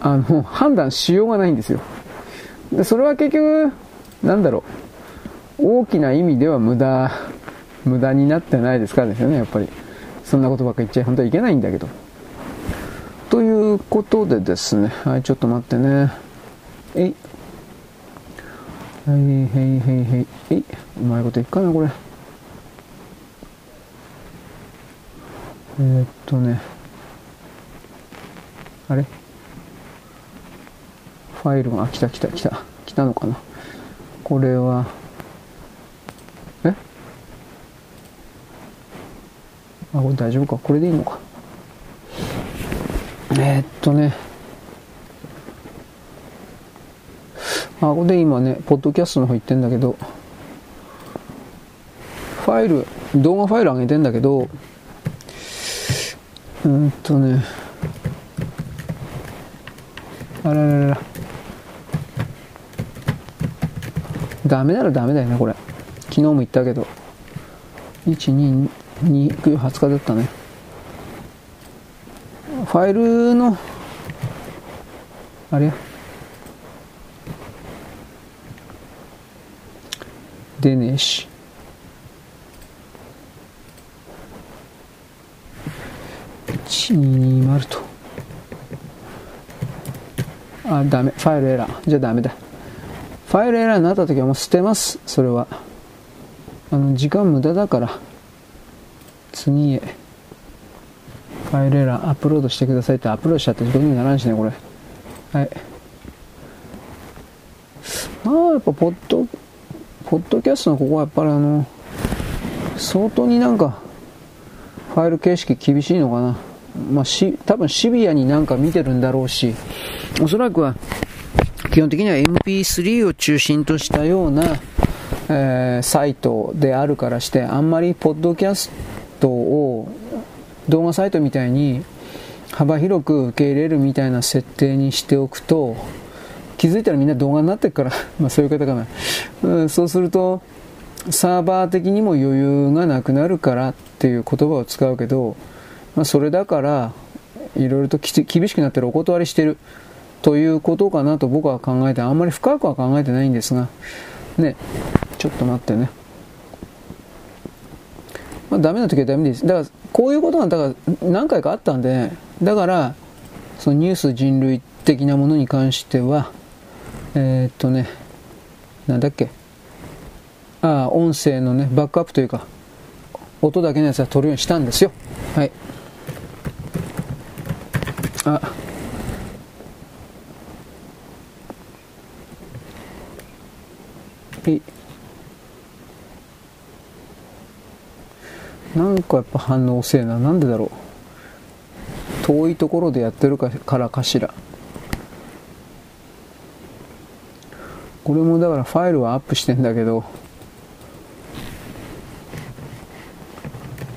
あの、判断しようがないんですよ。でそれは結局、なんだろう、大きな意味では無駄、無駄になってないですからですよね、やっぱり。そんなことばっか言っちゃ本当はいけないんだけど。ということでですね、はい、ちょっと待ってね。えい。はい、へいへいへい。えい。うまいこといっかな、これ。えー、っとね。あれ？ファイルが、来た来た来た。来たのかな？これは、え？あ、これ大丈夫か？これでいいのか？えー、っとね。あ、ここで今ね、ポッドキャストの方行ってんだけど、ファイル、動画ファイル上げてんだけど、うんとね、あらららら。ダメならダメだよね、これ。昨日も言ったけど。1、2、2、9、20日だったね。ファイルの、あれや。出ねえし。120と。あ、ダメ。ファイルエラー。じゃあダメだ。ファイルエラーになった時はもう捨てます。それは。あの、時間無駄だから。次へ。ファイルエラーアップロードしてくださいってアップロードしちゃって自分にならんしね、これ。はい。まあ、やっぱ、ポッド、ポッドキャストのここはやっぱりあの、相当になんか、ファイル形式厳しいのかな。まあ、し、多分シビアになんか見てるんだろうし、おそらくは、基本的には MP3 を中心としたような、えー、サイトであるからして、あんまりポッドキャストを動画サイトみたいに幅広く受け入れるみたいな設定にしておくと、気づいたらみんな動画になってるから、まあそういう方かな。うん、そうすると、サーバー的にも余裕がなくなるからっていう言葉を使うけど、まあそれだから、いろいろと厳しくなってるお断りしてるということかなと僕は考えて、あんまり深くは考えてないんですが、ね、ちょっと待ってね。まあダメな時はダメです。だからこういうことがだから何回かあったんで、だからそのニュース人類的なものに関しては、えー、っとね、なんだっけ、ああ、音声のね、バックアップというか、音だけのやつは撮るようにしたんですよ。はい。あ、はい。なんかやっぱ反応遅えな。なんでだろう。遠いところでやってるからかしら。これもだからファイルはアップしてんだけど、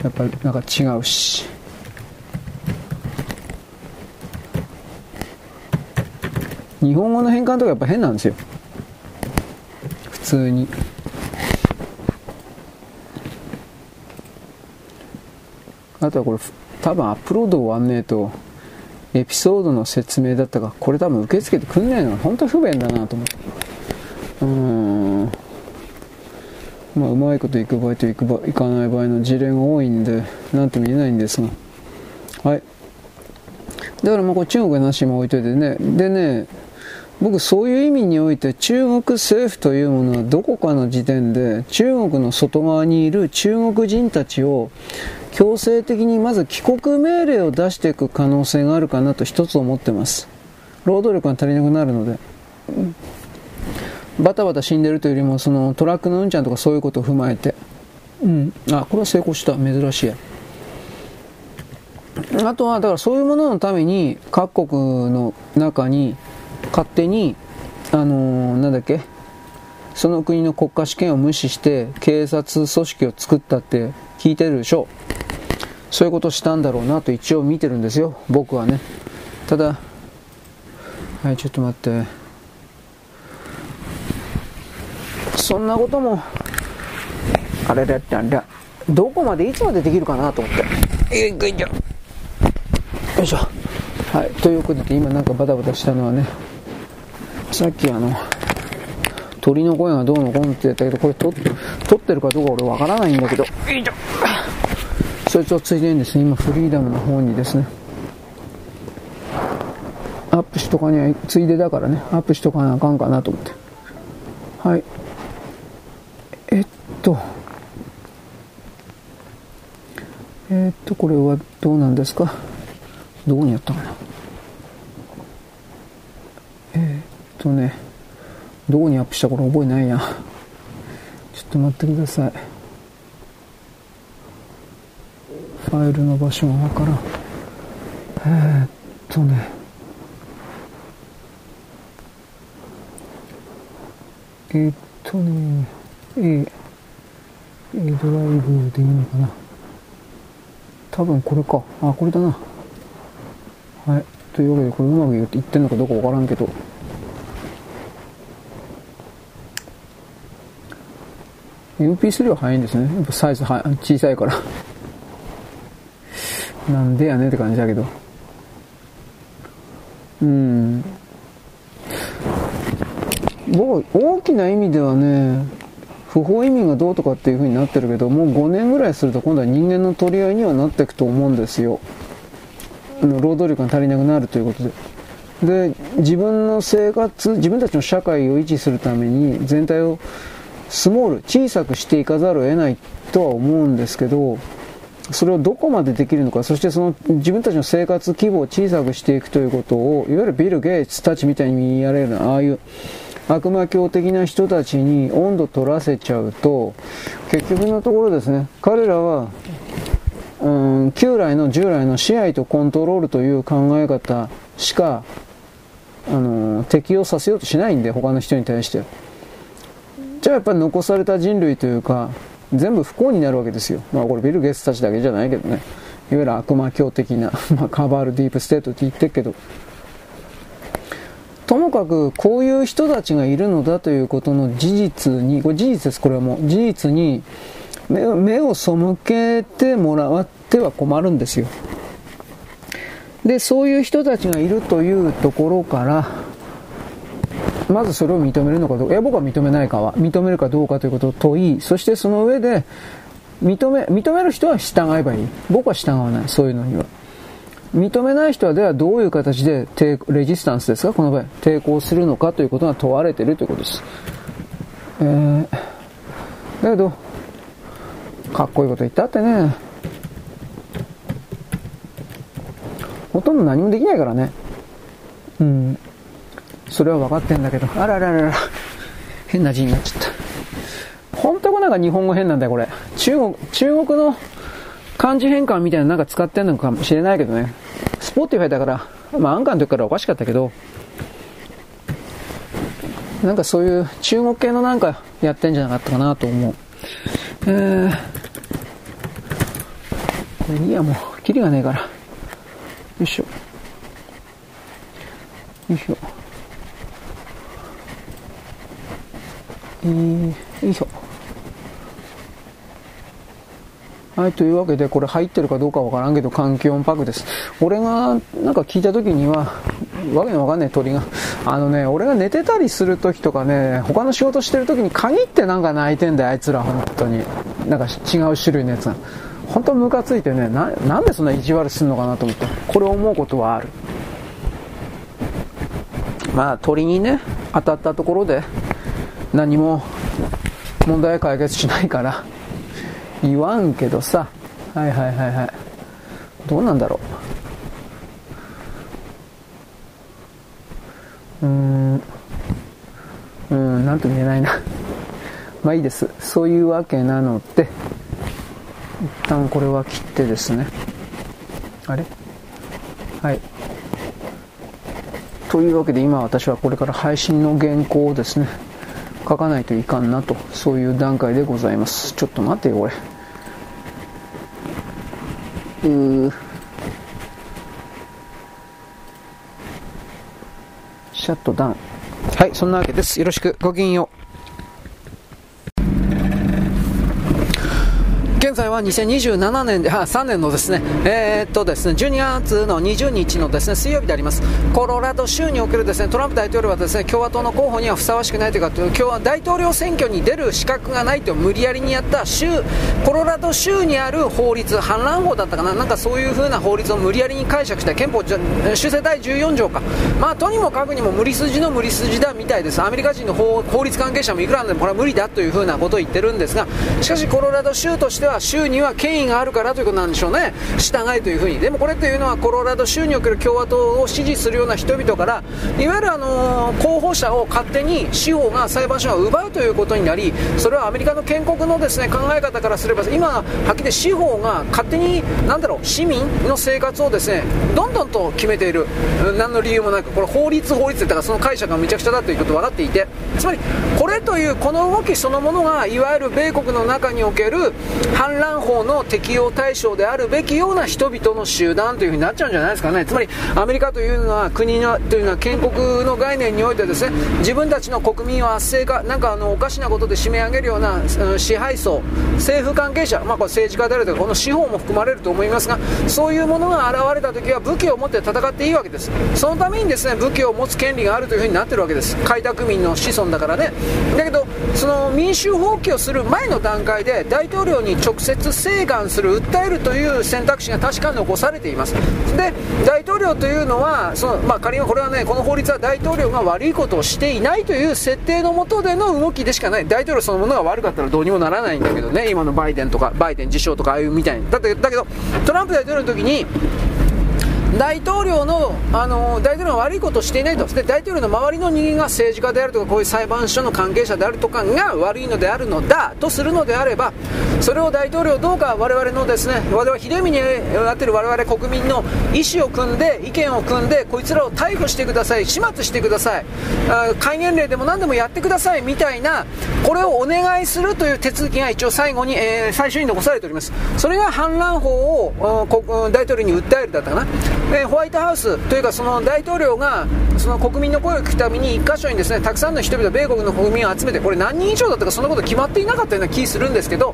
やっぱりなんか違うし。日本語の変換とかやっぱ変なんですよ。普通に。あとはこれ、多分アップロード終わんねえと、エピソードの説明だったか、これ多分受け付けてくんないのが本当不便だなと思って。うん。まあ、うまいこといく場合といく場いかない場合の事例が多いんで、なんとも言えないんですが。はい。だからまあこれ中国の話も置いといてね。でね、僕そういう意味において中国政府というものはどこかの時点で中国の外側にいる中国人たちを強制的にまず帰国命令を出していく可能性があるかなと一つ思ってます。労働力が足りなくなるので。バタバタ死んでるというよりもそのトラックのうんちゃんとかそういうことを踏まえて。うん。あ、これは成功した。珍しいや。あとは、だからそういうもののために各国の中に勝手に、あのー、なんだっけ、その国の国家試験を無視して警察組織を作ったって聞いてるでしょう。そういうことしたんだろうなと一応見てるんですよ、僕はね。ただ、はい、ちょっと待って。そんなことも、あれだったんだ。どこまでいつまでできるかなと思って。よいしょ。はい、ということで今なんかバタバタしたのはね、さっきあの、鳥の声がどうのこうのって言ったけど、これ撮ってるかどうか俺わからないんだけど、そいつをついでにですね、今フリーダムの方にですね、アップしとかには、ついでだからね、アップしとかなあかんかなと思って。はい。えっと、えっと、これはどうなんですか？どこにやったかな？えー、っとね、どこにアップしたか覚えないや。ちょっと待ってください。ファイルの場所がわからん。えー、っとね。えー、っとね、A、A ドライブでいいのかな。多分これか。あ、これだな。はい。というわけで、これうまくいってんのかどうかわからんけど。MP3 は早いんですね。やっぱサイズは小さいからなんでやねんって感じだけど。うん。僕、大きな意味ではね、不法移民がどうとかっていう風になってるけど、もう5年ぐらいすると今度は人間の取り合いにはなっていくと思うんですよ。労働力が足りなくなるということで。で、自分の生活、自分たちの社会を維持するために全体をスモール、小さくしていかざるを得ないとは思うんですけど、それをどこまでできるのか、そしてその自分たちの生活規模を小さくしていくということを、いわゆるビル・ゲイツたちみたいにやれるああいう悪魔教的な人たちに温度取らせちゃうと、結局のところですね、彼らはうん、旧来の従来の支配とコントロールという考え方しか、あの適用させようとしないんで、他の人に対して。じゃあやっぱり残された人類というか、全部不幸になるわけですよ。まあこれビル・ゲスたちだけじゃないけどね。いわゆる悪魔教的な、まあ、カバール・ディープ・ステートって言ってるけど、ともかくこういう人たちがいるのだということの事実に、これ事実です、これはもう。事実に、目を背けてもらっては困るんですよ。で、そういう人たちがいるというところから、まずそれを認めるのかどうか、いや僕は認めないかは、認めるかどうかということを問い、そしてその上で、認め、認める人は従えばいい。僕は従わない、そういうのには。認めない人はではどういう形でレジスタンスですか？この場合。抵抗するのかということが問われているということです。えー、だけど、かっこいいこと言ったってね、ほとんど何もできないからね。うん。それは分かってんだけど、あらららら、変な字になっちゃった。本当なんか日本語変なんだよ、これ。中国、中国の漢字変換みたいななんか使ってんのかもしれないけどね。 Spotify だから、まあアンカーの時からおかしかったけど、なんかそういう中国系のなんかやってんじゃなかったかなと思う。えー、これいいやもう、キリがねえから。よいしょ。よいしょ。えー、よいしょ。はい、というわけで、これ入ってるかどうかわからんけど、環境音パックです。俺が、なんか聞いた時には、わけのわかんない鳥が、あのね、俺が寝てたりする時とかね、他の仕事してる時に限ってなんか泣いてんだよ、あいつら、本当に。なんか違う種類のやつが。本当ムカついてねな、なんでそんな意地悪すんのかなと思って、これ思うことはある。まあ、鳥にね、当たったところで、何も問題解決しないから、言わんけどさ。はいはいはいはい。どうなんだろう。うん。うんなんとも言えないな。まあいいです。そういうわけなので。一旦これは切ってですね。あれ？はい。というわけで今私はこれから配信の原稿をですね。書かないといかんなとそういう段階でございます。ちょっと待ってよこれ。うー。シャットダウン。はいそんなわけです。よろしく。ごきげんよう。現在は2027年で、あ、3年のですね、えー、っとですね、12月の20日のですね、水曜日であります。コロラド州におけるですね、トランプ大統領はですね、共和党の候補にはふさわしくないというか、今日は大統領選挙に出る資格がないと無理やりにやった州、コロラド州にある法律、反乱法だったかな、なんかそういう風な法律を無理やりに解釈した憲法修正第14条か。まあ、とにもかくにも無理筋の無理筋だみたいです。アメリカ人の法法律関係者もいくらでもこれは無理だという風なことを言ってるんですが、しかしコロラド州としては州には権威があるからということなんでしょうね、従いというふうに、でもこれというのはコロラド州における共和党を支持するような人々から、いわゆるあの候補者を勝手に司法が、裁判所が奪うということになり、それはアメリカの建国のですね考え方からすれば、今、はっきり司法が勝手に、なんだろう、市民の生活をですねどんどんと決めている、何の理由もなく、これ、法律、法律だからその解釈がめちゃくちゃだということ分かっていて、つまり、これというこの動きそのものが、いわゆる米国の中における反乱法の適用対象であるべきような人々の集団というふうになっちゃうんじゃないですかね。つまり、アメリカというのは国のというのは建国の概念においてですね、自分たちの国民を圧政化、なんかあのおかしなことで締め上げるような支配層、政府関係者、まあ、これ政治家であるとか、この司法も含まれると思いますが、そういうものが現れた時は武器を持って戦っていいわけです。そのためにですね、武器を持つ権利があるというふうになってるわけです。開拓民の子孫だからね。だけど、その民衆放棄をする前の段階で大統領に直接請願する、訴えるという選択肢が確かに残されています。で大統領というのはその、まあ、仮にこれはねこの法律は大統領が悪いことをしていないという設定のもとでの動きでしかない。大統領そのものが悪かったらどうにもならないんだけどね。今のバイデンとかバイデン自称とかああいうみたいに。だってだけどトランプ大統領の時に大統領の、あの大統領が悪いことをしていないと。で大統領の周りの人間が政治家であるとかこういう裁判所の関係者であるとかが悪いのであるのだとするのであればそれを大統領どうか我々のですね我々ひでみになっている我々国民の意思を組んで意見を組んでこいつらを逮捕してください始末してください戒厳令でも何でもやってくださいみたいなこれをお願いするという手続きが一応最後に、えー、最初に残されております。それが反乱法を大統領に訴えるだったかな。え、ホワイトハウスというかその大統領がその国民の声を聞くために1箇所にですねたくさんの人々米国の国民を集めてこれ何人以上だったかそんなこと決まっていなかったような気するんですけど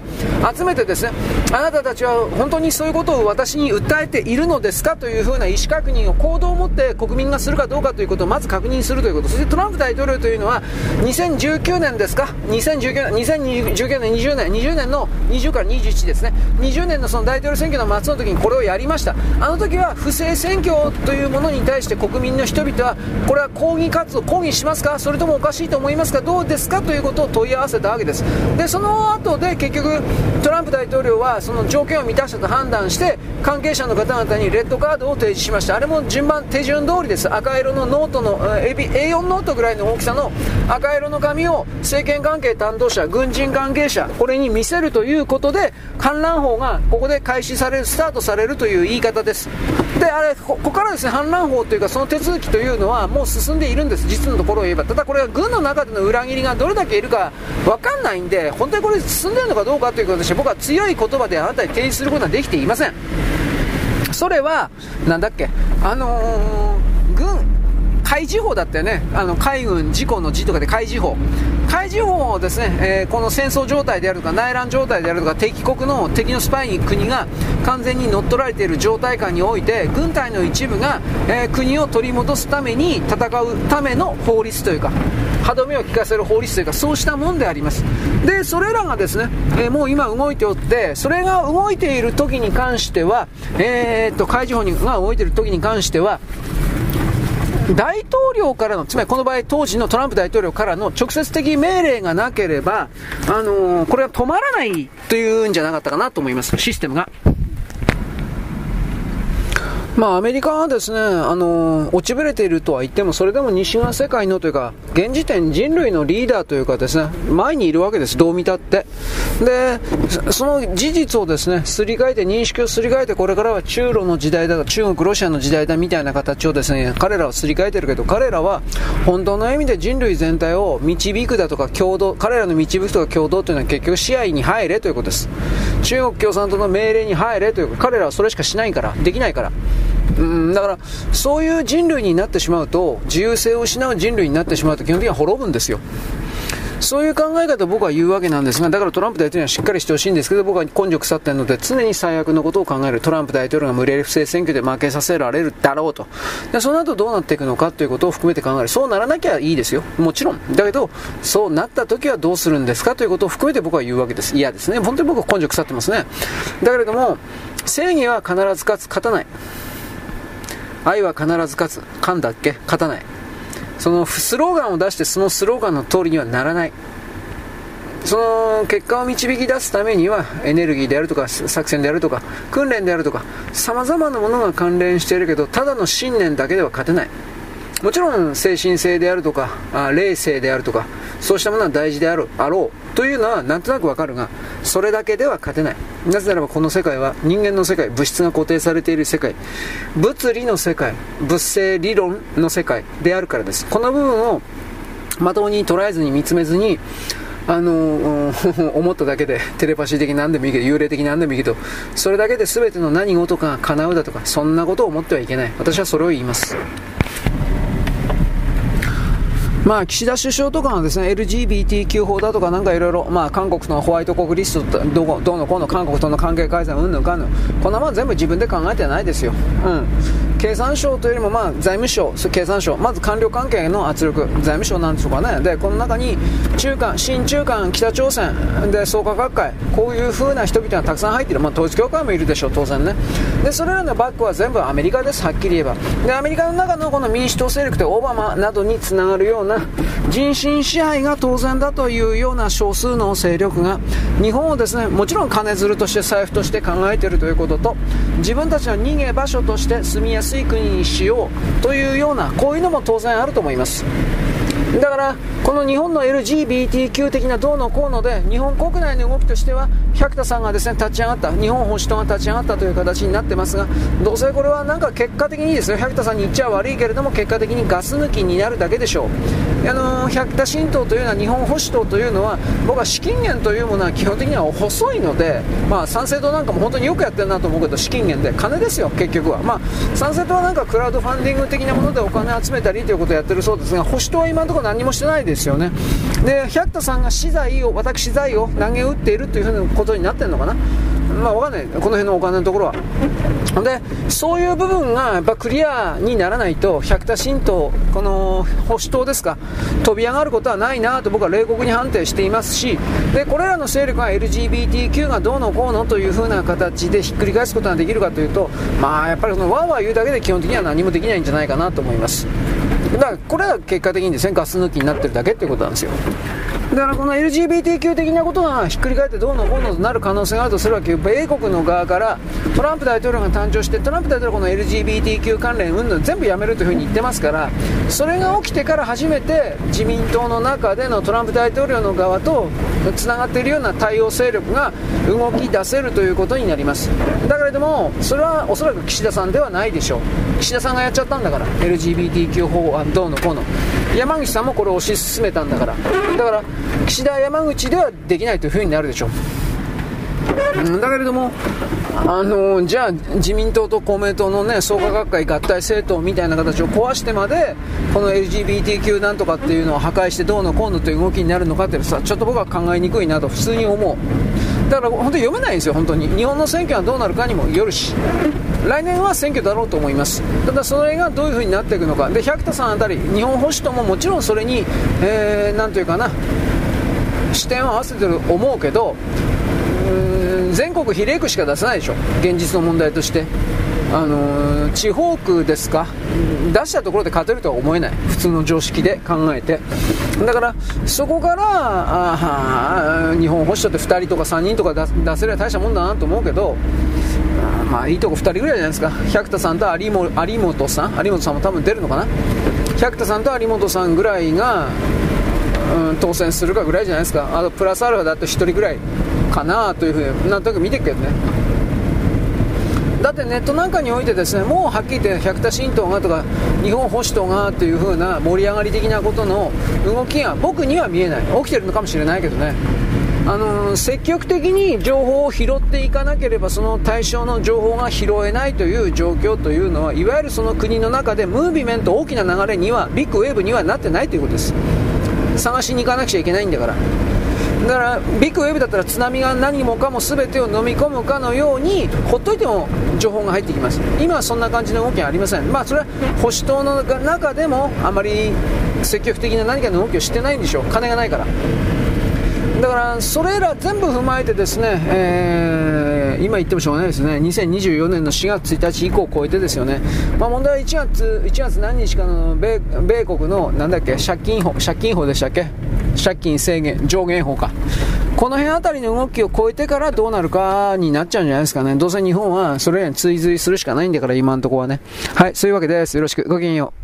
集めてですねあなたたちは本当にそういうことを私に訴えているのですかというふうな意思確認を行動を持って国民がするかどうかということをまず確認するということ。そしてトランプ大統領というのは2019年ですか？2019年2019年20年20年の20から21ですね。20年のその大統領選挙の末の時にこれをやりました。あの時は不正選挙というものに対して国民の人々はこれは抗議活動抗議しますか？それともおかしいと思いますか？どうですか？ということを問い合わせたわけです。でその後で結局トランプ大統領はその条件を満たしたと判断して関係者の方々にレッドカードを提示しました。あれも順番手順通りです。赤色のノートの A4 ノートぐらいの大きさの赤色の紙を政権関係担当者軍人関係者これに見せるということで反乱法がここで開始されるスタートされるという言い方です。であれここからですね反乱法というかその手続きというのはもう進んでいるんです。実のところを言えば。ただこれは軍の中での裏切りがどれだけいるか分かんないんで本当にこれ進んでるのかどうかということで僕は強い言葉であなたに提示することはできていません。それはなんだっけ？あのー、軍海事法だったよね。あの、海軍事故の字とかで海事法。海事法をですね、えー、この戦争状態であるとか、内乱状態であるとか、敵国の敵のスパイに国が完全に乗っ取られている状態下において、軍隊の一部が、えー、国を取り戻すために戦うための法律というか、歯止めを効かせる法律というか、そうしたもんであります。で、それらがですね、えー、もう今動いておって、それが動いている時に関しては、えー、っと、海事法が動いている時に関しては、大統領からの、つまりこの場合当時のトランプ大統領からの直接的命令がなければ、あのー、これは止まらないというんじゃなかったかなと思います、システムが。まあ、アメリカはですね、あの落ちぶれているとは言っても、それでも西側世界のというか、現時点人類のリーダーというかですね、前にいるわけです、どう見たって。で、その事実をですね、すり替えて、認識をすり替えて、これからは中ロの時代だ、中国、ロシアの時代だみたいな形をですね、彼らはすり替えてるけど、彼らは本当の意味で人類全体を導くだとか共同、彼らの導くとか共同というのは結局試合に入れということです。中国共産党の命令に入れというか彼らはそれしかしないから、できないから。うん、だから、そういう人類になってしまうと、自由性を失う人類になってしまうと基本的には滅ぶんですよ。そういう考え方を僕は言うわけなんですが、だからトランプ大統領はしっかりしてほしいんですけど、僕は根性腐ってるので、常に最悪のことを考える。トランプ大統領が無理やり不正選挙で負けさせられるだろうと。で、その後どうなっていくのかということを含めて考える。そうならなきゃいいですよ。もちろん。だけど、そうなった時はどうするんですかということを含めて僕は言うわけです。嫌ですね。本当に僕は根性腐ってますね。だけれども、正義は必ず勝つ、勝たない。愛は必ず勝つ。噛んだっけ？勝たない。そのスローガンを出してそのスローガンの通りにはならない。その結果を導き出すためにはエネルギーであるとか作戦であるとか訓練であるとか様々なものが関連しているけどただの信念だけでは勝てない。もちろん精神性であるとかあ霊性であるとかそうしたものは大事であるあろうというのはなんとなくわかるがそれだけでは勝てない。なぜならばこの世界は人間の世界物質が固定されている世界物理の世界物性理論の世界であるからです。この部分をまともに捉えずに見つめずにあの 思っただけでテレパシー的なんでもいいけど幽霊的なんでもいいけどそれだけで全ての何事かが叶うだとかそんなことを思ってはいけない。私はそれを言います。まあ、岸田首相とかはですね LGBTQ 法だとかなんかいろいろ、まあ、韓国のホワイト国リストどどうのこうの韓国との関係改善うんぬんかんぬん。こんなもん全部自分で考えてないですよ、うん、経産省というよりも、まあ、財務省経産省。まず官僚関係の圧力。財務省なんでしょうかね。でこの中に中間新中間北朝鮮。で創価学会。こういう風な人々がたくさん入っている、まあ、統一教会もいるでしょう当然ね。でそれらのバックは全部アメリカです。はっきり言えば。でアメリカの中のこの民主党勢力でオバマなどにつながるようなな人身支配が当然だというような少数の勢力が日本をですねもちろん金づるとして財布として考えているということと自分たちの逃げ場所として住みやすい国にしようというようなこういうのも当然あると思います。だからこの日本の LGBTQ 的などうのこうので日本国内の動きとしては百田さんがですね立ち上がった日本保守党が立ち上がったという形になってますがどうせこれはなんか結果的にですよ百田さんに言っちゃ悪いけれども結果的にガス抜きになるだけでしょう。あの百田新党というのは日本保守党というのは僕は資金源というものは基本的には細いのでまあ参政党なんかも本当によくやってるなと思うけど資金源で金ですよ。結局は。まあ参政党はなんかクラウドファンディング的なものでお金集めたりということをやってるそうですが保守党は今のところ何もしてないですよね。で百田さんが資材を私財を投げ打っているというふうなことになってるのかな。まあわかんない。この辺のお金のところは。でそういう部分がやっぱクリアにならないと百田新党この保守党ですか飛び上がることはないなと僕は冷酷に判定していますしでこれらの勢力が LGBTQ がどうのこうのというふうな形でひっくり返すことができるかというとまあやっぱりそのわーわー言うだけで基本的には何もできないんじゃないかなと思います。だからこれは結果的にですねガス抜きになってるだけっていうことなんですよ。だからこの LGBTQ 的なことがひっくり返ってどうのこうのとなる可能性があるとするわけ米国の側からトランプ大統領が誕生してトランプ大統領この LGBTQ 関連云々全部やめるというふうに言ってますからそれが起きてから初めて自民党の中でのトランプ大統領の側とつながっているような対応勢力が動き出せるということになります。だけれどもそれはおそらく岸田さんではないでしょう。岸田さんがやっちゃったんだから LGBTQ 法案どうのこうの。山口さんもこれを推し進めたんだから。だから岸田山口ではできないというふうになるでしょう。だけれども、あのじゃあ自民党と公明党の、ね、創価学会合体政党みたいな形を壊してまでこの LGBTQ なんとかっていうのを破壊してどうのこうのという動きになるのかっていうさちょっと僕は考えにくいなと普通に思う。だから本当に読めないんですよ、本当に。日本の選挙はどうなるかにもよるし。来年は選挙だろうと思います。ただそれがどういう風になっていくのか。で百田さんあたり日本保守とももちろんそれに、えー、ていうかな視点を合わせてる思うけど全国比例区しか出せないでしょ。現実の問題として。あの地方区ですか？出したところで勝てるとは思えない。普通の常識で考えて。だからそこからあ日本保守党って2人とか3人とか出せれば大したもんだなと思うけどまあいいとこ2人ぐらいじゃないですか。百田さんと有本さん？有本さんも多分出るのかな？百田さんと有本さんぐらいが、うん、当選するかぐらいじゃないですか。あとプラスアルファだと1人ぐらいかなというふうになんとなく見てるけどね。ってネットなんかにおいてですねもうはっきり言って百田新党がとか日本保守党がという風な盛り上がり的なことの動きが僕には見えない。起きてるのかもしれないけどね。あの積極的に情報を拾っていかなければその対象の情報が拾えないという状況というのはいわゆるその国の中でムービメント大きな流れにはビッグウェーブにはなってないということです。探しに行かなくちゃいけないんだから。だからビッグウェブだったら津波が何もかも全てを飲み込むかのようにほっといても情報が入ってきます。今はそんな感じの動きはありません。まあそれは保守党の中でもあまり積極的な何かの動きをしてないんでしょう。金がないから。だからそれら全部踏まえてですね、えー、今言ってもしょうがないですね。2024年の4月1日以降を超えてですよね、まあ、問題は1月 ,1 月何日かの米米国のなんだっけ借金法借金法でしたっけ？借金制限上限法かこの辺あたりの動きを超えてからどうなるかになっちゃうんじゃないですかね。どうせ日本はそれらに追随するしかないんだから、今のところはね。はい、そういうわけです。よろしく。ごきげんよう。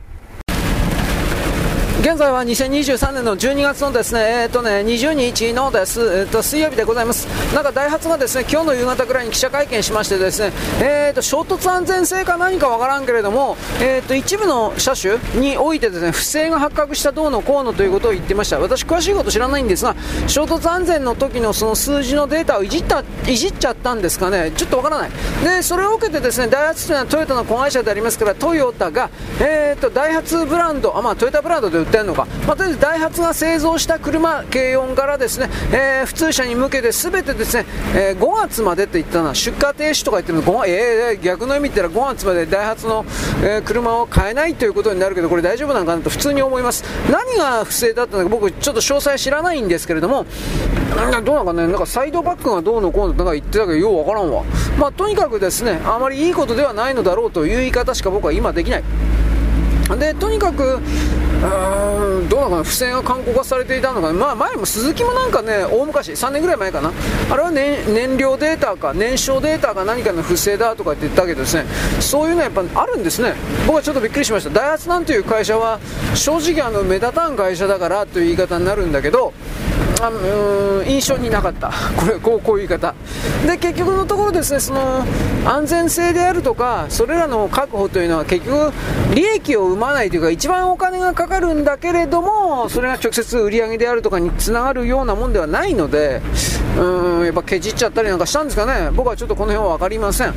現在は2023年の12月のですね、えーとね、20日のです、えーと、水曜日でございます。なんかダイハツがですね、今日の夕方ぐらいに記者会見しましてですね、えーと、衝突安全性か何かわからんけれども、えーと、一部の車種においてですね、不正が発覚したどうのこうのということを言ってました。私詳しいこと知らないんですが、衝突安全の時のその数字のデータをいじった、いじっちゃったんですかね、ちょっとわからない。で、それを受けてですね、ダイハツというのはトヨタの子会社でありますから、トヨタが、えーと、ダイハツブランド、あ、まあトヨタブランドでってるのか、まあ、とりあえずダイハツが製造した車、軽音からですね、えー、普通車に向けて全てですね、えー、5月までと言ったのは出荷停止とか言ってるの、えー、逆の意味って言ったら5月までダイハツの、えー、車を買えないということになるけど、これ大丈夫なのかなと普通に思います。何が不正だったのか僕ちょっと詳細知らないんですけれども、どうなのかね、なんかサイドバックがどうのこうのなんか言ってたけど、ようわからんわ。まあ、とにかくですね、あまりいいことではないのだろうという言い方しか僕は今できない。でとにかくどうなのかな不正が勧告されていたのかまあ、前も鈴木もなんかね大昔3年ぐらい前かな。あれは、ね、燃料データか燃焼データか何かの不正だとかって言ったけどですね。そういうのはやっぱあるんですね。僕はちょっとびっくりしました。ダイハツなんていう会社は正直あの目立たん会社だからという言い方になるんだけどあうん印象になかった、これこうこういう言い方、で結局のところ、ですねその安全性であるとか、それらの確保というのは結局、利益を生まないというか、一番お金がかかるんだけれども、それが直接売り上げであるとかにつながるようなもんではないので、うんやっぱけじっちゃったりなんかしたんですかね、僕はちょっとこの辺は分かりません。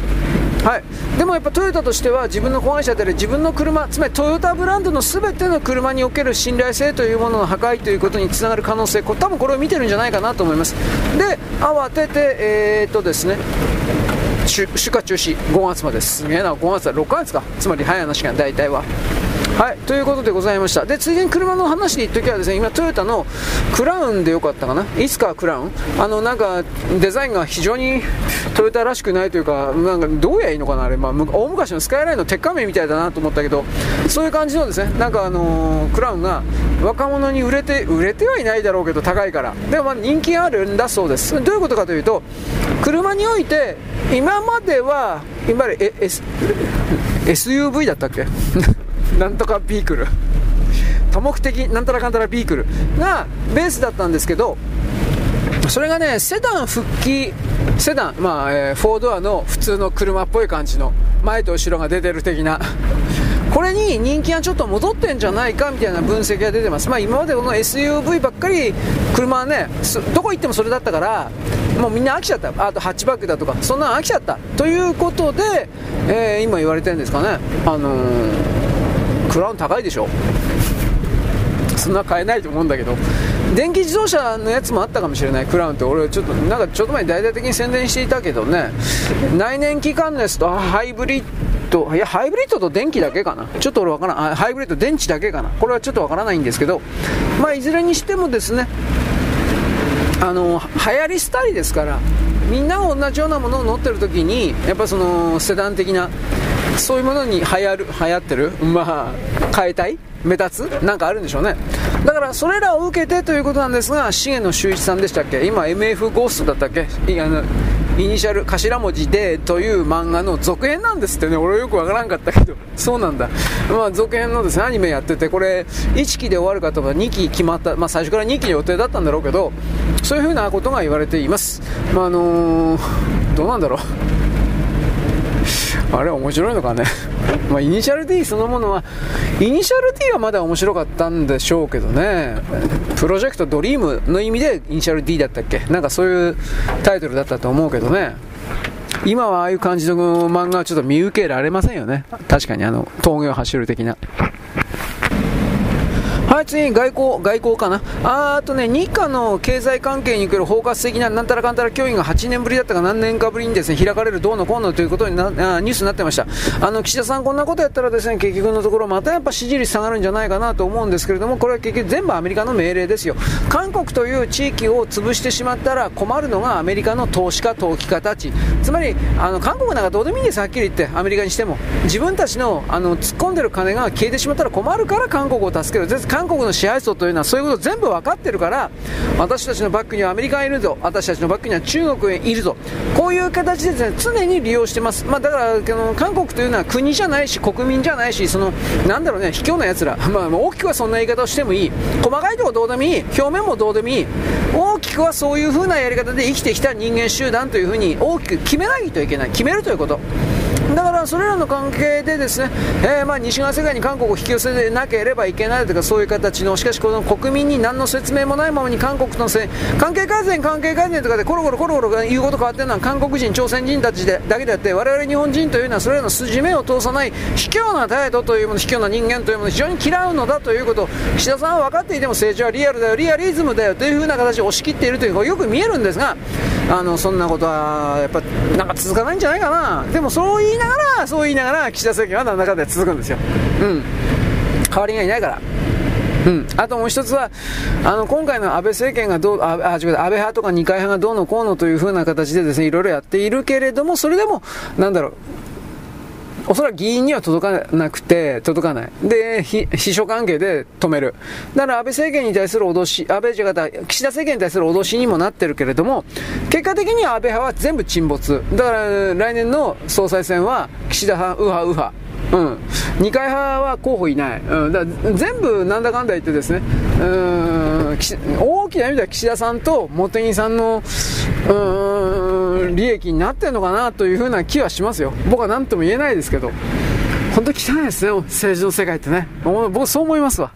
はい、でもやっぱトヨタとしては自分の子会社である自分の車つまりトヨタブランドの全ての車における信頼性というものの破壊ということにつながる可能性これ多分これを見てるんじゃないかなと思います。で慌ててえー、っとですね出荷中止5月まですげえな5月は6ヶ月か。つまり早い話が大体は。はい、ということでございました。で、ついでに車の話で言っときはですね、今トヨタのクラウンでよかったかな？いつかクラウン？あの、なんか、デザインが非常にトヨタらしくないというか、なんか、どうやいいのかな？あれ、まあ、大昔のスカイラインの鉄仮面みたいだなと思ったけど、そういう感じのですね、なんかあのー、クラウンが若者に売れて、売れてはいないだろうけど、高いから。でも、まあ、人気あるんだそうです。どういうことかというと、車において、今までは、今まで、S、SUV だったっけ？なんとかビークル。多目的なんたらかんたらビークル。がベースだったんですけどそれがねセダン復帰セダンまあ、えー、4ドアの普通の車っぽい感じの前と後ろが出てる的な。これに人気がちょっと戻ってんじゃないかみたいな分析が出てます、まあ、今までこの SUV ばっかり車はねどこ行ってもそれだったからもうみんな飽きちゃった。あとハッチバックだとかそんなの飽きちゃった。ということで、えー、今言われてるんですかね。あのー、クラウン高いでしょ。そんな買えないと思うんだけど。電気自動車のやつもあったかもしれない。クラウンって。俺ちょっとなんかちょっと前に大々的に宣伝していたけどね。内燃機関のやつとハイブリッド。いやハイブリッドと電気だけかな。ちょっと俺わからん。ハイブリッド電池だけかな。これはちょっとわからないんですけど。まあいずれにしてもですね。あの流行り廃りですから。みんなが同じようなものを乗ってる時にやっぱそのセダン的なそういうものに流行る流行ってる？まあ変えたい？目立つ？なんかあるんでしょうね。だからそれらを受けてということなんですが重野修一さんでしたっけ？今 MF ゴーストだったっけ？いやイニシャル頭文字でという漫画の続編なんですってね。俺はよくわからんかったけど。そうなんだ。まあ続編のですねアニメやっててこれ1期で終わるかとか2期決まった。まあ最初から2期の予定だったんだろうけどそういうふうなことが言われています。まああのー、どうなんだろう。あれ面白いのかね まあ、イニシャル D そのものは、イニシャル D はまだ面白かったんでしょうけどね、プロジェクトドリームの意味でイニシャル D だったっけ？なんかそういうタイトルだったと思うけどね。今はああいう感じの漫画はちょっと見受けられませんよね。確かにあの、峠を走る的な。はい、次、外交、外交かな？ああとね、日韓の経済関係における包括的ななんたらかんたら協議が8年ぶりだったか何年かぶりにですね、開かれるどうのこうのということにな、あニュースになってました。あの、岸田さんこんなことやったらですね、結局のところまたやっぱ支持率下がるんじゃないかなと思うんですけれども、これは結局全部アメリカの命令ですよ。韓国という地域を潰してしまったら困るのがアメリカの投資家、投機家たち。つまり、あの、韓国なんかどうでもいいんです、はっきり言って。アメリカにしても。自分たちの、あの、突っ込んでる金が消えてしまったら困るから韓国を助ける。韓国の支配層というのはそういうこと全部分かってるから私たちのバックにはアメリカがいるぞ。私たちのバックには中国がいるぞ。こういう形でです、ね、常に利用してます、まあ、だからの韓国というのは国じゃないし国民じゃないしそのなんだろうね卑怯なやつら、まあ、大きくはそんな言い方をしてもいい。細かいところどうでもいい。表面もどうでもいい。大きくはそういう風なやり方で生きてきた人間集団というふうに大きく決めないといけない。決めるということ。だからそれらの関係でですね、えー、まあ西側世界に韓国を引き寄せなければいけないとかそういう形のしかしこの国民に何の説明もないままに韓国とのせ関係改善関係改善とかでコロコロコロコロ言うこと変わっているのは韓国人朝鮮人たちでだけであって我々日本人というのはそれらの筋目を通さない卑怯な態度というもの卑怯な人間というものを非常に嫌うのだということを岸田さんは分かっていても政治はリアルだよリアリズムだよというふうな形で押し切っているというのがよく見えるんですがあのそんなことはやっぱなんか続かないんじゃないかな。でもそう言いながらそう言いながら岸田政権は何らかで続くんですよ。うん。代わりがいないから。うん、あともう一つは、あの今回の安倍政権がどう、あ、あ違う、安倍派とか二階派がどうのこうのというふうな形でですね、いろいろやっているけれども、それでも、なんだろう、おそらく議員には届かなくて、届かない。で、秘書関係で止める。だから安倍政権に対する脅し、安倍じゃ方、岸田政権に対する脅しにもなってるけれども、結果的には安倍派は全部沈没。だから来年の総裁選は岸田派、右派、右派。うん、二階派は候補いない、うん、だ全部なんだかんだ言ってですね、うん大きな意味では岸田さんと茂木さんの、うん、利益になってるのかなというふうな気はしますよ。僕は何とも言えないですけど。本当汚いですね、政治の世界ってね。僕そう思いますわ。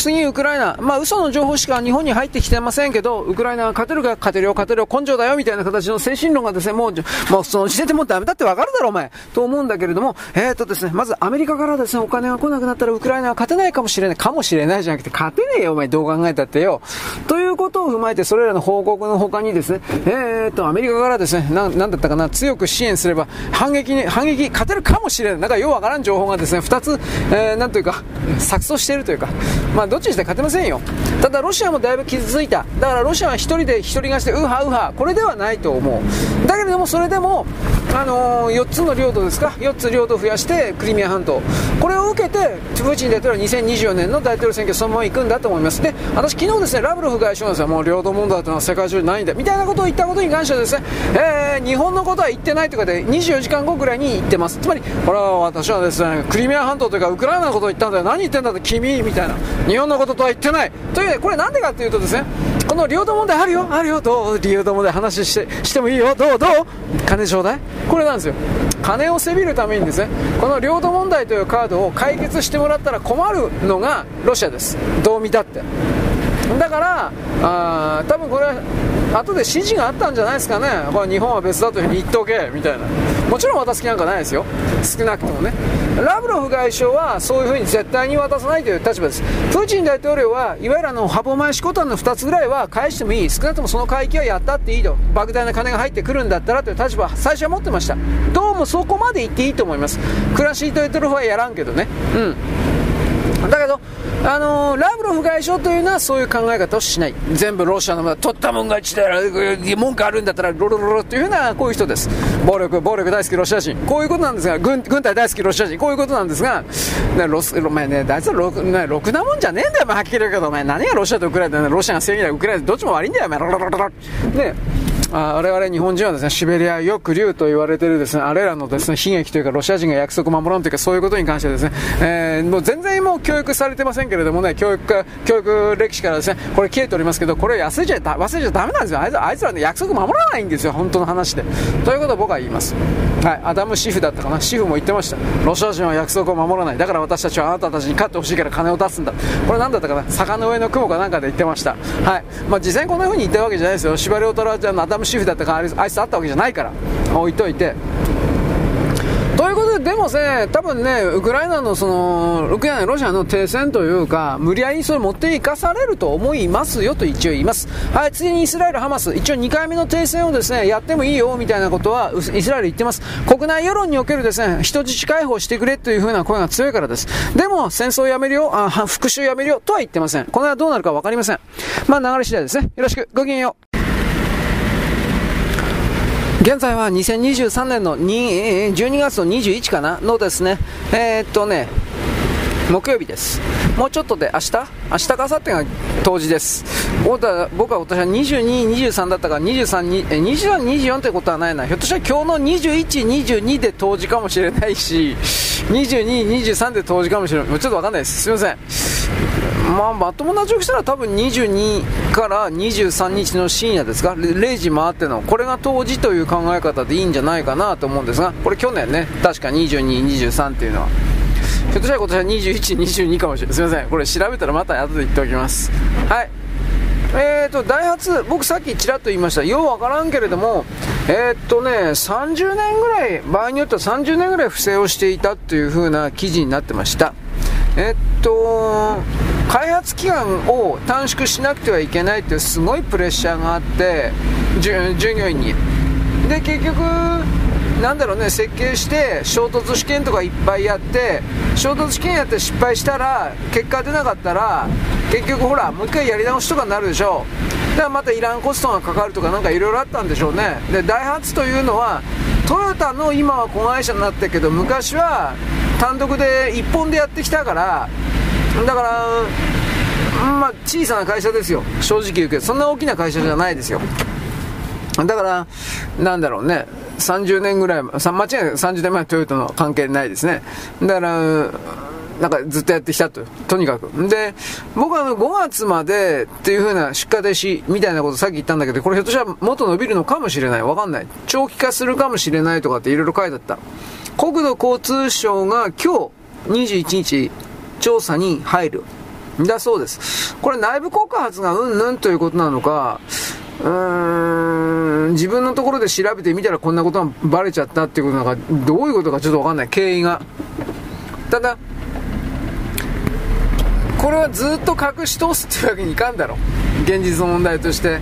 次、ウクライナ。まあ、嘘の情報しか日本に入ってきてませんけど、ウクライナが勝てるか勝てるよ、勝てるよ、根性だよ、みたいな形の精神論がですね、もう、もうその時点でもうダメだってわかるだろ、お前。と思うんだけれども、えー、っとですね、まずアメリカからですね、お金が来なくなったらウクライナは勝てないかもしれない、かもしれないじゃなくて、勝てねえよ、お前、どう考えたってよ。ということを踏まえて、それらの報告の他にですね、えー、っと、アメリカからですね、な、なんだったかな、強く支援すれば、反撃に、反撃、勝てるかもしれない。なんかようわからん情報がですね、二つ、えー、なんというか、錯綜しているというか、まあ、どっちにして勝てませんよ。ただロシアもだいぶ傷ついた。だからロシアは1人で1人勝ちでウハウハこれではないと思う。だけれどもそれでも、あのー、4つの領土ですか？4つ領土を増やしてクリミア半島。これを受けてプーチン大統領は2024年の大統領選挙そのまま行くんだと思います。で私昨日ですねラブロフ外相ですよ。もう領土問題というのは世界中にないんだみたいなことを言ったことに関してはですね、えー、日本のことは言ってないとかで24時間後ぐらいに言ってます。つまりこれは私はですねクリミア半島というかウクライナのことを言ったんだよ。何言ってんだって君みたいな。日本のこととは言ってない。というこれなんでかというとですねこの領土問題あるよあるよどう領土問題話してしてもいいよどうどう金ちょうだい。これなんですよ。金をせびるためにですねこの領土問題というカードを解決してもらったら困るのがロシアです。どう見たって。だからあ多分これ後で指示があったんじゃないですかね。これ日本は別だというふうに言っておけみたいな。もちろん渡す気なんかないですよ。少なくともね。ラブロフ外相はそういうふうに絶対に渡さないという立場です。プーチン大統領はいわゆるあのハボマイシコタンの2つぐらいは返してもいい。少なくともその海域はやったっていいと。莫大な金が入ってくるんだったらという立場は最初は持ってました。どうもそこまで言っていいと思います。クラシート・エトロフはやらんけどね。うん。だけど、あのー、ラブロフ外相というのはそういう考え方をしない。全部ロシアのもの取ったもん勝ちだら、文句あるんだったら、ロロロロというふうな、こういう人です。暴力、暴力大好きロシア人。こういうことなんですが、軍軍隊大好きロシア人。こういうことなんですが、ね、ロス、お前ね、あいつはろく、ね、ろくなもんじゃねえんだよ、まあ、はっきり言うけど、お前何がロシアとウクライナロシアが正義だ、ウクライナどっちも悪いんだよ、お前、ロロロロロ。ね、あ我々日本人はですね、シベリア抑留と言われているですね、あれらのですね、悲劇というか、ロシア人が約束を守らんというか、そういうことに関してですね、えー、もう全然もう教育されてませんけれどもね、教育か、教育歴史からですね、これ消えておりますけど、これ忘れちゃ、忘れちゃダメなんですよ。あいつあいつらね、約束守らないんですよ、本当の話で。ということを僕は言います。はい、アダム・シフだったかな、シフも言ってました。ロシア人は約束を守らない。だから私たちはあなたたちに勝ってほしいから金を出すんだ。これ何だったかな、坂の上の雲かなんかで言ってました。はい。まあ実際にこんな風に言ってるわけじゃないですよ。司馬遼太郎はム・シフだったか、あいつあったわけじゃないから置いといてということで、でもね、多分ね、ウクライナのその、ウクライナ、ロシアの停戦というか、無理やりそれ持っていかされると思いますよと一応言います。はい、次にイスラエル、ハマス、一応2回目の停戦をですね、やってもいいよみたいなことは、イスラエル言ってます。国内世論におけるですね、人質解放してくれという風な声が強いからです。でも、戦争やめるよ、あ復讐やめるよとは言ってません。これはどうなるか分かりません。まあ、流れ次第ですね。よろしく、ごきげんよう。現在は2023年の12月の21かなのですね、えー、っとね、木曜日です。もうちょっとで明日？明日か明後日が当時です。僕は私は22、23だったから23、23、24ってことはないな。ひょっとしたら今日の21、22で当時かもしれないし、22、23で当時かもしれない。ちょっとわかんないです。すいません。まあ、まともな状況したら多分22から23日の深夜ですか、0時回っての、これが当時という考え方でいいんじゃないかなと思うんですが、これ去年ね、確か22、23っていうのは。ひょっとしたら今年は21、22かもしれない。すいません。これ調べたらまた後で言っておきます。はい。えーと、ダイハツ、僕さっきちらっと言いました。ようわからんけれども、えー、っとね、30年ぐらい、場合によっては30年ぐらい不正をしていたという風な記事になってました。え、っと、開発期間を短縮しなくてはいけないってすごいプレッシャーがあって従業員にで結局なんだろうね設計して衝突試験とかいっぱいやって衝突試験やって失敗したら結果出なかったら結局ほらもう一回やり直しとかになるでしょ。だからまたいらんコストがかかるとかなんかいろいろあったんでしょうね。でダイハツというのはトヨタの今は子会社になってるけど昔は単独で1本でやってきたからだから、まあ、小さな会社ですよ、正直言うけど、そんな大きな会社じゃないですよ。だから、なんだろうね、30年ぐらい、間違いなく30年前トヨタの関係ないですね。だから、なんかずっとやってきたと。とにかく。で、僕は5月までっていう風な出荷停止みたいなことさっき言ったんだけど、これひょっとしたらもっと伸びるのかもしれない。わかんない。長期化するかもしれないとかっていろいろ書いてあった。国土交通省が今日21日、調査に入る。だそうです。これ内部告発がうんぬんということなのか、うーん、自分のところで調べてみたらこんなことがバレちゃったっていうことなのか、どういうことかちょっとわかんない。経緯が。ただ、これはずっと隠し通すっていうわけにいかんだろ。現実の問題として。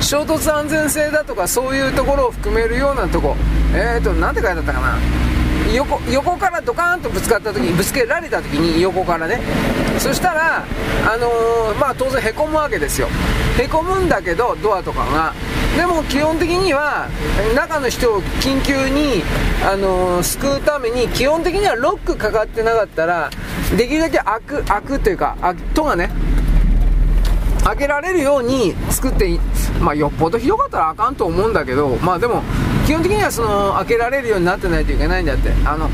衝突安全性だとかそういうところを含めるようなとこ。えーと、なんて書いてあったかな。横横からドカーンとぶつかった時にぶつけられた時に横からね。そしたら、あのー、まあ、当然へこむわけですよ。へこむんだけどドアとかが。でも基本的には中の人を緊急に、あのー、救うために基本的にはロックかかってなかったらできるだけ開く開くというか戸がね。開けられるように作ってまあよっぽどひどかったらあかんと思うんだけどまあでも基本的にはその開けられるようになってないといけないんだって。あの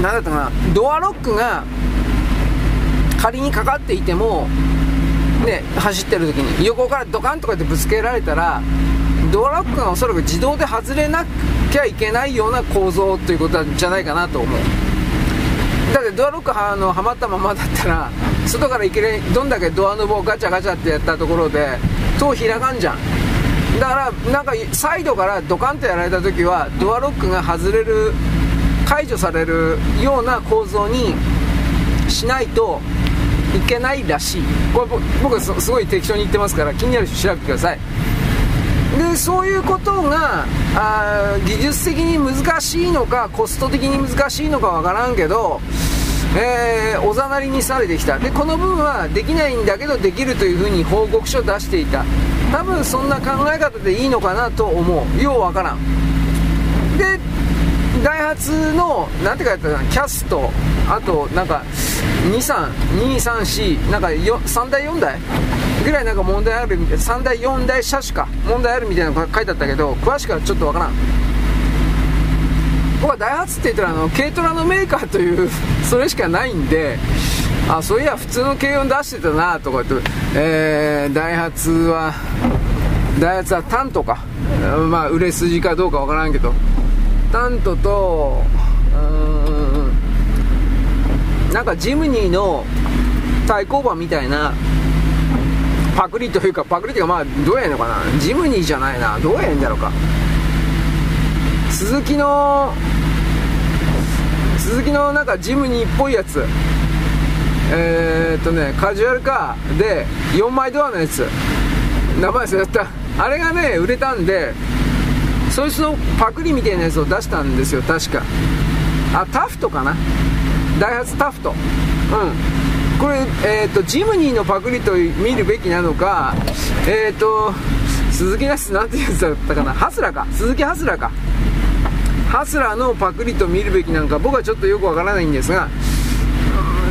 何だったかな。ドアロックが仮にかかっていてもね走ってる時に横からドカンとかでぶつけられたらドアロックがおそらく自動で外れなきゃいけないような構造ということじゃないかなと思う。だってドアロックはあのはまったままだったら外からいきなりどんだけドアノブをガチャガチャってやったところで戸開かんじゃん。だからなんかサイドからドカンとやられた時はドアロックが外れる解除されるような構造にしないといけないらしい。これ僕はすごい適当に言ってますから気になる人調べてください。でそういうことがあ技術的に難しいのかコスト的に難しいのかわからんけどえー、おざなりにされてきた。でこの分はできないんだけどできるというふうに報告書を出していた。多分そんな考え方でいいのかなと思う。ようわからん。でダイハツのなんて書いてあったかなキャスト。あとなんか23234なんか3台4台ぐらいなんか問題あるみたい3台4台車種か。問題あるみたいなのが書いてあったけど詳しくはちょっとわからん。僕はダイハツって言ったらあの軽トラのメーカーという それしかないんであそういや普通の軽音出してたなとかって、えー、ダイハツはダイハツはタントか。まあ売れ筋かどうかわからんけど。タントとうんなんかジムニーの対抗馬みたいなパクリというかパクリっていうかまあどうやねんのかな。ジムニーじゃないな。どうやねんだろうか。鈴木の鈴木のなんかジムニーっぽいやつ。えー、っとねカジュアルカーで4枚ドアのやつ。名前忘れた。あれがね売れたんでそいつのパクリみたいなやつを出したんですよ確か。あタフトかな。ダイハツタフト。うん。これ、えーと、ジムニーのパクリと見るべきなのかえっ、と鈴木のやつなんていうやつだったかな。ハスラか。鈴木ハスラか。ハスラーのパクリと見るべきなんか僕はちょっとよくわからないんですが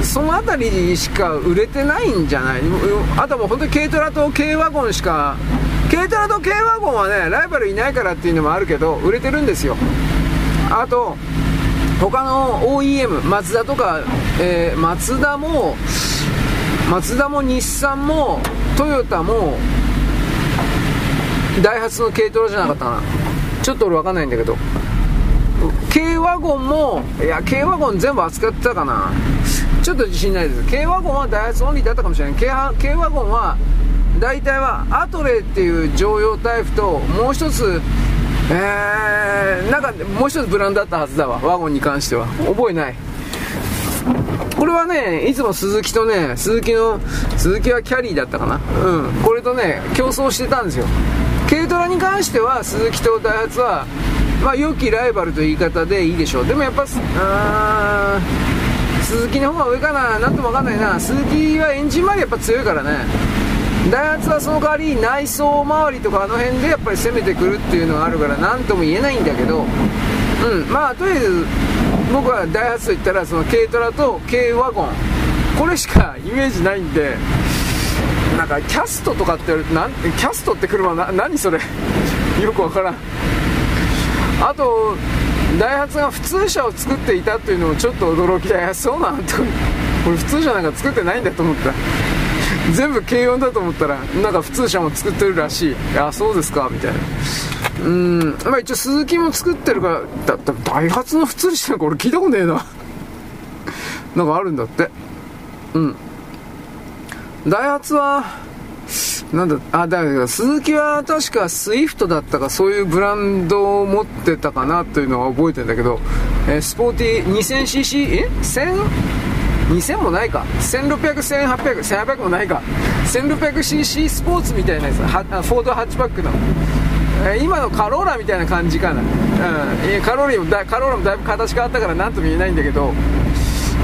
その辺りしか売れてないんじゃない？あともう本当に軽トラと軽ワゴンしか軽トラと軽ワゴンはねライバルいないからっていうのもあるけど売れてるんですよ。あと他の OEM マツダとか、え、マツダもマツダも日産もトヨタもダイハツの軽トラじゃなかったな。ちょっと俺分かんないんだけど。軽ワゴンもいや軽ワゴン全部扱ってたかな。ちょっと自信ないです。軽ワゴンはダイハツオンリーだったかもしれない。軽軽ワゴンは大体はアトレっていう乗用タイプともう一つえー、なんかもう一つブランドだったはずだわ。ワゴンに関しては。覚えない。これはねいつも鈴木とね鈴木の鈴木はキャリーだったかな。うん。これとね競争してたんですよ。軽トラに関しては鈴木とダイハツはまあ良きライバルという言い方でいいでしょう。でもやっぱあ鈴木の方が上かななんとも分かんないな。鈴木はエンジン周りやっぱ強いからね。ダイハツはその代わり内装周りとかあの辺でやっぱり攻めてくるっていうのがあるから何とも言えないんだけど。うん。まあとりあえず僕はダイハツといったらその軽トラと軽ワゴン。これしかイメージないんで。なんかキャストとかってなんキャストって車な何それ。よくわからん。あとダイハツが普通車を作っていたというのもちょっと驚きだそうなんと。これ普通車なんか作ってないんだと思った。全部軽音だと思ったらなんか普通車も作ってるらしい。あそうですかみたいな。うん。まあ一応鈴木も作ってるからだってダイハツの普通車なんか俺聞いたことねえな。なんかあるんだって。うん。ダイハツはなんだ、あ、だから鈴木は確かスイフトだったかそういうブランドを持ってたかなというのは覚えてんだけど、えー、スポーティー 2000cc、え ?1000? 2000もないか。1600、1800、1800もないか。1600cc スポーツみたいなやつ。はフォードハッチバックの、え、今のカローラみたいな感じかな、うん、カローラもだカローラもだいぶ形変わったから何とも言えないんだけど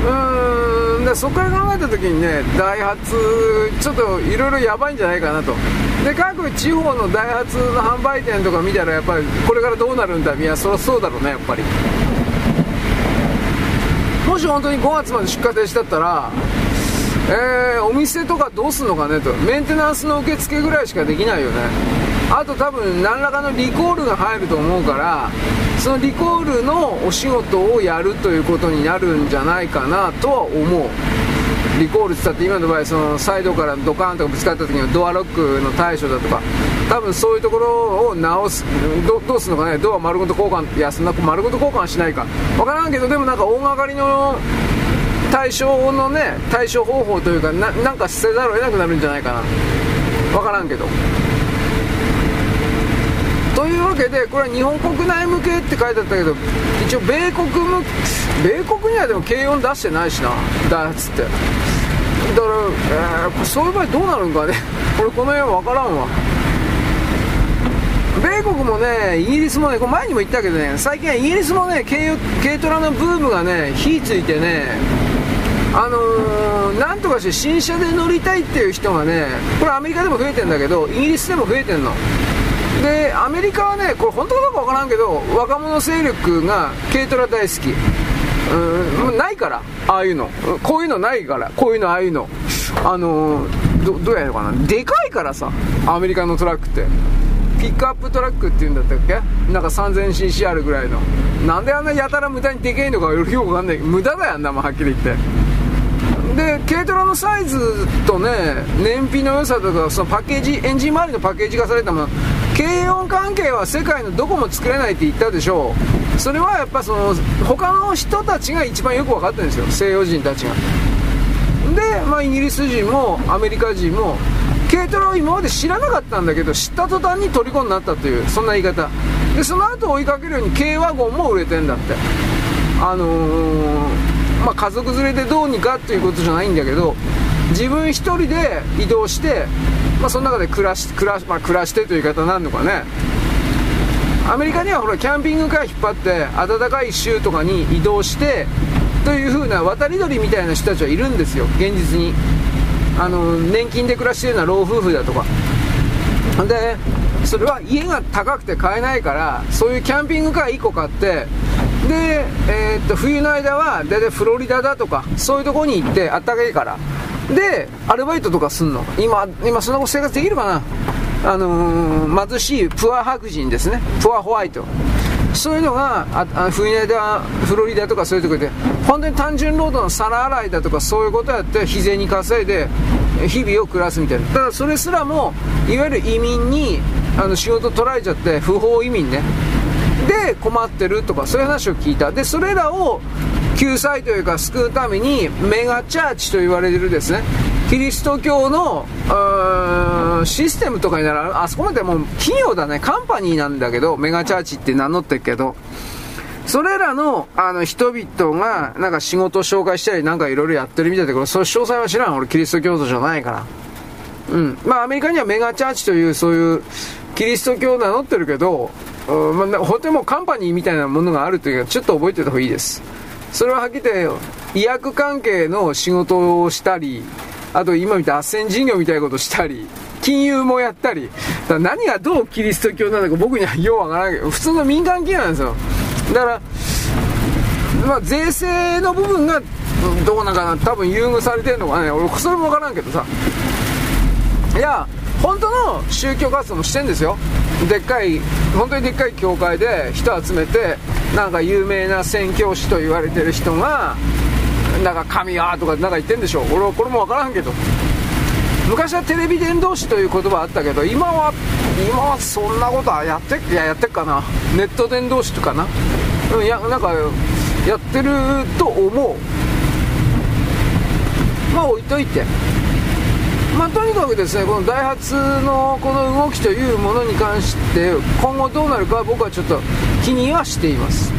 うーんでそこから考えた時にねダイハツちょっといろいろやばいんじゃないかなと。で各地方のダイハツの販売店とか見たらやっぱりこれからどうなるんだいやそりゃそうだろうねやっぱり。もし本当に5月まで出荷停止だったらえー、お店とかどうすんのかねと。メンテナンスの受付ぐらいしかできないよね。あと多分何らかのリコールが入ると思うからそのリコールのお仕事をやるということになるんじゃないかなとは思う。リコールって言ったって今の場合そのサイドからドカーンとかぶつかった時のドアロックの対処だとか多分そういうところを直すどうするのかね。ドア丸ごと交換いやそんな丸ごと交換しないか。分からんけどでもなんか大掛かりの対処のね対処方法というかななんか捨てざるを得なくなるんじゃないかな分からんけどわけでこれは日本国内向けって書いてあったけど一応米国向米国にはでも軽音出してないしなダイハツって。だから、えー、そういう場合どうなるんかね。これこの辺分からんわ。米国もね、イギリスもね、これ前にも言ったけどね、最近はイギリスもね、軽軽トラのブームがね、火ついてね、あのー、なんとかして新車で乗りたいっていう人がね、これアメリカでも増えてんだけど、イギリスでも増えてんの。で、アメリカはね、これ本当かどうかわからんけど、若者勢力が軽トラ大好き。うん、ないから、ああいうの。こういうのないから、こういうの、ああいうの。あの、ど、どうやるのかな。でかいからさ、アメリカのトラックって。ピックアップトラックっていうんだったっけ？なんか 3000cc あるぐらいの。なんであんなやたら無駄にでけえのかよくわかんないけど、無駄だよ、あんなもんはっきり言って。で軽トラのサイズとね燃費の良さとかそのパッケージエンジン周りのパッケージ化されたもの軽音関係は世界のどこも作れないって言ったでしょう。それはやっぱその他の人たちが一番よく分かってるんですよ。西洋人たちが。で、まあ、イギリス人もアメリカ人も軽トラを今まで知らなかったんだけど知った途端に虜になったというそんな言い方。でその後追いかけるように軽ワゴンも売れてんだって。あのー、まあ、家族連れでどうにかっていうことじゃないんだけど自分一人で移動して、まあ、その中で暮らし暮ら,、まあ、暮らしてという言い方になるのかね。アメリカにはほらキャンピングカー引っ張って暖かい州とかに移動してという風な渡り鳥みたいな人たちはいるんですよ。現実に。あの年金で暮らしてるような老夫婦だとか。でそれは家が高くて買えないからそういうキャンピングカー1個買ってで、えー、っと冬の間は大体フロリダだとかそういうとこに行ってあったかいから。でアルバイトとかすんの。今今そんな生活できるかな？あのー、貧しいプア白人ですね。プアホワイト。そういうのが冬の間フロリダとかそういうとこで本当に単純労働の皿洗いだとかそういうことやって日銭稼いで日々を暮らすみたいな。ただそれすらもいわゆる移民にあの仕事取られちゃって不法移民ね。で困ってるとかそういう話を聞いたでそれらを救済というか救うためにメガチャーチと言われてるですねキリスト教のシステムとかにならあそこまでもう企業だねカンパニーなんだけどメガチャーチって名乗ってるけどそれらの、あの、人々が、なんか仕事を紹介したり、なんかいろいろやってるみたいだけど、そういう詳細は知らん。俺、キリスト教徒じゃないから。うん。まあ、アメリカにはメガチャーチという、そういう、キリスト教を名乗ってるけど、うんまあ、本当にもカンパニーみたいなものがあるというか、ちょっと覚えておいた方がいいです。それははっきり言って、医薬関係の仕事をしたり、あと今見た斡旋事業みたいなことしたり、金融もやったり、何がどうキリスト教なのか僕にはようわからないけど、普通の民間企業なんですよ。だから、まあ、税制の部分がどうなんかな、多分優遇されてるのかね、俺、それもわからんけどさ、いや、本当の宗教活動もしてんですよ、でっかい、本当にでっかい教会で人集めて、なんか有名な宣教師と言われてる人が、なんか神はとかなんか言ってんでしょ、俺はこれもわからんけど。昔はテレビ伝道師という言葉あったけど今は今はそんなことはやっていややってっかな。ネット伝道師とかな。うんいやなんかやってると思う。まあ置いといて。まあ、とにかくですねこのダイハツのこの動きというものに関して今後どうなるか僕はちょっと気にはしています。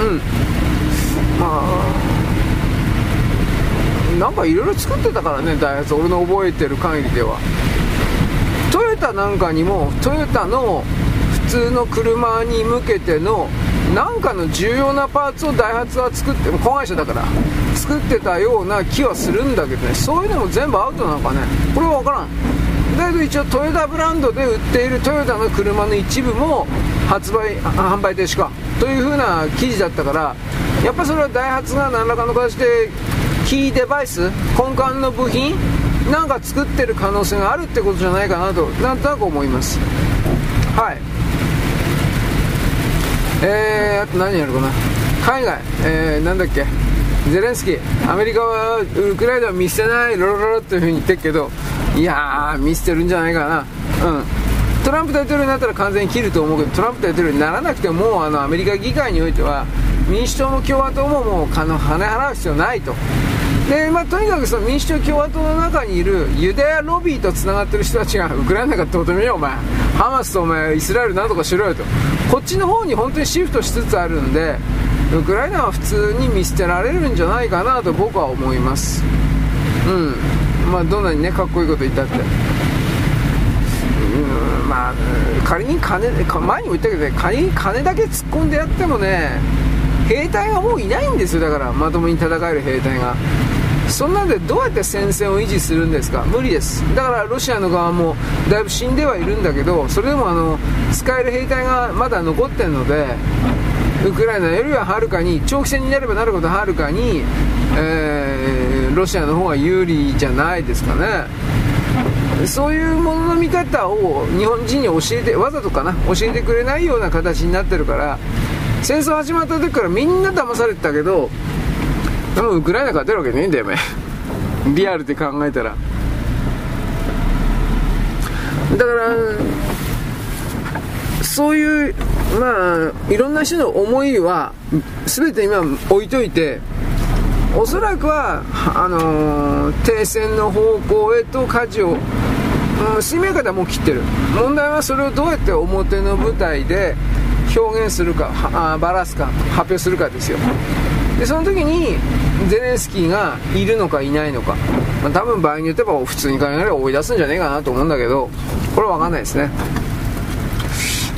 うん。まあなんかいろいろ作ってたからねダイハツ。俺の覚えてる限りでは。トヨタなんかにもトヨタの普通の車に向けてのなんかの重要なパーツをダイハツは作って子会社だから作ってたような気はするんだけどね。そういうのも全部アウトなのかね。これは分からん。だけど一応トヨタブランドで売っているトヨタの車の一部も発売販売停止か。という風な記事だったからやっぱそれはダイハツが何らかの形でキーデバイス？根幹の部品？なんか作ってる可能性があるってことじゃないかなとなんとなく思います。はい。えー、あと何やるかな。海外、えー、なんだっけ。ゼレンスキー。アメリカはウクライナは見捨てない。ロロロロっていうふうに言ってるけど。いやー見捨てるんじゃないかな。うん。トランプ大統領になったら完全に切ると思うけどトランプ大統領にならなくてもあのアメリカ議会においては民主党も共和党ももう金払う必要ないと。で、まあ、とにかくその民主党共和党の中にいるユダヤロビーとつながってる人たちがウクライナかどうでもいいよお前。ハマスとお前イスラエルなんとかしろよと。こっちの方に本当にシフトしつつあるんでウクライナは普通に見捨てられるんじゃないかなと僕は思います。うん。まあどんなにねかっこいいこと言ったって。うん。まあ仮に金前にも言ったけど仮に金だけ突っ込んでやってもね兵隊がもういないんですよだから。まともに戦える兵隊が。そんなんでどうやって戦線を維持するんですか？無理です。だからロシアの側もだいぶ死んではいるんだけどそれでもあの使える兵隊がまだ残ってるのでウクライナよりははるかに長期戦になればなるほどはるかに、えー、ロシアの方が有利じゃないですかね。そういうものの見方を日本人に教えてわざとかな？教えてくれないような形になってるから戦争始まった時からみんな騙されてたけどでもウクライナ勝てるわけねえんだよお前。リアルで考えたら。だからそういうまあいろんな人の思いは全て今置いといておそらくはあのー、停戦の方向へと舵を、うん、水面下ではもう切ってる。問題はそれをどうやって表の舞台で表現するかあバラすか発表するかですよ。でその時にゼレンスキーがいるのかいないのか、まあ、多分場合によっては普通に考えれば追い出すんじゃねえかなと思うんだけどこれは分かんないですね。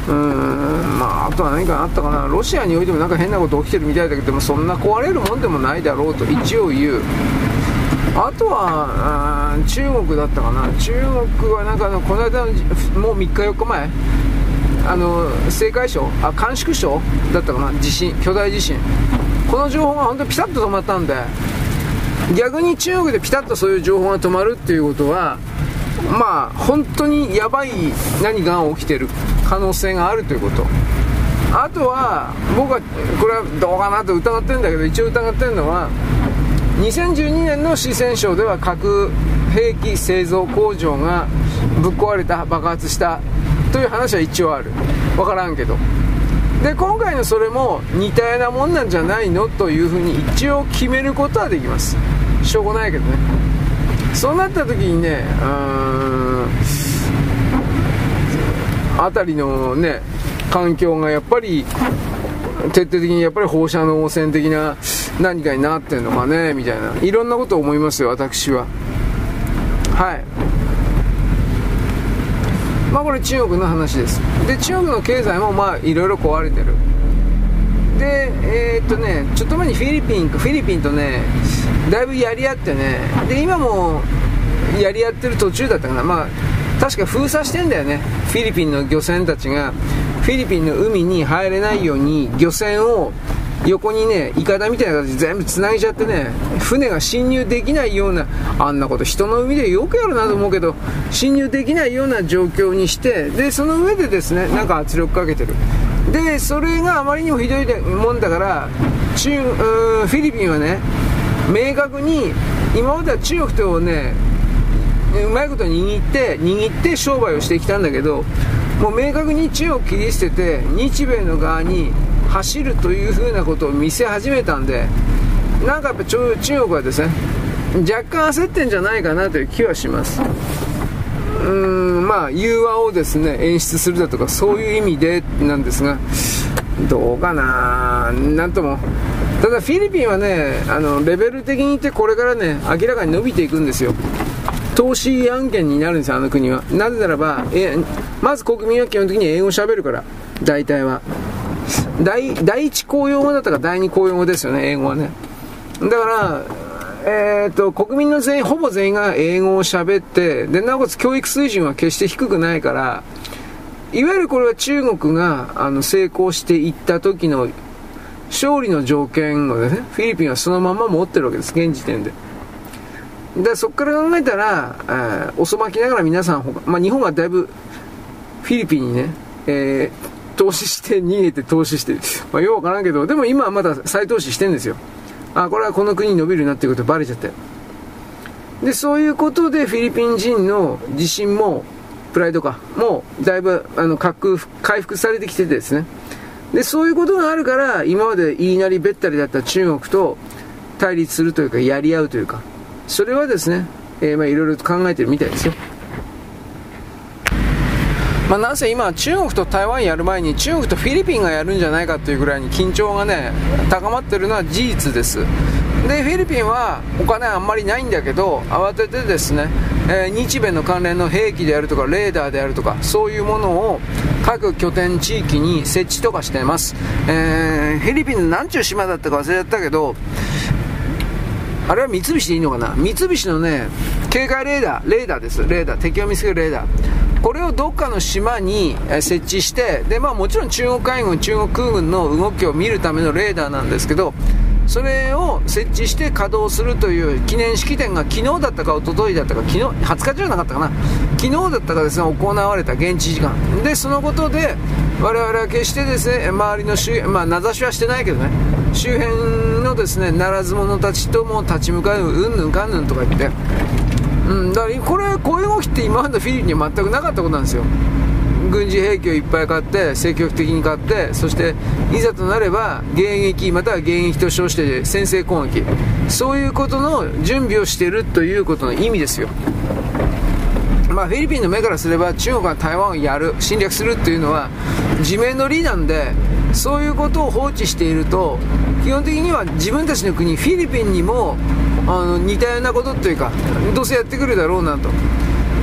うーんまああとは何かあったかな。ロシアにおいてもなんか変なこと起きてるみたいだけどもそんな壊れるもんでもないだろうと一応言う。あとは中国だったかな。中国はなんかあのこの間のもう3日4日前あの青海省あ甘粛省だったかな。地震巨大地震。この情報が本当にピタッと止まったんで逆に中国でピタッとそういう情報が止まるっていうことはまあ本当にやばい何が起きてる可能性があるということ。あとは僕はこれはどうかなと疑ってるんだけど一応疑ってるのは2012年の四川省では核兵器製造工場がぶっ壊れた爆発したという話は一応ある。分からんけど。で今回のそれも似たようなもんなんじゃないのというふうに一応決めることはできます。しょうがないけどね。そうなった時にねうん辺りのね環境がやっぱり徹底的にやっぱり放射能汚染的な何かになってんのかねみたいな。いろんなことを思いますよ私は。はい。まあこれ中国の話です。で中国の経済もまあいろいろ壊れてる。でえー、っとねちょっと前にフィリピンフィリピンとねだいぶやり合ってね。で今もやり合ってる途中だったかな。まあ確か封鎖してんだよね。フィリピンの漁船たちが。フィリピンの海に入れないように漁船を横にね、いかだみたいな形で全部繋いじゃってね、船が侵入できないような、あんなこと人の海でよくやるなと思うけど、侵入できないような状況にして、で、その上でですね、なんか圧力かけてる。で、それがあまりにもひどいもんだから、中、フィリピンはね、明確に、今までは中国とね、うまいこと握って、握って商売をしてきたんだけど、もう明確に中国切り捨てて、日米の側に走るというふうなことを見せ始めたんでなんかやっぱ中国はですね若干焦ってんじゃないかなという気はします。うーんまあ融和をですね演出するだとかそういう意味でなんですがどうかな。なんとも。ただフィリピンはねあのレベル的に言ってこれからね明らかに伸びていくんですよ。投資案件になるんですよあの国は。なぜならばえまず国民は基本的に英語を喋るから大体は。第第一公用語だったか第二公用語ですよね、英語はね。だから、えーと、国民の全員、ほぼ全員が英語を喋って、で、なおかつ教育水準は決して低くないから、いわゆるこれは中国があの成功していった時の勝利の条件をね、フィリピンはそのまま持ってるわけです、現時点で。で、そこから考えたら、えー、遅まきながら皆さん、まあ、日本はだいぶフィリピンにね、えー投資して逃げて投資して、まあ、ようわからんけど、でも今はまだ再投資してんですよ。あ、これはこの国に伸びるなっていうことバレちゃって。で、そういうことでフィリピン人の自信も、プライドか、もうだいぶ、あの、回復されてきててですね。で、そういうことがあるから、今まで言いなりべったりだった中国と、対立するというか、やり合うというか、それはですね、えー、まあいろいろと考えてるみたいですよ。まあ、なんせ今、中国と台湾やる前に中国とフィリピンがやるんじゃないかというぐらいに緊張がね高まってるのは事実です。でフィリピンはお金あんまりないんだけど慌ててですね、えー、日米の関連の兵器であるとかレーダーであるとかそういうものを各拠点地域に設置とかしています、えー、フィリピンの何ちゅう島だったか忘れちゃったけどあれは三菱でいいのかな？三菱のね警戒レーダーレーダーです。レーダー。敵を見つけるレーダー。これをどっかの島に設置してで、まあ、もちろん中国海軍中国空軍の動きを見るためのレーダーなんですけどそれを設置して稼働するという記念式典が昨日だったか一昨日だったか昨日20日じゃなかったかな？昨日だったかですね行われた現地時間。でそのことで我々は決してですね周りの周ま名指しはしてないけどね。周辺のですねならず者たちとも立ち向かううんぬんかんぬんとか言って。うんだからこれこういう動きって今までフィリピンには全くなかったことなんですよ。軍事兵器をいっぱい買って積極的に買ってそしていざとなれば迎撃または迎撃と称して先制攻撃。そういうことの準備をしているということの意味ですよ。まあ、フィリピンの目からすれば中国が台湾をやる侵略するっていうのは自明の理なんでそういうことを放置していると基本的には自分たちの国フィリピンにもあの似たようなことというかどうせやってくるだろうなと。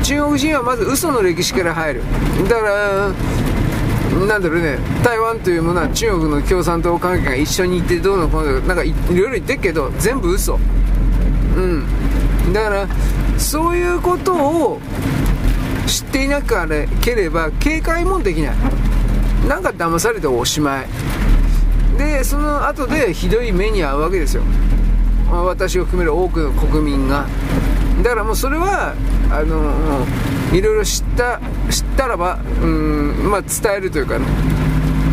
中国人はまず嘘の歴史から入る。だからなんだろうね。台湾というものは中国の共産党関係が一緒にいてどうのこうのなんかいろいろ言ってるけど全部嘘。うん。だからそういうことを知っていなければ警戒もできない。なんか騙されておしまい。でその後でひどい目に遭うわけですよ。私を含める多くの国民が。だからもうそれはあのいろいろ知った知ったらばうん、まあ、伝えるというかね。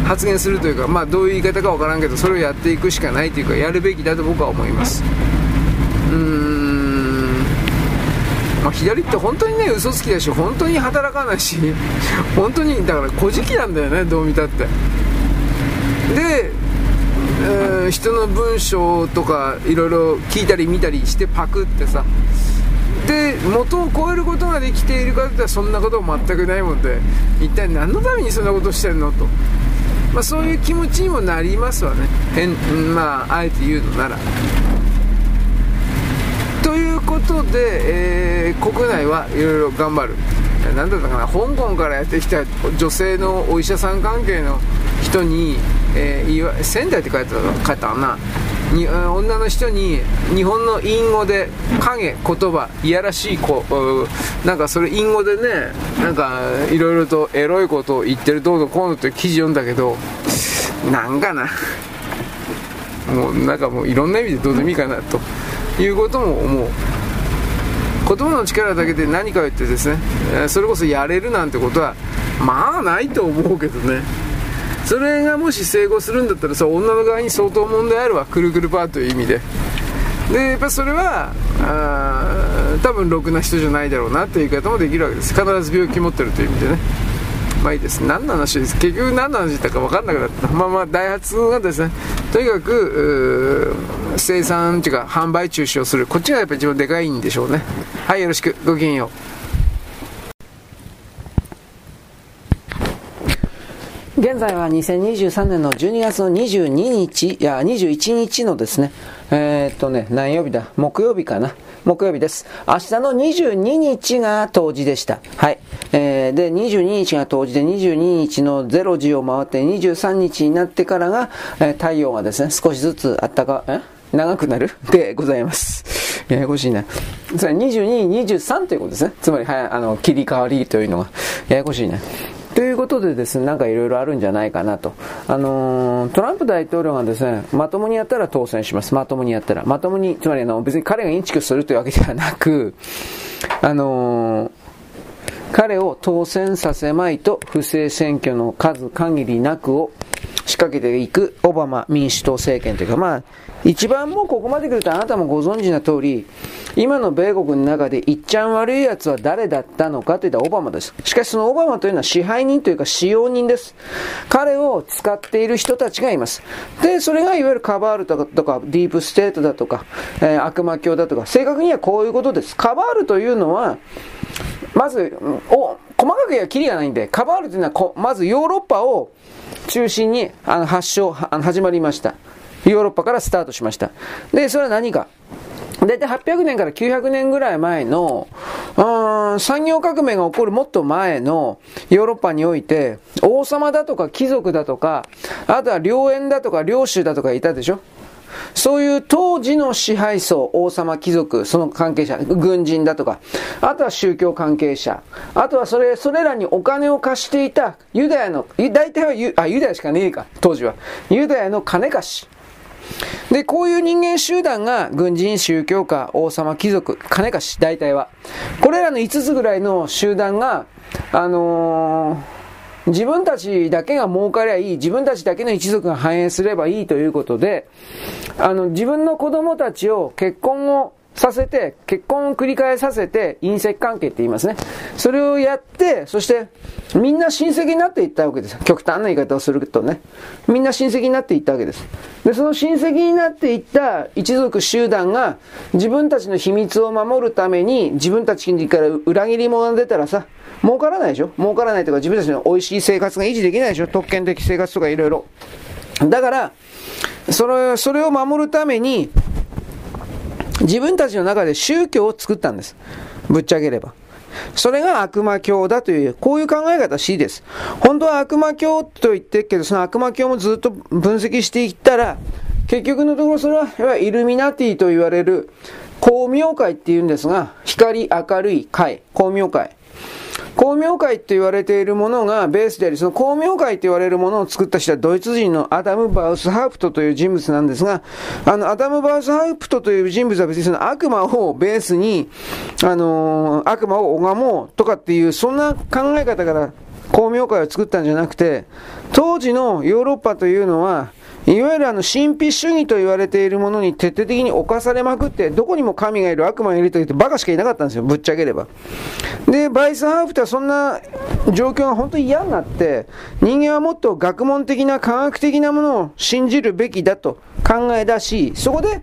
発言するというか、まあ、どういう言い方か分からんけどそれをやっていくしかないというかやるべきだと僕は思います。うん、まあ、左って本当にね嘘つきだし本当に働かないし 本当にだから小じなんだよねどう見たって。で、えー、人の文章とかいろいろ聞いたり見たりしてパクってさ。で元を超えることができているかといったらそんなこと全くないもんで。一体何のためにそんなことしてんのと、まあ、そういう気持ちにもなりますわね。変まああえて言うのなら。ことで、えー、国内はいろいろ頑張る。何だったかな。香港からやってきた女性のお医者さん関係の人に、えー、仙台って書いてた書いたかな。に女の人に日本の隠語で影言葉いやらしい子なんかそれ隠語でねなんかいろいろとエロいことを言ってるどうのこうのって記事読んだけどなんかな。もうなんかもういろんな意味でどうでもいいかなということも思う。言葉の力だけで何かを言ってですねそれこそやれるなんてことはまあないと思うけどね。それがもし成功するんだったらさ女の側に相当問題あるわ。くるくるパーという意味で。でやっぱそれはあ多分ろくな人じゃないだろうなという言い方もできるわけです。必ず病気持ってるという意味でね。まあいいです。何の話です？結局何の話だったか分かんなくなった。まあまあダイハツがですねとにかく生産というか販売中止をする。こっちがやっぱり一番でかいんでしょうね。はいよろしく。ごきげんよう。現在は2023年の12月の22日、いや、21日のですね、えー、っとね、何曜日だ木曜日かな木曜日です。明日の22日が冬至でした。はい。えー、で、22日が冬至で、22日の0時を回って、23日になってからが、えー、太陽がですね、少しずつあったか、え？長くなる？でございます。ややこしいな。それ22、23ということですね。つまり、はい、あの、切り替わりというのが、ややこしいな。ということでですね、なんかいろいろあるんじゃないかなと。あのー、トランプ大統領がですね、まともにやったら当選します。まともにやったら。まともに、つまりあの、別に彼がインチキするというわけではなく、あのー、彼を当選させまいと不正選挙の数限りなくを仕掛けていくオバマ民主党政権というか、まあ、一番もうここまで来るとあなたもご存知な通り、今の米国の中でいっちゃん悪い奴は誰だったのかといったらオバマです。しかしそのオバマというのは支配人というか使用人です。彼を使っている人たちがいます。で、それがいわゆるカバールとかとかディープステートだとか、えー、悪魔教だとか、正確にはこういうことです。カバールというのは、まず、お、細かく言えばキリがないんで、カバールというのはまずヨーロッパを中心にあの発祥、あの始まりました。ヨーロッパからスタートしました。で、それは何か。大体800年から900年ぐらい前の、うん、産業革命が起こるもっと前のヨーロッパにおいて、王様だとか貴族だとか、あとは領縁だとか領主だとかいたでしょそういう当時の支配層、王様、貴族、その関係者、軍人だとか、あとは宗教関係者、あとはそれ、それらにお金を貸していたユダヤの、大体はユあユダヤしかねえか、当時は。ユダヤの金貸し。で、こういう人間集団が軍人、宗教家、王様、貴族、金貸し、大体は。これらの5つぐらいの集団が、あのー自分たちだけが儲かりゃいい、自分たちだけの一族が繁栄すればいいということで、あの、自分の子供たちを結婚をさせて、結婚を繰り返させて、隕石関係って言いますね。それをやって、そして、みんな親戚になっていったわけです。極端な言い方をするとね。みんな親戚になっていったわけです。で、その親戚になっていった一族集団が、自分たちの秘密を守るために、自分たちから裏切り者が出たらさ、儲からないでしょ？儲からないとか自分たちの美味しい生活が維持できないでしょ？特権的生活とかいろいろ。だから、それ、それを守るために、自分たちの中で宗教を作ったんです。ぶっちゃければ。それが悪魔教だという、こういう考え方 C です。本当は悪魔教と言ってるけど、その悪魔教もずっと分析していったら、結局のところそれは、イルミナティと言われる、光明会って言うんですが、光明るい会、光明会。光明会って言われているものがベースであり、その光明会って言われるものを作った人はドイツ人のアダム・ヴァイスハウプトという人物なんですが、あの、アダム・ヴァイスハウプトという人物は別にその悪魔をベースに、あのー、悪魔を拝もうとかっていう、そんな考え方から光明会を作ったんじゃなくて、当時のヨーロッパというのは、いわゆるあの神秘主義と言われているものに徹底的に侵されまくって、どこにも神がいる、悪魔がいると言ってバカしかいなかったんですよ、ぶっちゃければ。で、バイスハーフとはそんな状況が本当に嫌になって、人間はもっと学問的な科学的なものを信じるべきだと考え出し、そこで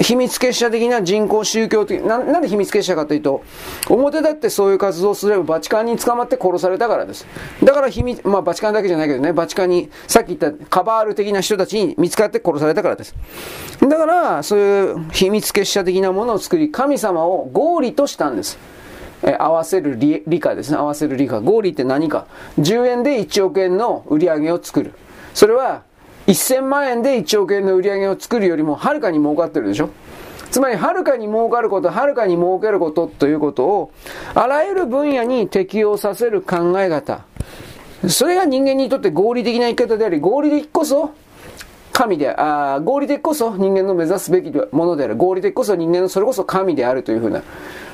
秘密結社的な人口宗教的な、なんで秘密結社かというと、表だってそういう活動すればバチカンに捕まって殺されたからです。だから秘密、まあバチカンだけじゃないけどね、バチカンに、さっき言ったカバール的な人たちに見つかって殺されたからです。だから、そういう秘密結社的なものを作り、神様を合理としたんです。え合わせる理理科ですね。合わせる理科。合理って何か。10円で1億円の売り上げを作る。それは1000万円で1億円の売り上げを作るよりもはるかに儲かってるでしょつまり、はるかに儲かること、はるかに儲けることということを、あらゆる分野に適用させる考え方。それが人間にとって合理的な生き方であり、合理的こそ、神であ、合理的こそ人間の目指すべきものである。合理的こそ人間のそれこそ神であるというふうな。だか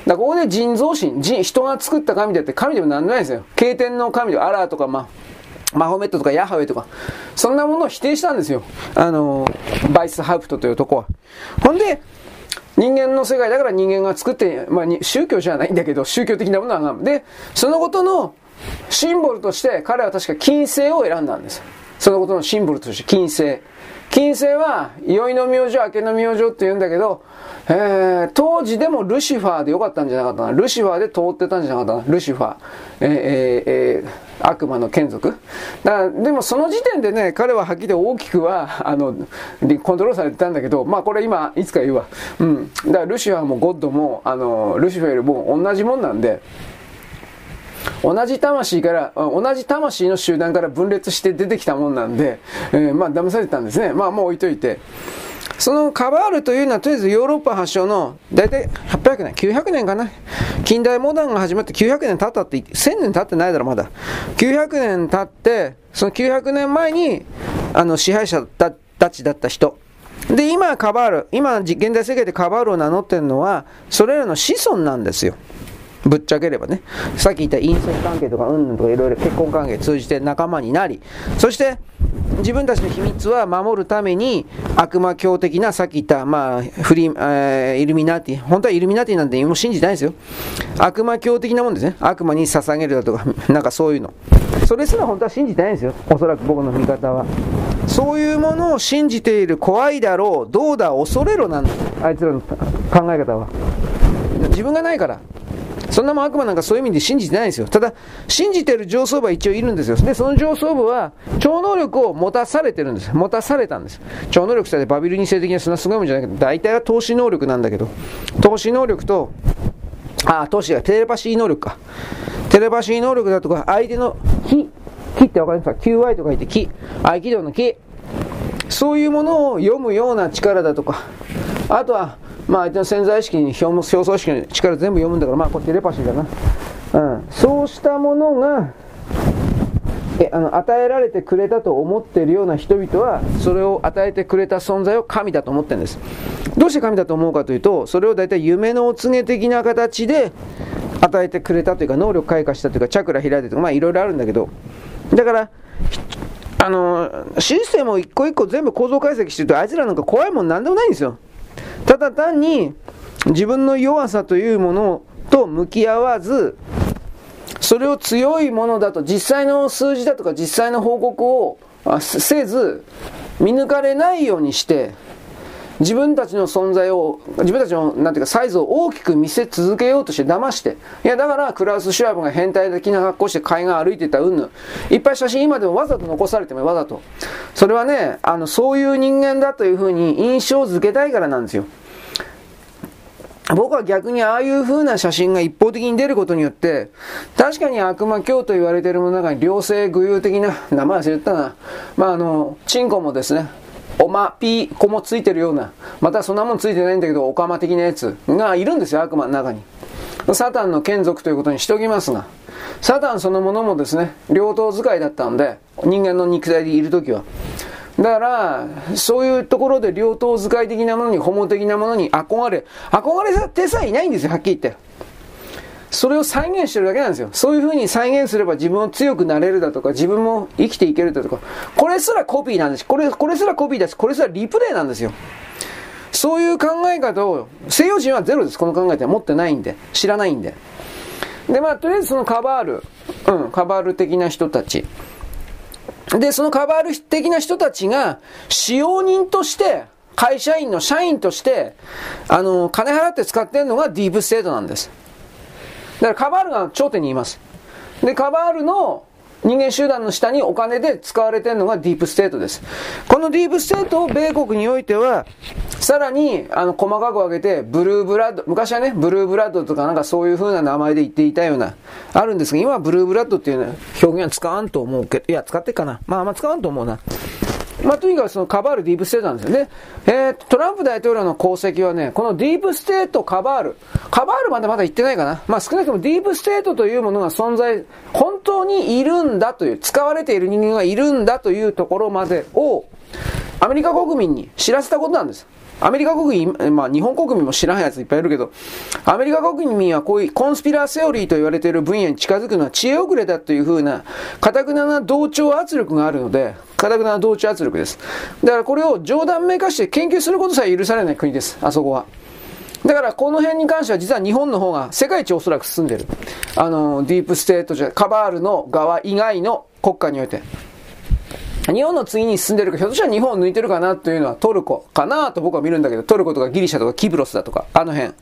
らここで人造神、人、が作った神であって神でもなんでないですよ。経典の神でアラーとか、まあ、マホメットとかヤハウェとか、そんなものを否定したんですよ。あの、バイスハウプトという男は。ほんで、人間の世界だから人間が作って、まあ、宗教じゃないんだけど、宗教的なものは、で、そのことのシンボルとして彼は確か金星を選んだんです。そのことのシンボルとして金星。金星は、宵の明星、明けの明星って言うんだけど、えー、当時でもルシファーでよかったんじゃなかったな。ルシファーで通ってたんじゃなかったな。ルシファー。えー、えー、えー、悪魔の眷属。だ、でもその時点でね、彼ははっきり大きくは、あの、コントロールされてたんだけど、まあこれ今、いつか言うわ。うん。だからルシファーもゴッドも、あの、ルシフェルも同じもんなんで、同じ魂から、同じ魂の集団から分裂して出てきたもんなんで、えー、まあ騙されてたんですね。まあもう置いといて。そのカバールというのはとりあえずヨーロッパ発祥の大体800年、900年かな。近代モダンが始まって900年経ったって1000年経ってないだろ、まだ。900年経って、その900年前に、あの、支配者たちだった人。で、今カバール、今現代世界でカバールを名乗ってるのは、それらの子孫なんですよ。ぶっちゃければね。さっき言った隕石関係とか、うんとかいろいろ結婚関係通じて仲間になり、そして、自分たちの秘密は守るために悪魔教的なさっき言った、まあ、フリー、えー、イルミナティ本当はイルミナティなんてもう信じてないですよ。悪魔教的なもんですね。悪魔に捧げるだとか なんかそういうの。それすら本当は信じてないんですよ。おそらく僕の見方は。そういうものを信じている怖いだろうどうだ恐れろなんだあいつらの考え方は。自分がないからそんなも悪魔なんかそういう意味で信じてないんですよ。ただ、信じてる上層部は一応いるんですよ。で、その上層部は超能力を持たされてるんです。持たされたんです。超能力さえバビルニ性的にはそんなすごいもんじゃないけど、大体は投資能力なんだけど、投資能力と、あ、投資がテレパシー能力か。テレパシー能力だとか、相手の木、木ってわかりますか ?QI と書いて木。合気道の木。そういうものを読むような力だとか、あとは、まあ、相手の潜在意識に表表層意識の力全部読むんだから、まあ、これテレパシーだな。うん、そうしたものが、えあの与えられてくれたと思っているような人々はそれを与えてくれた存在を神だと思ってるんです。どうして神だと思うかというとそれを大体夢のお告げ的な形で与えてくれたというか能力開花したというかチャクラ開いてとかまあいろいろあるんだけど。だからあのシステムを一個一個全部構造解析してるとあいつらなんか怖いもんなんでもないんですよ。ただ単に自分の弱さというものと向き合わず、それを強いものだと、実際の数字だとか実際の報告をせず、見抜かれないようにして、自分たちの存在を、自分たちの、なんていうか、サイズを大きく見せ続けようとして騙して、いや、だから、クラウス・シュワブが変態的な格好して海岸歩いてたうんぬいっぱい写真今でもわざと残されてもわざと。それはね、あの、そういう人間だというふうに印象づけたいからなんですよ。僕は逆にああいう風な写真が一方的に出ることによって、確かに悪魔教と言われているものの中に良性具有的な、名前忘れたな。まああの、チンコもですね、おま、ピー、子もついてるような、またそんなもんついてないんだけど、オカマ的なやつがいるんですよ、悪魔の中に。サタンの眷属ということにしておきますが、サタンそのものもですね、両党使いだったので、人間の肉体でいるときは。だから、そういうところで両党使い的なものに、ホモ的なものに憧れ、憧れてさえいないんですよ、はっきり言って。それを再現してるだけなんですよ。そういう風に再現すれば自分を強くなれるだとか、自分も生きていけるだとか、これすらコピーなんです。これ、これすらコピーだし、これすらリプレイなんですよ。そういう考え方を、西洋人はゼロです。この考え方は持ってないんで、知らないんで。で、まあ、とりあえずそのカバール、うん、カバール的な人たち。で、そのカバール的な人たちが、使用人として、会社員の社員として、あの、金払って使ってるのがディープステートなんです。だからカバールが頂点にいます。で、カバールの人間集団の下にお金で使われているのがディープステートです。このディープステートを米国においては、さらに、あの、細かく分けて、 Blue Blood、昔はね、 Blue Blood とかなんかそういう風な名前で言っていたような、あるんですが、今は Blue Blood っていう、ね、表現は使わんと思うけど、いや、使ってっかな。まああんま使わんと思うな。まあ、とにかくそのカバールディープステートなんですよね。えー、トランプ大統領の功績はね、このディープステートカバール、カバールまでまだ行ってないかな。まあ、少なくともディープステートというものが存在、本当にいるんだという、使われている人間がいるんだというところまでを、アメリカ国民に知らせたことなんです。アメリカ国民、まあ日本国民も知らないやついっぱいいるけど、アメリカ国民はこういう conspiracy theory と言われている分野に近づくのは知恵遅れだというふうな、かたくなな同調圧力があるので、かたくなな同調圧力です。だからこれを冗談めかして研究することさえ許されない国です、あそこは。だからこの辺に関しては実は日本の方が世界一おそらく進んでる。あの、ディープステートじゃ、カバールの側以外の国家において。日本の次に進んでるか、ひょっとしたら日本を抜いてるかなというのはトルコかなと僕は見るんだけど、トルコとかギリシャとかキプロスだとか、あの辺。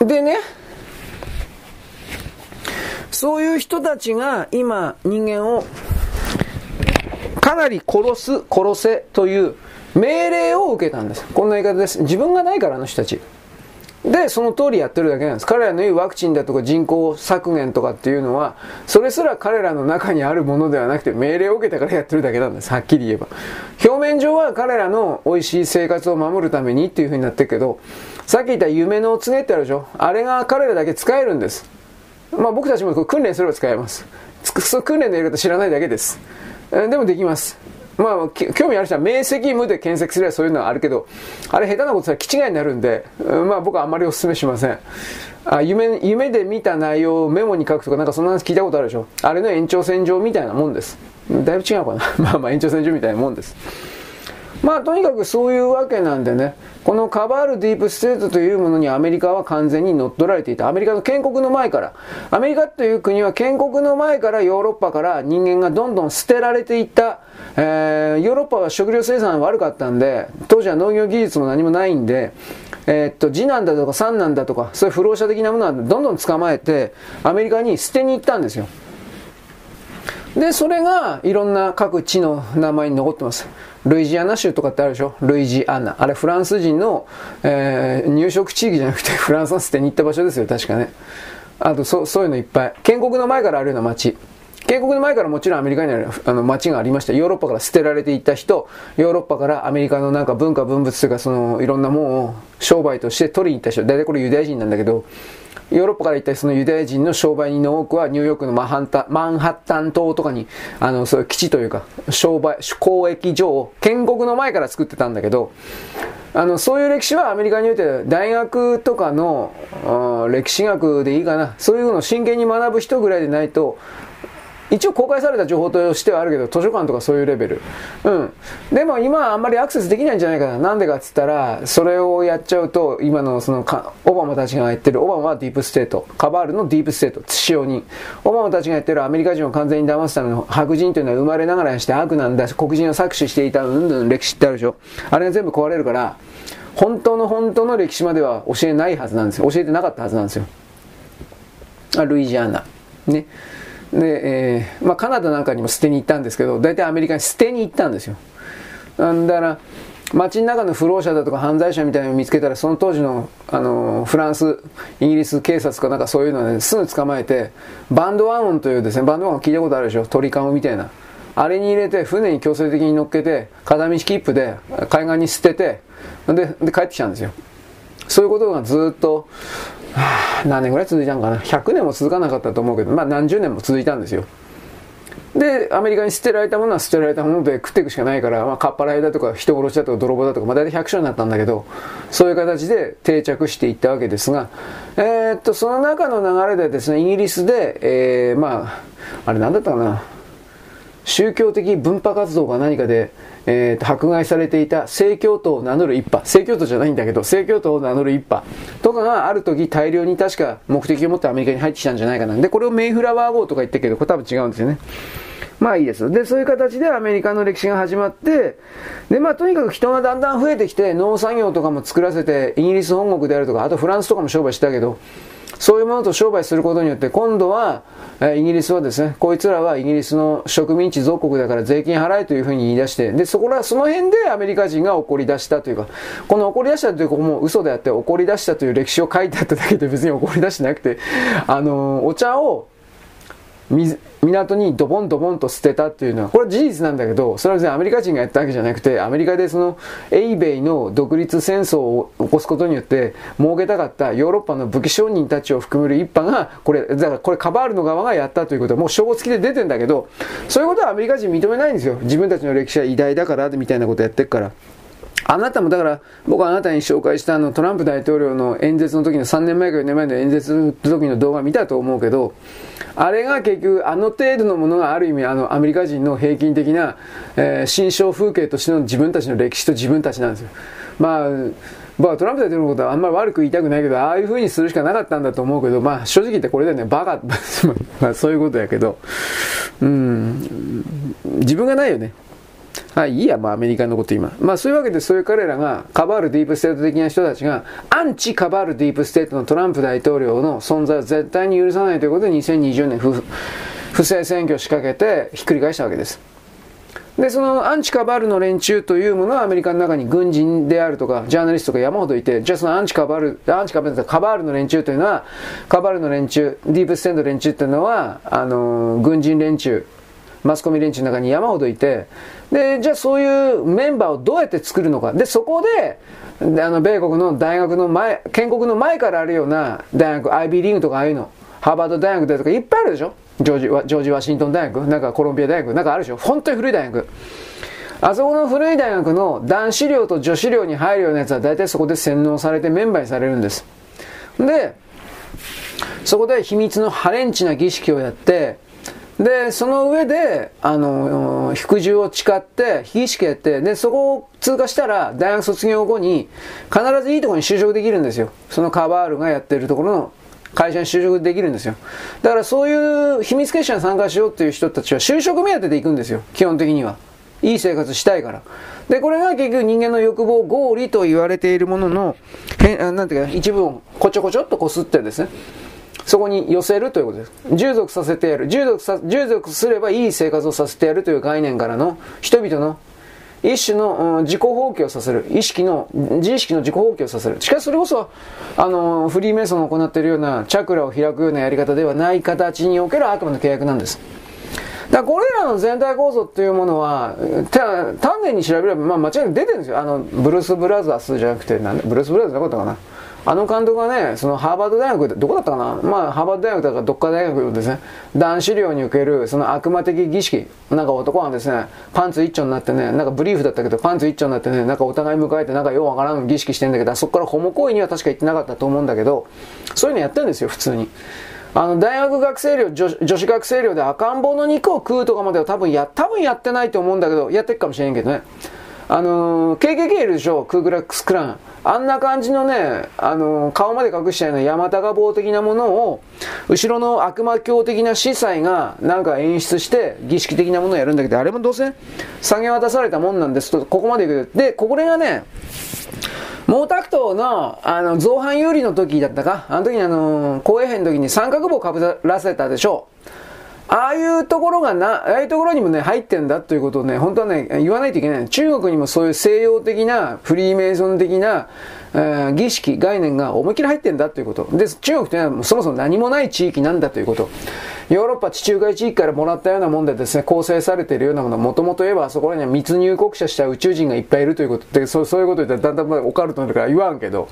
でね、そういう人たちが今人間をかなり殺す、殺せという命令を受けたんです。こんな言い方です。自分がないからあの人たち。で、その通りやってるだけなんです。彼らの言うワクチンだとか人口削減とかっていうのは、それすら彼らの中にあるものではなくて命令を受けたからやってるだけなんです。はっきり言えば。表面上は彼らの美味しい生活を守るためにっていう風になってるけど、さっき言った夢のお告げってあるでしょあれが彼らだけ使えるんです。まあ僕たちも訓練すれば使えます。訓練のやり方知らないだけです。でもできます。まあ、興味ある人は明晰夢で検索すればそういうのはあるけど、あれ下手なことしたら気違いになるんで、まあ僕はあんまりお勧めしません。あ夢夢で見た内容をメモに書くとかなんかそんな話聞いたことあるでしょ？あれの延長線上みたいなもんです。だいぶ違うかな まあまあ延長線上みたいなもんです。まあとにかくそういうわけなんでね、このカバールディープステートというものにアメリカは完全に乗っ取られていた。アメリカの建国の前から。アメリカという国は建国の前からヨーロッパから人間がどんどん捨てられていった。えー、ヨーロッパは食料生産悪かったんで、当時は農業技術も何もないんで、えー、っと、次男だとか三男だとか、そういう不老者的なものはどんどん捕まえて、アメリカに捨てに行ったんですよ。で、それがいろんな各地の名前に残ってます。ルイジアナ州とかってあるでしょ？ルイジアナ。あれフランス人の、えー、入植地域じゃなくて フランスが捨てに行った場所ですよ、確かね。あとそ、そういうのいっぱい。建国の前からあるような街。建国の前からもちろんアメリカにあるあの街がありました。ヨーロッパから捨てられていった人、ヨーロッパからアメリカのなんか文化文物というかそのいろんなものを商売として取りに行った人、大体これユダヤ人なんだけど、ヨーロッパから行ったそのユダヤ人の商売人の多くはニューヨークのマハンタマンハッタン島とかに、あの、そういう基地というか、商売、交易所を建国の前から作ってたんだけど、あの、そういう歴史はアメリカにおいて大学とかの歴史学でいいかな。そういうのを真剣に学ぶ人ぐらいでないと、一応公開された情報としてはあるけど、図書館とかそういうレベル。うん。でも今あんまりアクセスできないんじゃないかな。なんでかっつったら、それをやっちゃうと、今のそのオバマたちがやってる、オバマはディープステート、カバールのディープステート、使用人。オバマたちがやってるアメリカ人を完全に騙すための白人というのは生まれながらにして悪なんだし、黒人を搾取していたうんぬん歴史ってあるでしょ。あれが全部壊れるから、本当の本当の歴史までは教えないはずなんですよ。教えてなかったはずなんですよ。あルイジアナ。ね。で、えー、まあ、カナダなんかにも捨てに行ったんですけど、大体アメリカに捨てに行ったんですよ。だから、街の中の不老者だとか犯罪者みたいなのを見つけたら、その当時の、あの、フランス、イギリス警察かなんかそういうので、ね、すぐ捕まえて、バンドワゴンというですね、バンドワゴン聞いたことあるでしょ？鳥カゴみたいな。あれに入れて、船に強制的に乗っけて、片道切符で海岸に捨てて、で、で帰ってきたんですよ。そういうことがずっと、何年ぐらい続いたのかな100年も続かなかったと思うけど、まあ何十年も続いたんですよ。で、アメリカに捨てられたものは捨てられたもので食っていくしかないから、まあ、かっぱらいだとか人殺しだとか泥棒だとか、まあ大体100章になったんだけど、そういう形で定着していったわけですが、えー、っと、その中の流れでですね、イギリスで、えー、まあ、あれ何だったかな、宗教的分派活動か何かで、えー、と迫害されていた正教徒を名乗る一派、正教徒じゃないんだけど、正教徒を名乗る一派とかがある時大量に確か目的を持ってアメリカに入ってきたんじゃないかな。で、これをメイフラワー号とか言ってるけど、これ多分違うんですよね。まあいいです。で、そういう形でアメリカの歴史が始まって、で、まあとにかく人がだんだん増えてきて、農作業とかも作らせて、イギリス本国であるとか、あとフランスとかも商売してたけど、そういうものと商売することによって、今度は、えイギリスはですね、こいつらはイギリスの植民地属国だから税金払えというふうに言い出して、で、そこら、その辺でアメリカ人が怒り出したというか、この怒り出したというここも嘘であって怒り出したという歴史を書いてあっただけで別に怒り出してなくて、あのお茶を港にドボンドボンと捨てたっていうのは、これは事実なんだけど、それは別にアメリカ人がやったわけじゃなくて、アメリカでその、エイベイの独立戦争を起こすことによって、儲けたかったヨーロッパの武器商人たちを含める一派が、これ、だからこれカバールの側がやったということは、もう証拠付きで出てんだけど、そういうことはアメリカ人認めないんですよ。自分たちの歴史は偉大だから、みたいなことやってるから。あなたもだから、僕はあなたに紹介したあのトランプ大統領の演説の時の3年前か4年前の演説の時の動画見たと思うけど、あれが結局あの程度のものがある意味あのアメリカ人の平均的な、えー、心象風景としての自分たちの歴史と自分たちなんですよ。まあ、まあ、トランプ大統領のことはあんまり悪く言いたくないけど、ああいう風にするしかなかったんだと思うけど、まあ正直言ってこれでね、バカ、まあそういうことやけど、うん、自分がないよね。はい、いいや、まあアメリカのこと今。まあそういうわけでそういう彼らが、カバールディープステート的な人たちが、アンチカバールディープステートのトランプ大統領の存在を絶対に許さないということで2020年不不正選挙を仕掛けてひっくり返したわけです。で、そのアンチカバールの連中というものはアメリカの中に軍人であるとか、ジャーナリストとか山ほどいて、じゃあそのアンチカバール、アンチカバール、カバールの連中というのは、カバールの連中、ディープステート連中というのは、あの、軍人連中、マスコミ連中の中に山ほどいて、で、じゃあそういうメンバーをどうやって作るのか。で、そこで、あの、米国の大学の前、建国の前からあるような大学、アイビーリーグとかああいうの、ハーバード大学だとかいっぱいあるでしょジョージ・ジョージワシントン大学、なんかコロンビア大学、なんかあるでしょ本当に古い大学。あそこの古い大学の男子寮と女子寮に入るようなやつは大体そこで洗脳されてメンバーにされるんです。で、そこで秘密のハレンチな儀式をやって、で、その上で、あの、服従を誓って、儀式やって、で、そこを通過したら、大学卒業後に、必ずいいところに就職できるんですよ。そのカバールがやってるところの会社に就職できるんですよ。だからそういう秘密結社に参加しようっていう人たちは就職目当てで行くんですよ。基本的には。いい生活したいから。で、これが結局人間の欲望、合理と言われているものの、へなんていうか、一部をこちょこちょっとこすってですね、そこに寄せるということです。従属させてやる。従属さ、従属すればいい生活をさせてやるという概念からの、人々の一種の、うん、自己放棄をさせる。意識の、自意識の自己放棄をさせる。しかしそれこそ、あの、フリーメイソンを行っているような、チャクラを開くようなやり方ではない形における悪魔の契約なんです。だこれらの全体構造っていうものは、丹念に調べれば、まあ、間違いなく出てるんですよ。あの、ブルース・ブラザースじゃなくて、なんブルース・ブラザーズなかったかな。あの監督がね、そのハーバード大学で、どこだったかな？まあ、ハーバード大学だからどっか大学ですね、男子寮における、その悪魔的儀式、なんか男がですね、パンツ一丁になってね、なんかブリーフだったけど、パンツ一丁になってね、なんかお互い迎えて、なんかようわからん儀式してんだけど、そこからホモ行為には確か行ってなかったと思うんだけど、そういうのやってるんですよ、普通に。あの、大学学生寮、女女子学生寮で赤ん坊の肉を食うとかまでは多分や、多分やってないと思うんだけど、やってっかもしれんけどね。あのー、KKK いるでしょ、クーグラックスクラン。あんな感じのね、あの、顔まで隠したような山高帽的なものを、後ろの悪魔教的な司祭がなんか演出して儀式的なものをやるんだけど、あれもどうせ下げ渡されたもんなんです。と、ここまで行く。で、これがね、毛沢東の、あの、造反有利の時だったか。あの時にあの、公衛兵の時に三角棒かぶらせたでしょ。うああいうところがな、ああいうところにもね、入ってんだということをね、本当はね、言わないといけない。中国にもそういう西洋的な、フリーメイソン的な、えー、儀式、概念が思いっきり入ってんだということ。で、中国というのはそもそも何もない地域なんだということ。ヨーロッパ地中海地域からもらったようなもんでですね、構成されているようなもの、もともと言えばそこらには密入国者した宇宙人がいっぱいいるということで、そうそういうこと言ったらだんだんオカルトになるから言わんけど、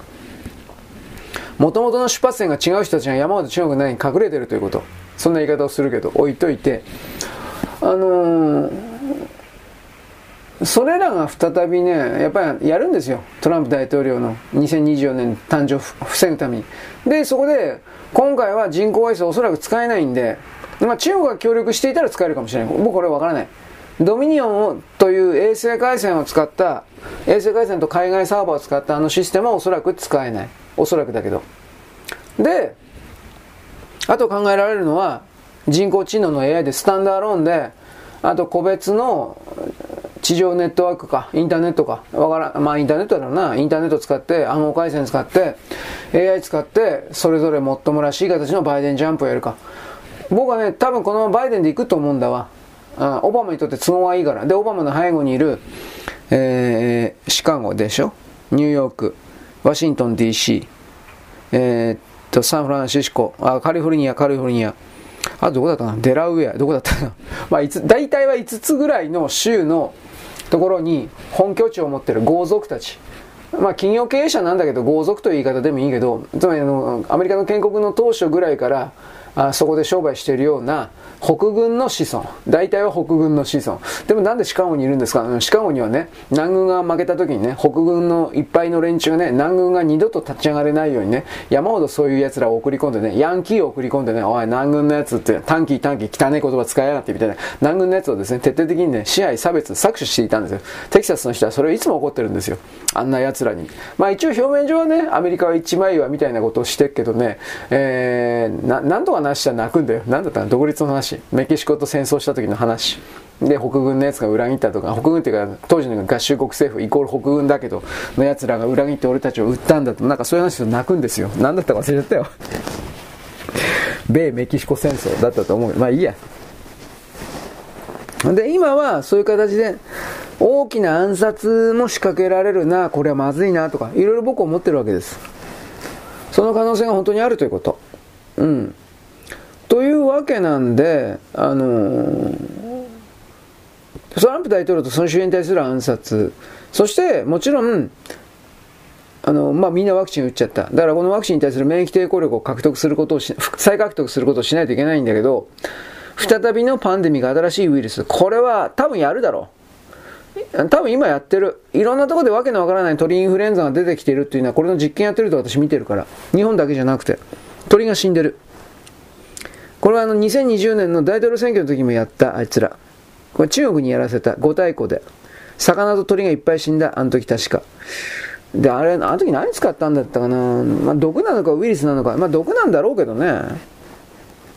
もともとの出発点が違う人たちが山ほど中国内に隠れているということ。そんな言い方をするけど、置いといて、あのーそれらが再びね、やっぱりやるんですよ。トランプ大統領の2024年誕生を防ぐために。で、そこで、今回は人工衛星おそらく使えないんで、まあ、中国が協力していたら使えるかもしれない。僕これわからない。ドミニオンという衛星回線を使った、衛星回線と海外サーバーを使ったあのシステムはおそらく使えない。おそらくだけど。で、あと考えられるのは、人工知能の AI でスタンダーローンで、あと個別の地上ネットワークか、インターネットか、わからん、まあインターネットだろうな、インターネット使って、暗号回線使って、AI 使って、それぞれもっともらしい形のバイデンジャンプをやるか。僕はね、多分このままバイデンで行くと思うんだわ。あオバマにとって都合がいいから。で、オバマの背後にいる、えー、シカゴでしょ？ニューヨーク、ワシントン DC、えー、と、サンフランシスコ、あ、カリフォルニア、カリフォルニア、あ、どこだったかな？デラウェア、どこだったかな？まあ、いつ、大体は5つぐらいの州のところに本拠地を持ってる豪族たち。まあ、企業経営者なんだけど、豪族という言い方でもいいけど、つまりあの、アメリカの建国の当初ぐらいから、あそこで商売しているような北軍の子孫。大体は北軍の子孫。でもなんでシカゴにいるんですか？シカゴにはね、南軍が負けた時にね、北軍のいっぱいの連中がね、南軍が二度と立ち上がれないようにね、山ほどそういう奴らを送り込んでね、ヤンキーを送り込んでね、おい、南軍のやつって、短期短期汚い言葉使いやがってみたいな、南軍のやつをですね、徹底的にね、支配、差別、搾取していたんですよ。テキサスの人はそれをいつも怒ってるんですよ。あんな奴らに。まあ一応表面上はね、アメリカは一枚岩みたいなことをしてるけどね、えー、な、なんとかなしちゃ泣くんだよ。なんだったら独立の話。メキシコと戦争した時の話。で、北軍のやつが裏切ったとか、北軍っていうか、当時の合衆国政府イコール北軍だけど、の奴らが裏切って俺たちを撃ったんだと、なんかそういう話と泣くんですよ。なんだったか忘れちゃったよ。米メキシコ戦争だったと思う。まあいいや。で、今はそういう形で、大きな暗殺も仕掛けられるな、これはまずいなとか、いろいろ僕は思ってるわけです。その可能性が本当にあるということ。うん。というわけなんで、あの、トランプ大統領とその周辺に対する暗殺、そしてもちろん、あの、まあ、みんなワクチン打っちゃった。だからこのワクチンに対する免疫抵抗力を獲得することをし、再獲得することをしないといけないんだけど、再びのパンデミック、新しいウイルス、これは多分やるだろう。多分今やってる。いろんなところでわけのわからない鳥インフルエンザが出てきてるっていうのは、これの実験やってると私見てるから。日本だけじゃなくて。鳥が死んでる。これはあの2020年の大統領選挙の時もやった、あいつら。これ中国にやらせた。五太鼓で。魚と鳥がいっぱい死んだ。あの時確か。で、あれ、あの時何使ったんだったかな。まあ、毒なのかウイルスなのか。まあ、毒なんだろうけどね。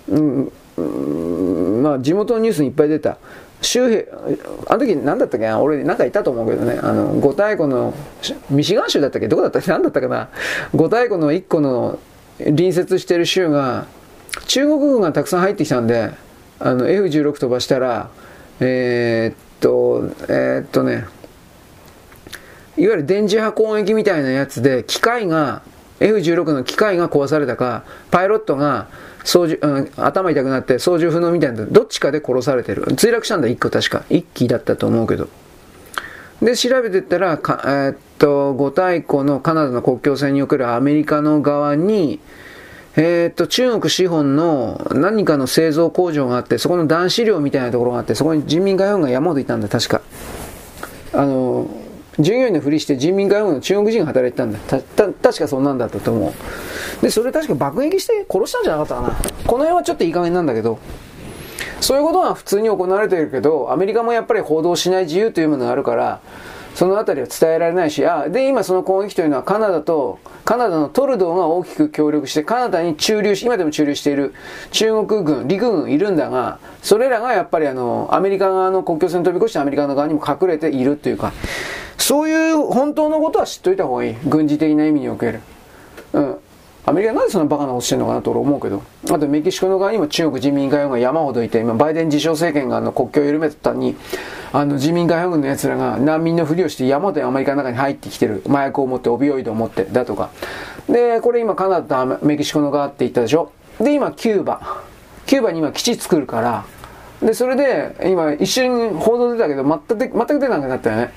うん、まあ、地元のニュースにいっぱい出た。周辺、あの時何だったっけ俺なんかいたと思うけどね、あの、五太鼓の、ミシガン州だったっけ？どこだった？っけ何だったかな五太鼓の1個の隣接してる州が、中国軍がたくさん入ってきたんで、あの、F16 飛ばしたら、えー、っと、えー、っとね、いわゆる電磁波攻撃みたいなやつで、機械が、F16 の機械が壊されたか、パイロットが操縦、うん、頭痛くなって操縦不能みたいな、どっちかで殺されてる。墜落したんだ、1個確か。1機だったと思うけど。で、調べてったら、かえー、っと、五大湖のカナダの国境線におけるアメリカの側に、えー、っと、中国資本の何かの製造工場があって、そこの男子寮みたいなところがあって、そこに人民解放軍が山ほどいたんだ、確か。あの、従業員のふりして人民解放軍の中国人が働いてたんだ。た、た、確かそんなんだったと思う。で、それ確か爆撃して殺したんじゃなかったかな。この辺はちょっといい加減なんだけど、そういうことが普通に行われているけど、アメリカもやっぱり報道しない自由というものがあるから、その辺りは伝えられないし、あ、で、今その攻撃というのはカナダと、カナダのトルドーが大きく協力して、カナダに駐留し、今でも駐留している中国軍、陸軍いるんだが、それらがやっぱりあの、アメリカ側の国境線飛び越してアメリカの側にも隠れているというか、そういう本当のことは知っといた方がいい。軍事的な意味における。うん。アメリカなんでそんなバカなことしてんのかなと俺思うけど。あとメキシコの側にも中国人民解放軍が山ほどいて、今バイデン自称政権があの国境を緩めてたに、あの人民解放軍の奴らが難民のふりをして山ほどアメリカの中に入ってきてる。麻薬を持って、オビオイドを持って、だとか。で、これ今カナダとメキシコの側って言ったでしょ。で、今キューバ。キューバに今基地作るから、で、それで、今一瞬報道出たけど、全く、全く出なくなったよね。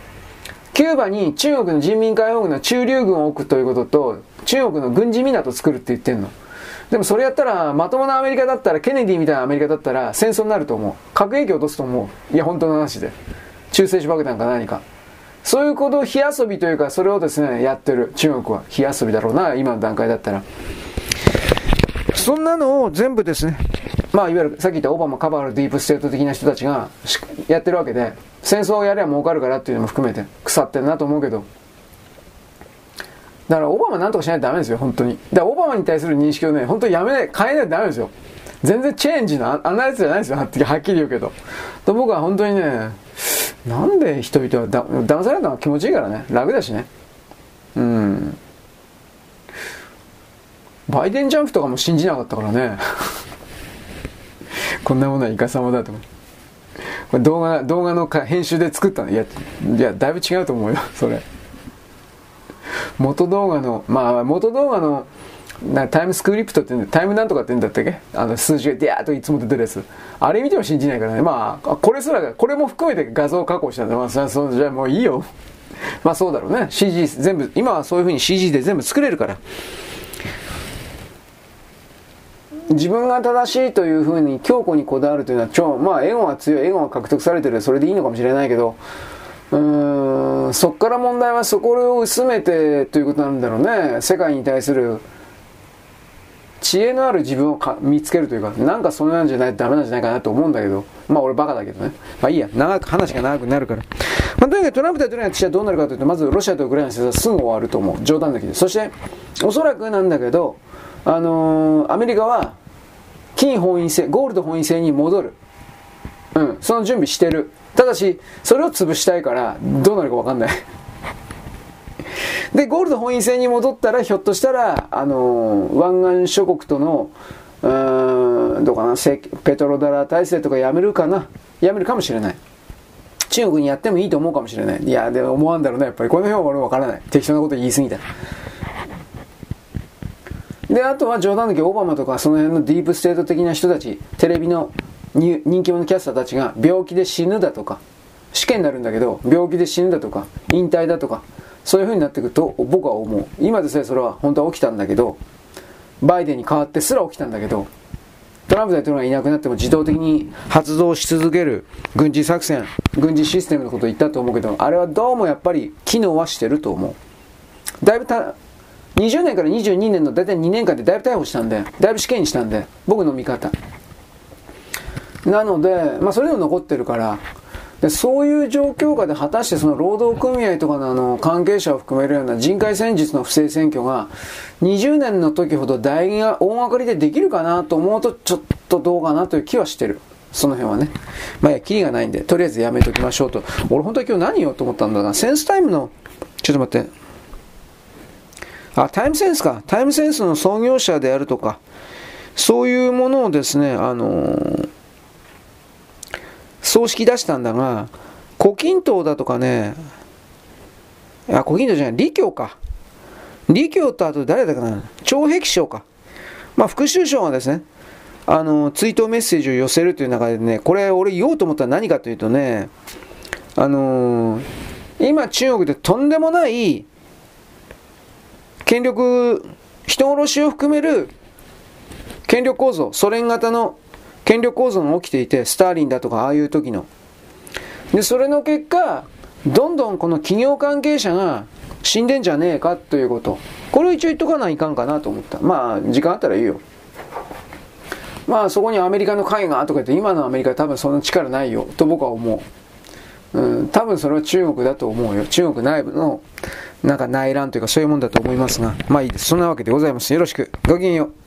キューバに中国の人民解放軍の駐留軍を置くということと、中国の軍事港作るって言ってんの。でもそれやったら、まともなアメリカだったら、ケネディみたいなアメリカだったら戦争になると思う。核兵器落とすと思う。いや、本当の話で。中性子爆弾か何か。そういうことを火遊びというか、それをですね、やってる中国は。火遊びだろうな、今の段階だったら。そんなのを全部ですね、まあ、いわゆるさっき言ったオバマ、カバール、ディープステート的な人たちがやってるわけで、戦争をやれば儲かるからっていうのも含めて腐ってるなと思うけどだからオバマなんとかしないとダメですよ本当に。だからオバマに対する認識をね本当にやめない変えないとダメですよ。全然チェンジのあんなやつじゃないですよはっきり言うけど。と僕は本当にねなんで人々はだ騙されるのが気持ちいいからね。楽だしね。うん。バイデンジャンプとかも信じなかったからね。こんなものはいかさまだと。思ってこれ動画、動画の編集で作ったの。いや、いや、だいぶ違うと思うよ、それ。元動画の、まあ、元動画の、なタイムスクリプトって言うんだタイムなんとかって言うんだったっけ？あの数字がデャーっといつも出てるやつ。あれ見ても信じないからね。まあ、これすら、これも含めて画像加工したんで、まあ、そそじゃあもういいよ。まあそうだろうね。CG 全部、今はそういう風に CG で全部作れるから。自分が正しいというふうに強固にこだわるというのは超、まあ、エゴが強い、エゴが獲得されてる、それでいいのかもしれないけど、うん、そっから問題はそこを薄めてということなんだろうね。世界に対する知恵のある自分を見つけるというか、なんかそんなんじゃないとダメなんじゃないかなと思うんだけど、まあ俺バカだけどね。まあいいや、長く、話が長くなるから。まあとにかくトランプ大統領が私はどうなるかというと、まずロシアとウクライナの戦争はすぐ終わると思う。冗談だけで。そして、おそらくなんだけど、あのー、アメリカは金本位制、ゴールド本位制に戻る。うん、その準備してる。ただし、それを潰したいから、どうなるかわかんないで、ゴールド本位制に戻ったら、ひょっとしたら、あの、湾岸諸国との、うーん、どうかな、 petrodollar 体制とかやめるかな。やめるかもしれない。中国にやってもいいと思うかもしれない。いや、でも思わんだろうね。やっぱりこの辺は俺わからない。適当なこと言い過ぎた。で、あとは冗談だけオバマとかその辺のディープステート的な人たち、テレビの人気者キャスターたちが病気で死ぬだとか、試験になるんだけど、病気で死ぬだとか、引退だとか、そういう風になってくると僕は思う。今でさえそれは本当は起きたんだけど、バイデンに代わってすら起きたんだけど、トランプ大統領がいなくなっても自動的に発動し続ける軍事作戦、軍事システムのことを言ったと思うけど、あれはどうもやっぱり機能はしてると思う。だいぶた、20年から22年の大体2年間でだいぶ逮捕したんで、だいぶ死刑にしたんで、僕の見方。なので、まあそれでも残ってるから、でそういう状況下で果たしてその労働組合とかのあの関係者を含めるような人海戦術の不正選挙が20年の時ほど大が大掛かりでできるかなと思うとちょっとどうかなという気はしてる。その辺はね。まあいや、キリがないんで、とりあえずやめときましょうと。俺本当は今日何言おうと思ったんだな。センスタイムの、ちょっと待って。あ、タイムセンスか。タイムセンスの創業者であるとか、そういうものをですね、あのー葬式出したんだが、古今東だとかね、あ、古今東じゃない、李強か。李強とあと誰だかな、徴壁省か。まあ、副首相がですね、あの、追悼メッセージを寄せるという中でね、これ俺言おうと思ったら何かというとね、あのー、今中国でとんでもない権力、人殺しを含める権力構造、ソ連型の権力構造が起きていて、スターリンだとかああいう時の。で、それの結果、どんどんこの企業関係者が死んでんじゃねえかということ。これを一応言っとかないかんかなと思った。まあ、時間あったらいいよ。まあ、そこにアメリカの会がとか言って、今のアメリカは多分その力ないよ、と僕は思う。うん、多分それは中国だと思うよ。中国内部の、なんか内乱というかそういうもんだと思いますが、まあいいです。そんなわけでございます。よろしく。ごきげんよう。